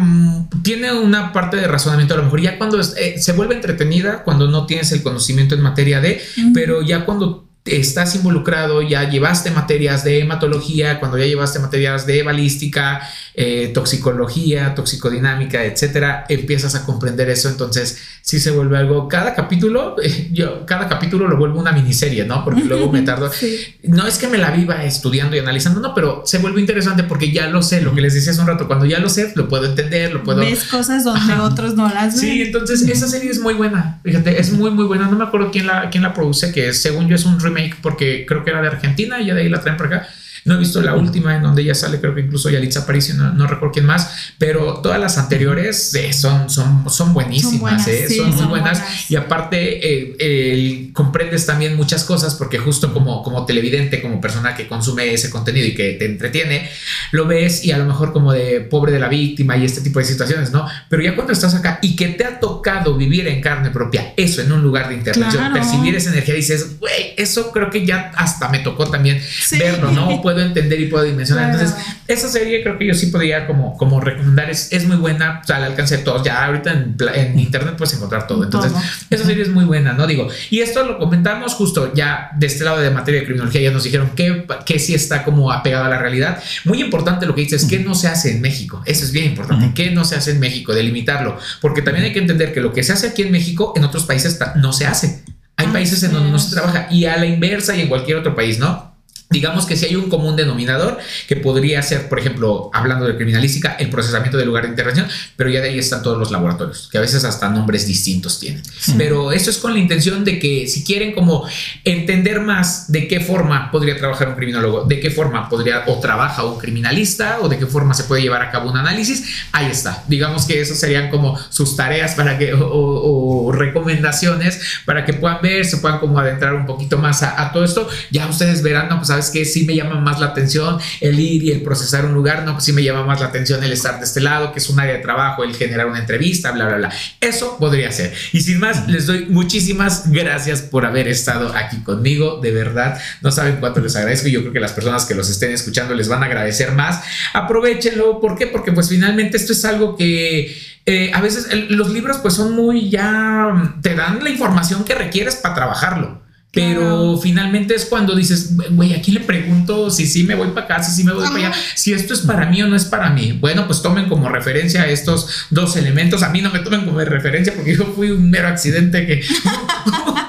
Tiene una parte de razonamiento. A lo mejor ya cuando eh, se vuelve entretenida, cuando no tienes el conocimiento en materia de, pero ya cuando estás involucrado, ya llevaste materias de hematología, cuando ya llevaste materias de balística, eh, toxicología, toxicodinámica, etcétera, empiezas a comprender eso. Entonces, sí se vuelve algo. Cada capítulo, *laughs* yo cada capítulo lo vuelvo una miniserie, ¿no? Porque luego me tardo. *laughs* No es que me la viva estudiando y analizando, no, pero se vuelve interesante porque ya lo sé, lo que les decía hace un rato, cuando ya lo sé, lo puedo entender, lo puedo. Ves cosas donde otros no las ven. Sí, entonces esa serie es muy buena. Fíjate, es muy, muy buena. No me acuerdo quién la, quién la produce, que según yo es un remake porque creo que era de Argentina y ya de ahí la traen para acá no he visto la última en donde ella sale, creo que incluso Yalitza Aparicio, no, no recuerdo quién más, pero todas las anteriores eh, son, son, son buenísimas, son, muy buenas. Y aparte, eh, comprendes también muchas cosas porque justo como, como televidente, como persona que consume ese contenido y que te entretiene, lo ves y a lo mejor como de pobre de la víctima y este tipo de situaciones, ¿no? Pero ya cuando estás acá y que te ha tocado vivir en carne propia, eso en un lugar de intervención, percibir esa energía, dices, güey, eso creo que ya hasta me tocó también verlo, ¿no? Puedo entender y puedo dimensionar. Entonces, esa serie creo que yo sí podría como, como recomendar. Es, es muy buena, o sea, al alcance de todos. Ya ahorita en, en internet puedes encontrar todo. Entonces, esa serie es muy buena, ¿no? Digo, y esto lo comentamos justo ya de este lado de materia de criminología. Ya nos dijeron que, que sí está como apegado a la realidad. Muy importante lo que dices, que no se hace en México. Eso es bien importante. que no se hace en México? Delimitarlo. Porque también hay que entender que lo que se hace aquí en México, en otros países no se hace. Hay ah, países en donde no se trabaja y a la inversa y en cualquier otro país, ¿no? Digamos que si hay un común denominador que podría ser, por ejemplo, hablando de criminalística, el procesamiento del lugar de intervención, pero ya de ahí están todos los laboratorios, que a veces hasta nombres distintos tienen. Pero eso es con la intención de que si quieren como entender más de qué forma podría trabajar un criminólogo, de qué forma podría o trabaja un criminalista o de qué forma se puede llevar a cabo un análisis, ahí está. Digamos que esas serían como sus tareas para que o, recomendaciones para que puedan ver, se puedan como adentrar un poquito más a, a todo esto. Ya ustedes verán, no, pues a que sí me llama más la atención el ir y el procesar un lugar, no, pues sí me llama más la atención el estar de este lado, que es un área de trabajo, el generar una entrevista, bla, bla, bla. Eso podría ser. Y sin más, les doy muchísimas gracias por haber estado aquí conmigo, de verdad. No saben cuánto les agradezco y yo creo que las personas que los estén escuchando les van a agradecer más. Aprovechenlo, ¿por qué? Porque pues finalmente esto es algo que... Eh, a veces los libros pues son muy ya, te dan la información que requieres para trabajarlo. Pero finalmente es cuando dices, güey, ¿a quién le pregunto si sí me voy para acá, si sí me voy para allá? Si esto es para mí o no es para mí. Bueno, pues tomen como referencia estos dos elementos. A mí no me tomen como referencia porque yo fui un mero accidente que... *laughs*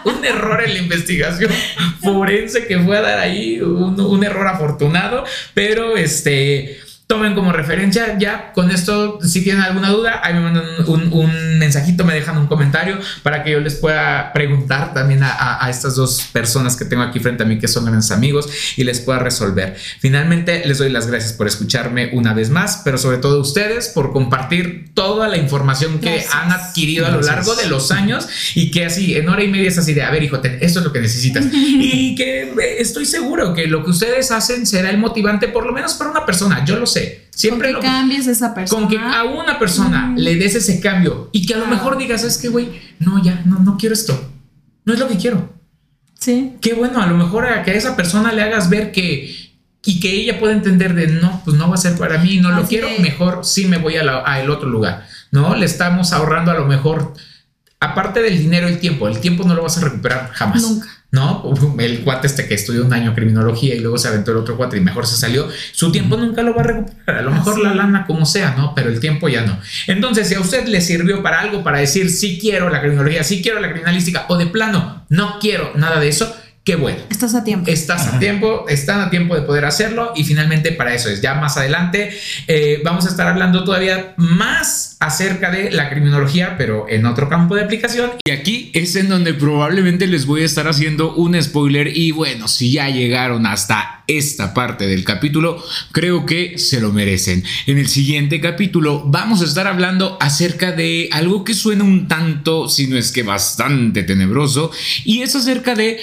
un error en la investigación forense que fue a dar ahí, un, un error afortunado, pero este tomen como referencia. Ya con esto, si tienen alguna duda, ahí me mandan un, un mensajito, me dejan un comentario para que yo les pueda preguntar también a, a, estas dos personas que tengo aquí frente a mí, que son grandes amigos, y les pueda resolver. Finalmente, les doy las gracias por escucharme una vez más, pero sobre todo ustedes por compartir toda la información que gracias. han adquirido a lo largo de los años y que así en hora y media es así de, a ver, hijo, esto es lo que necesitas. *laughs* y que estoy seguro que lo que ustedes hacen será el motivante, por lo menos para una persona, yo lo sé. Siempre con que lo cambies esa persona. Con que a una persona mm. le des ese cambio y que a lo mejor digas, es que, güey, no, ya, no, no quiero esto. No es lo que quiero. Sí. Qué bueno, a lo mejor a que a esa persona le hagas ver que y que ella pueda entender de no, pues no va a ser para mí, no Así lo quiero, es. mejor sí me voy a, el otro lugar, ¿no? Le estamos ahorrando a lo mejor, aparte del dinero, el tiempo, el tiempo no lo vas a recuperar jamás. Nunca. ¿No? El cuate este que estudió un año criminología y luego se aventó el otro cuate y mejor se salió, su tiempo nunca lo va a recuperar, a lo mejor la lana como sea, ¿no? Pero el tiempo ya no. Entonces, si a usted le sirvió para algo, para decir sí quiero la criminología, sí quiero la criminalística o de plano no quiero nada de eso, Qué bueno. Estás a tiempo. Estás Ajá. a tiempo, están a tiempo de poder hacerlo y finalmente para eso es. Ya más adelante eh, vamos a estar hablando todavía más acerca de la criminología, pero en otro campo de aplicación. Y aquí es en donde probablemente les voy a estar haciendo un spoiler y bueno, si ya llegaron hasta esta parte del capítulo, creo que se lo merecen. En el siguiente capítulo vamos a estar hablando acerca de algo que suena un tanto, si no es que bastante tenebroso, y es acerca de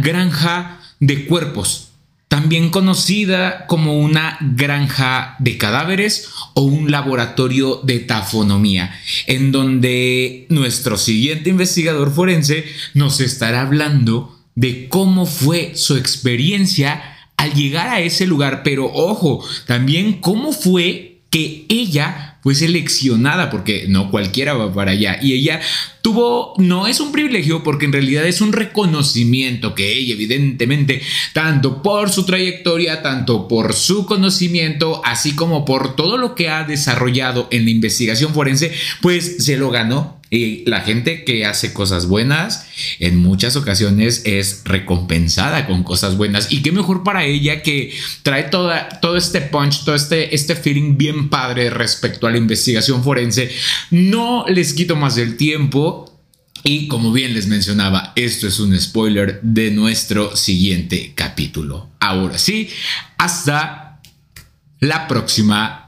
granja de cuerpos, también conocida como una granja de cadáveres o un laboratorio de tafonomía, en donde nuestro siguiente investigador forense nos estará hablando de cómo fue su experiencia al llegar a ese lugar, pero ojo, también cómo fue que ella fue seleccionada, porque no cualquiera va para allá, y ella tuvo, no es un privilegio porque en realidad es un reconocimiento que ella evidentemente, tanto por su trayectoria, tanto por su conocimiento, así como por todo lo que ha desarrollado en la investigación forense, pues se lo ganó. Y la gente que hace cosas buenas en muchas ocasiones es recompensada con cosas buenas. Y qué mejor para ella que trae toda, todo este punch, todo este, este feeling bien padre respecto a la investigación forense. No les quito más del tiempo. Y como bien les mencionaba, esto es un spoiler de nuestro siguiente capítulo. Ahora sí, hasta la próxima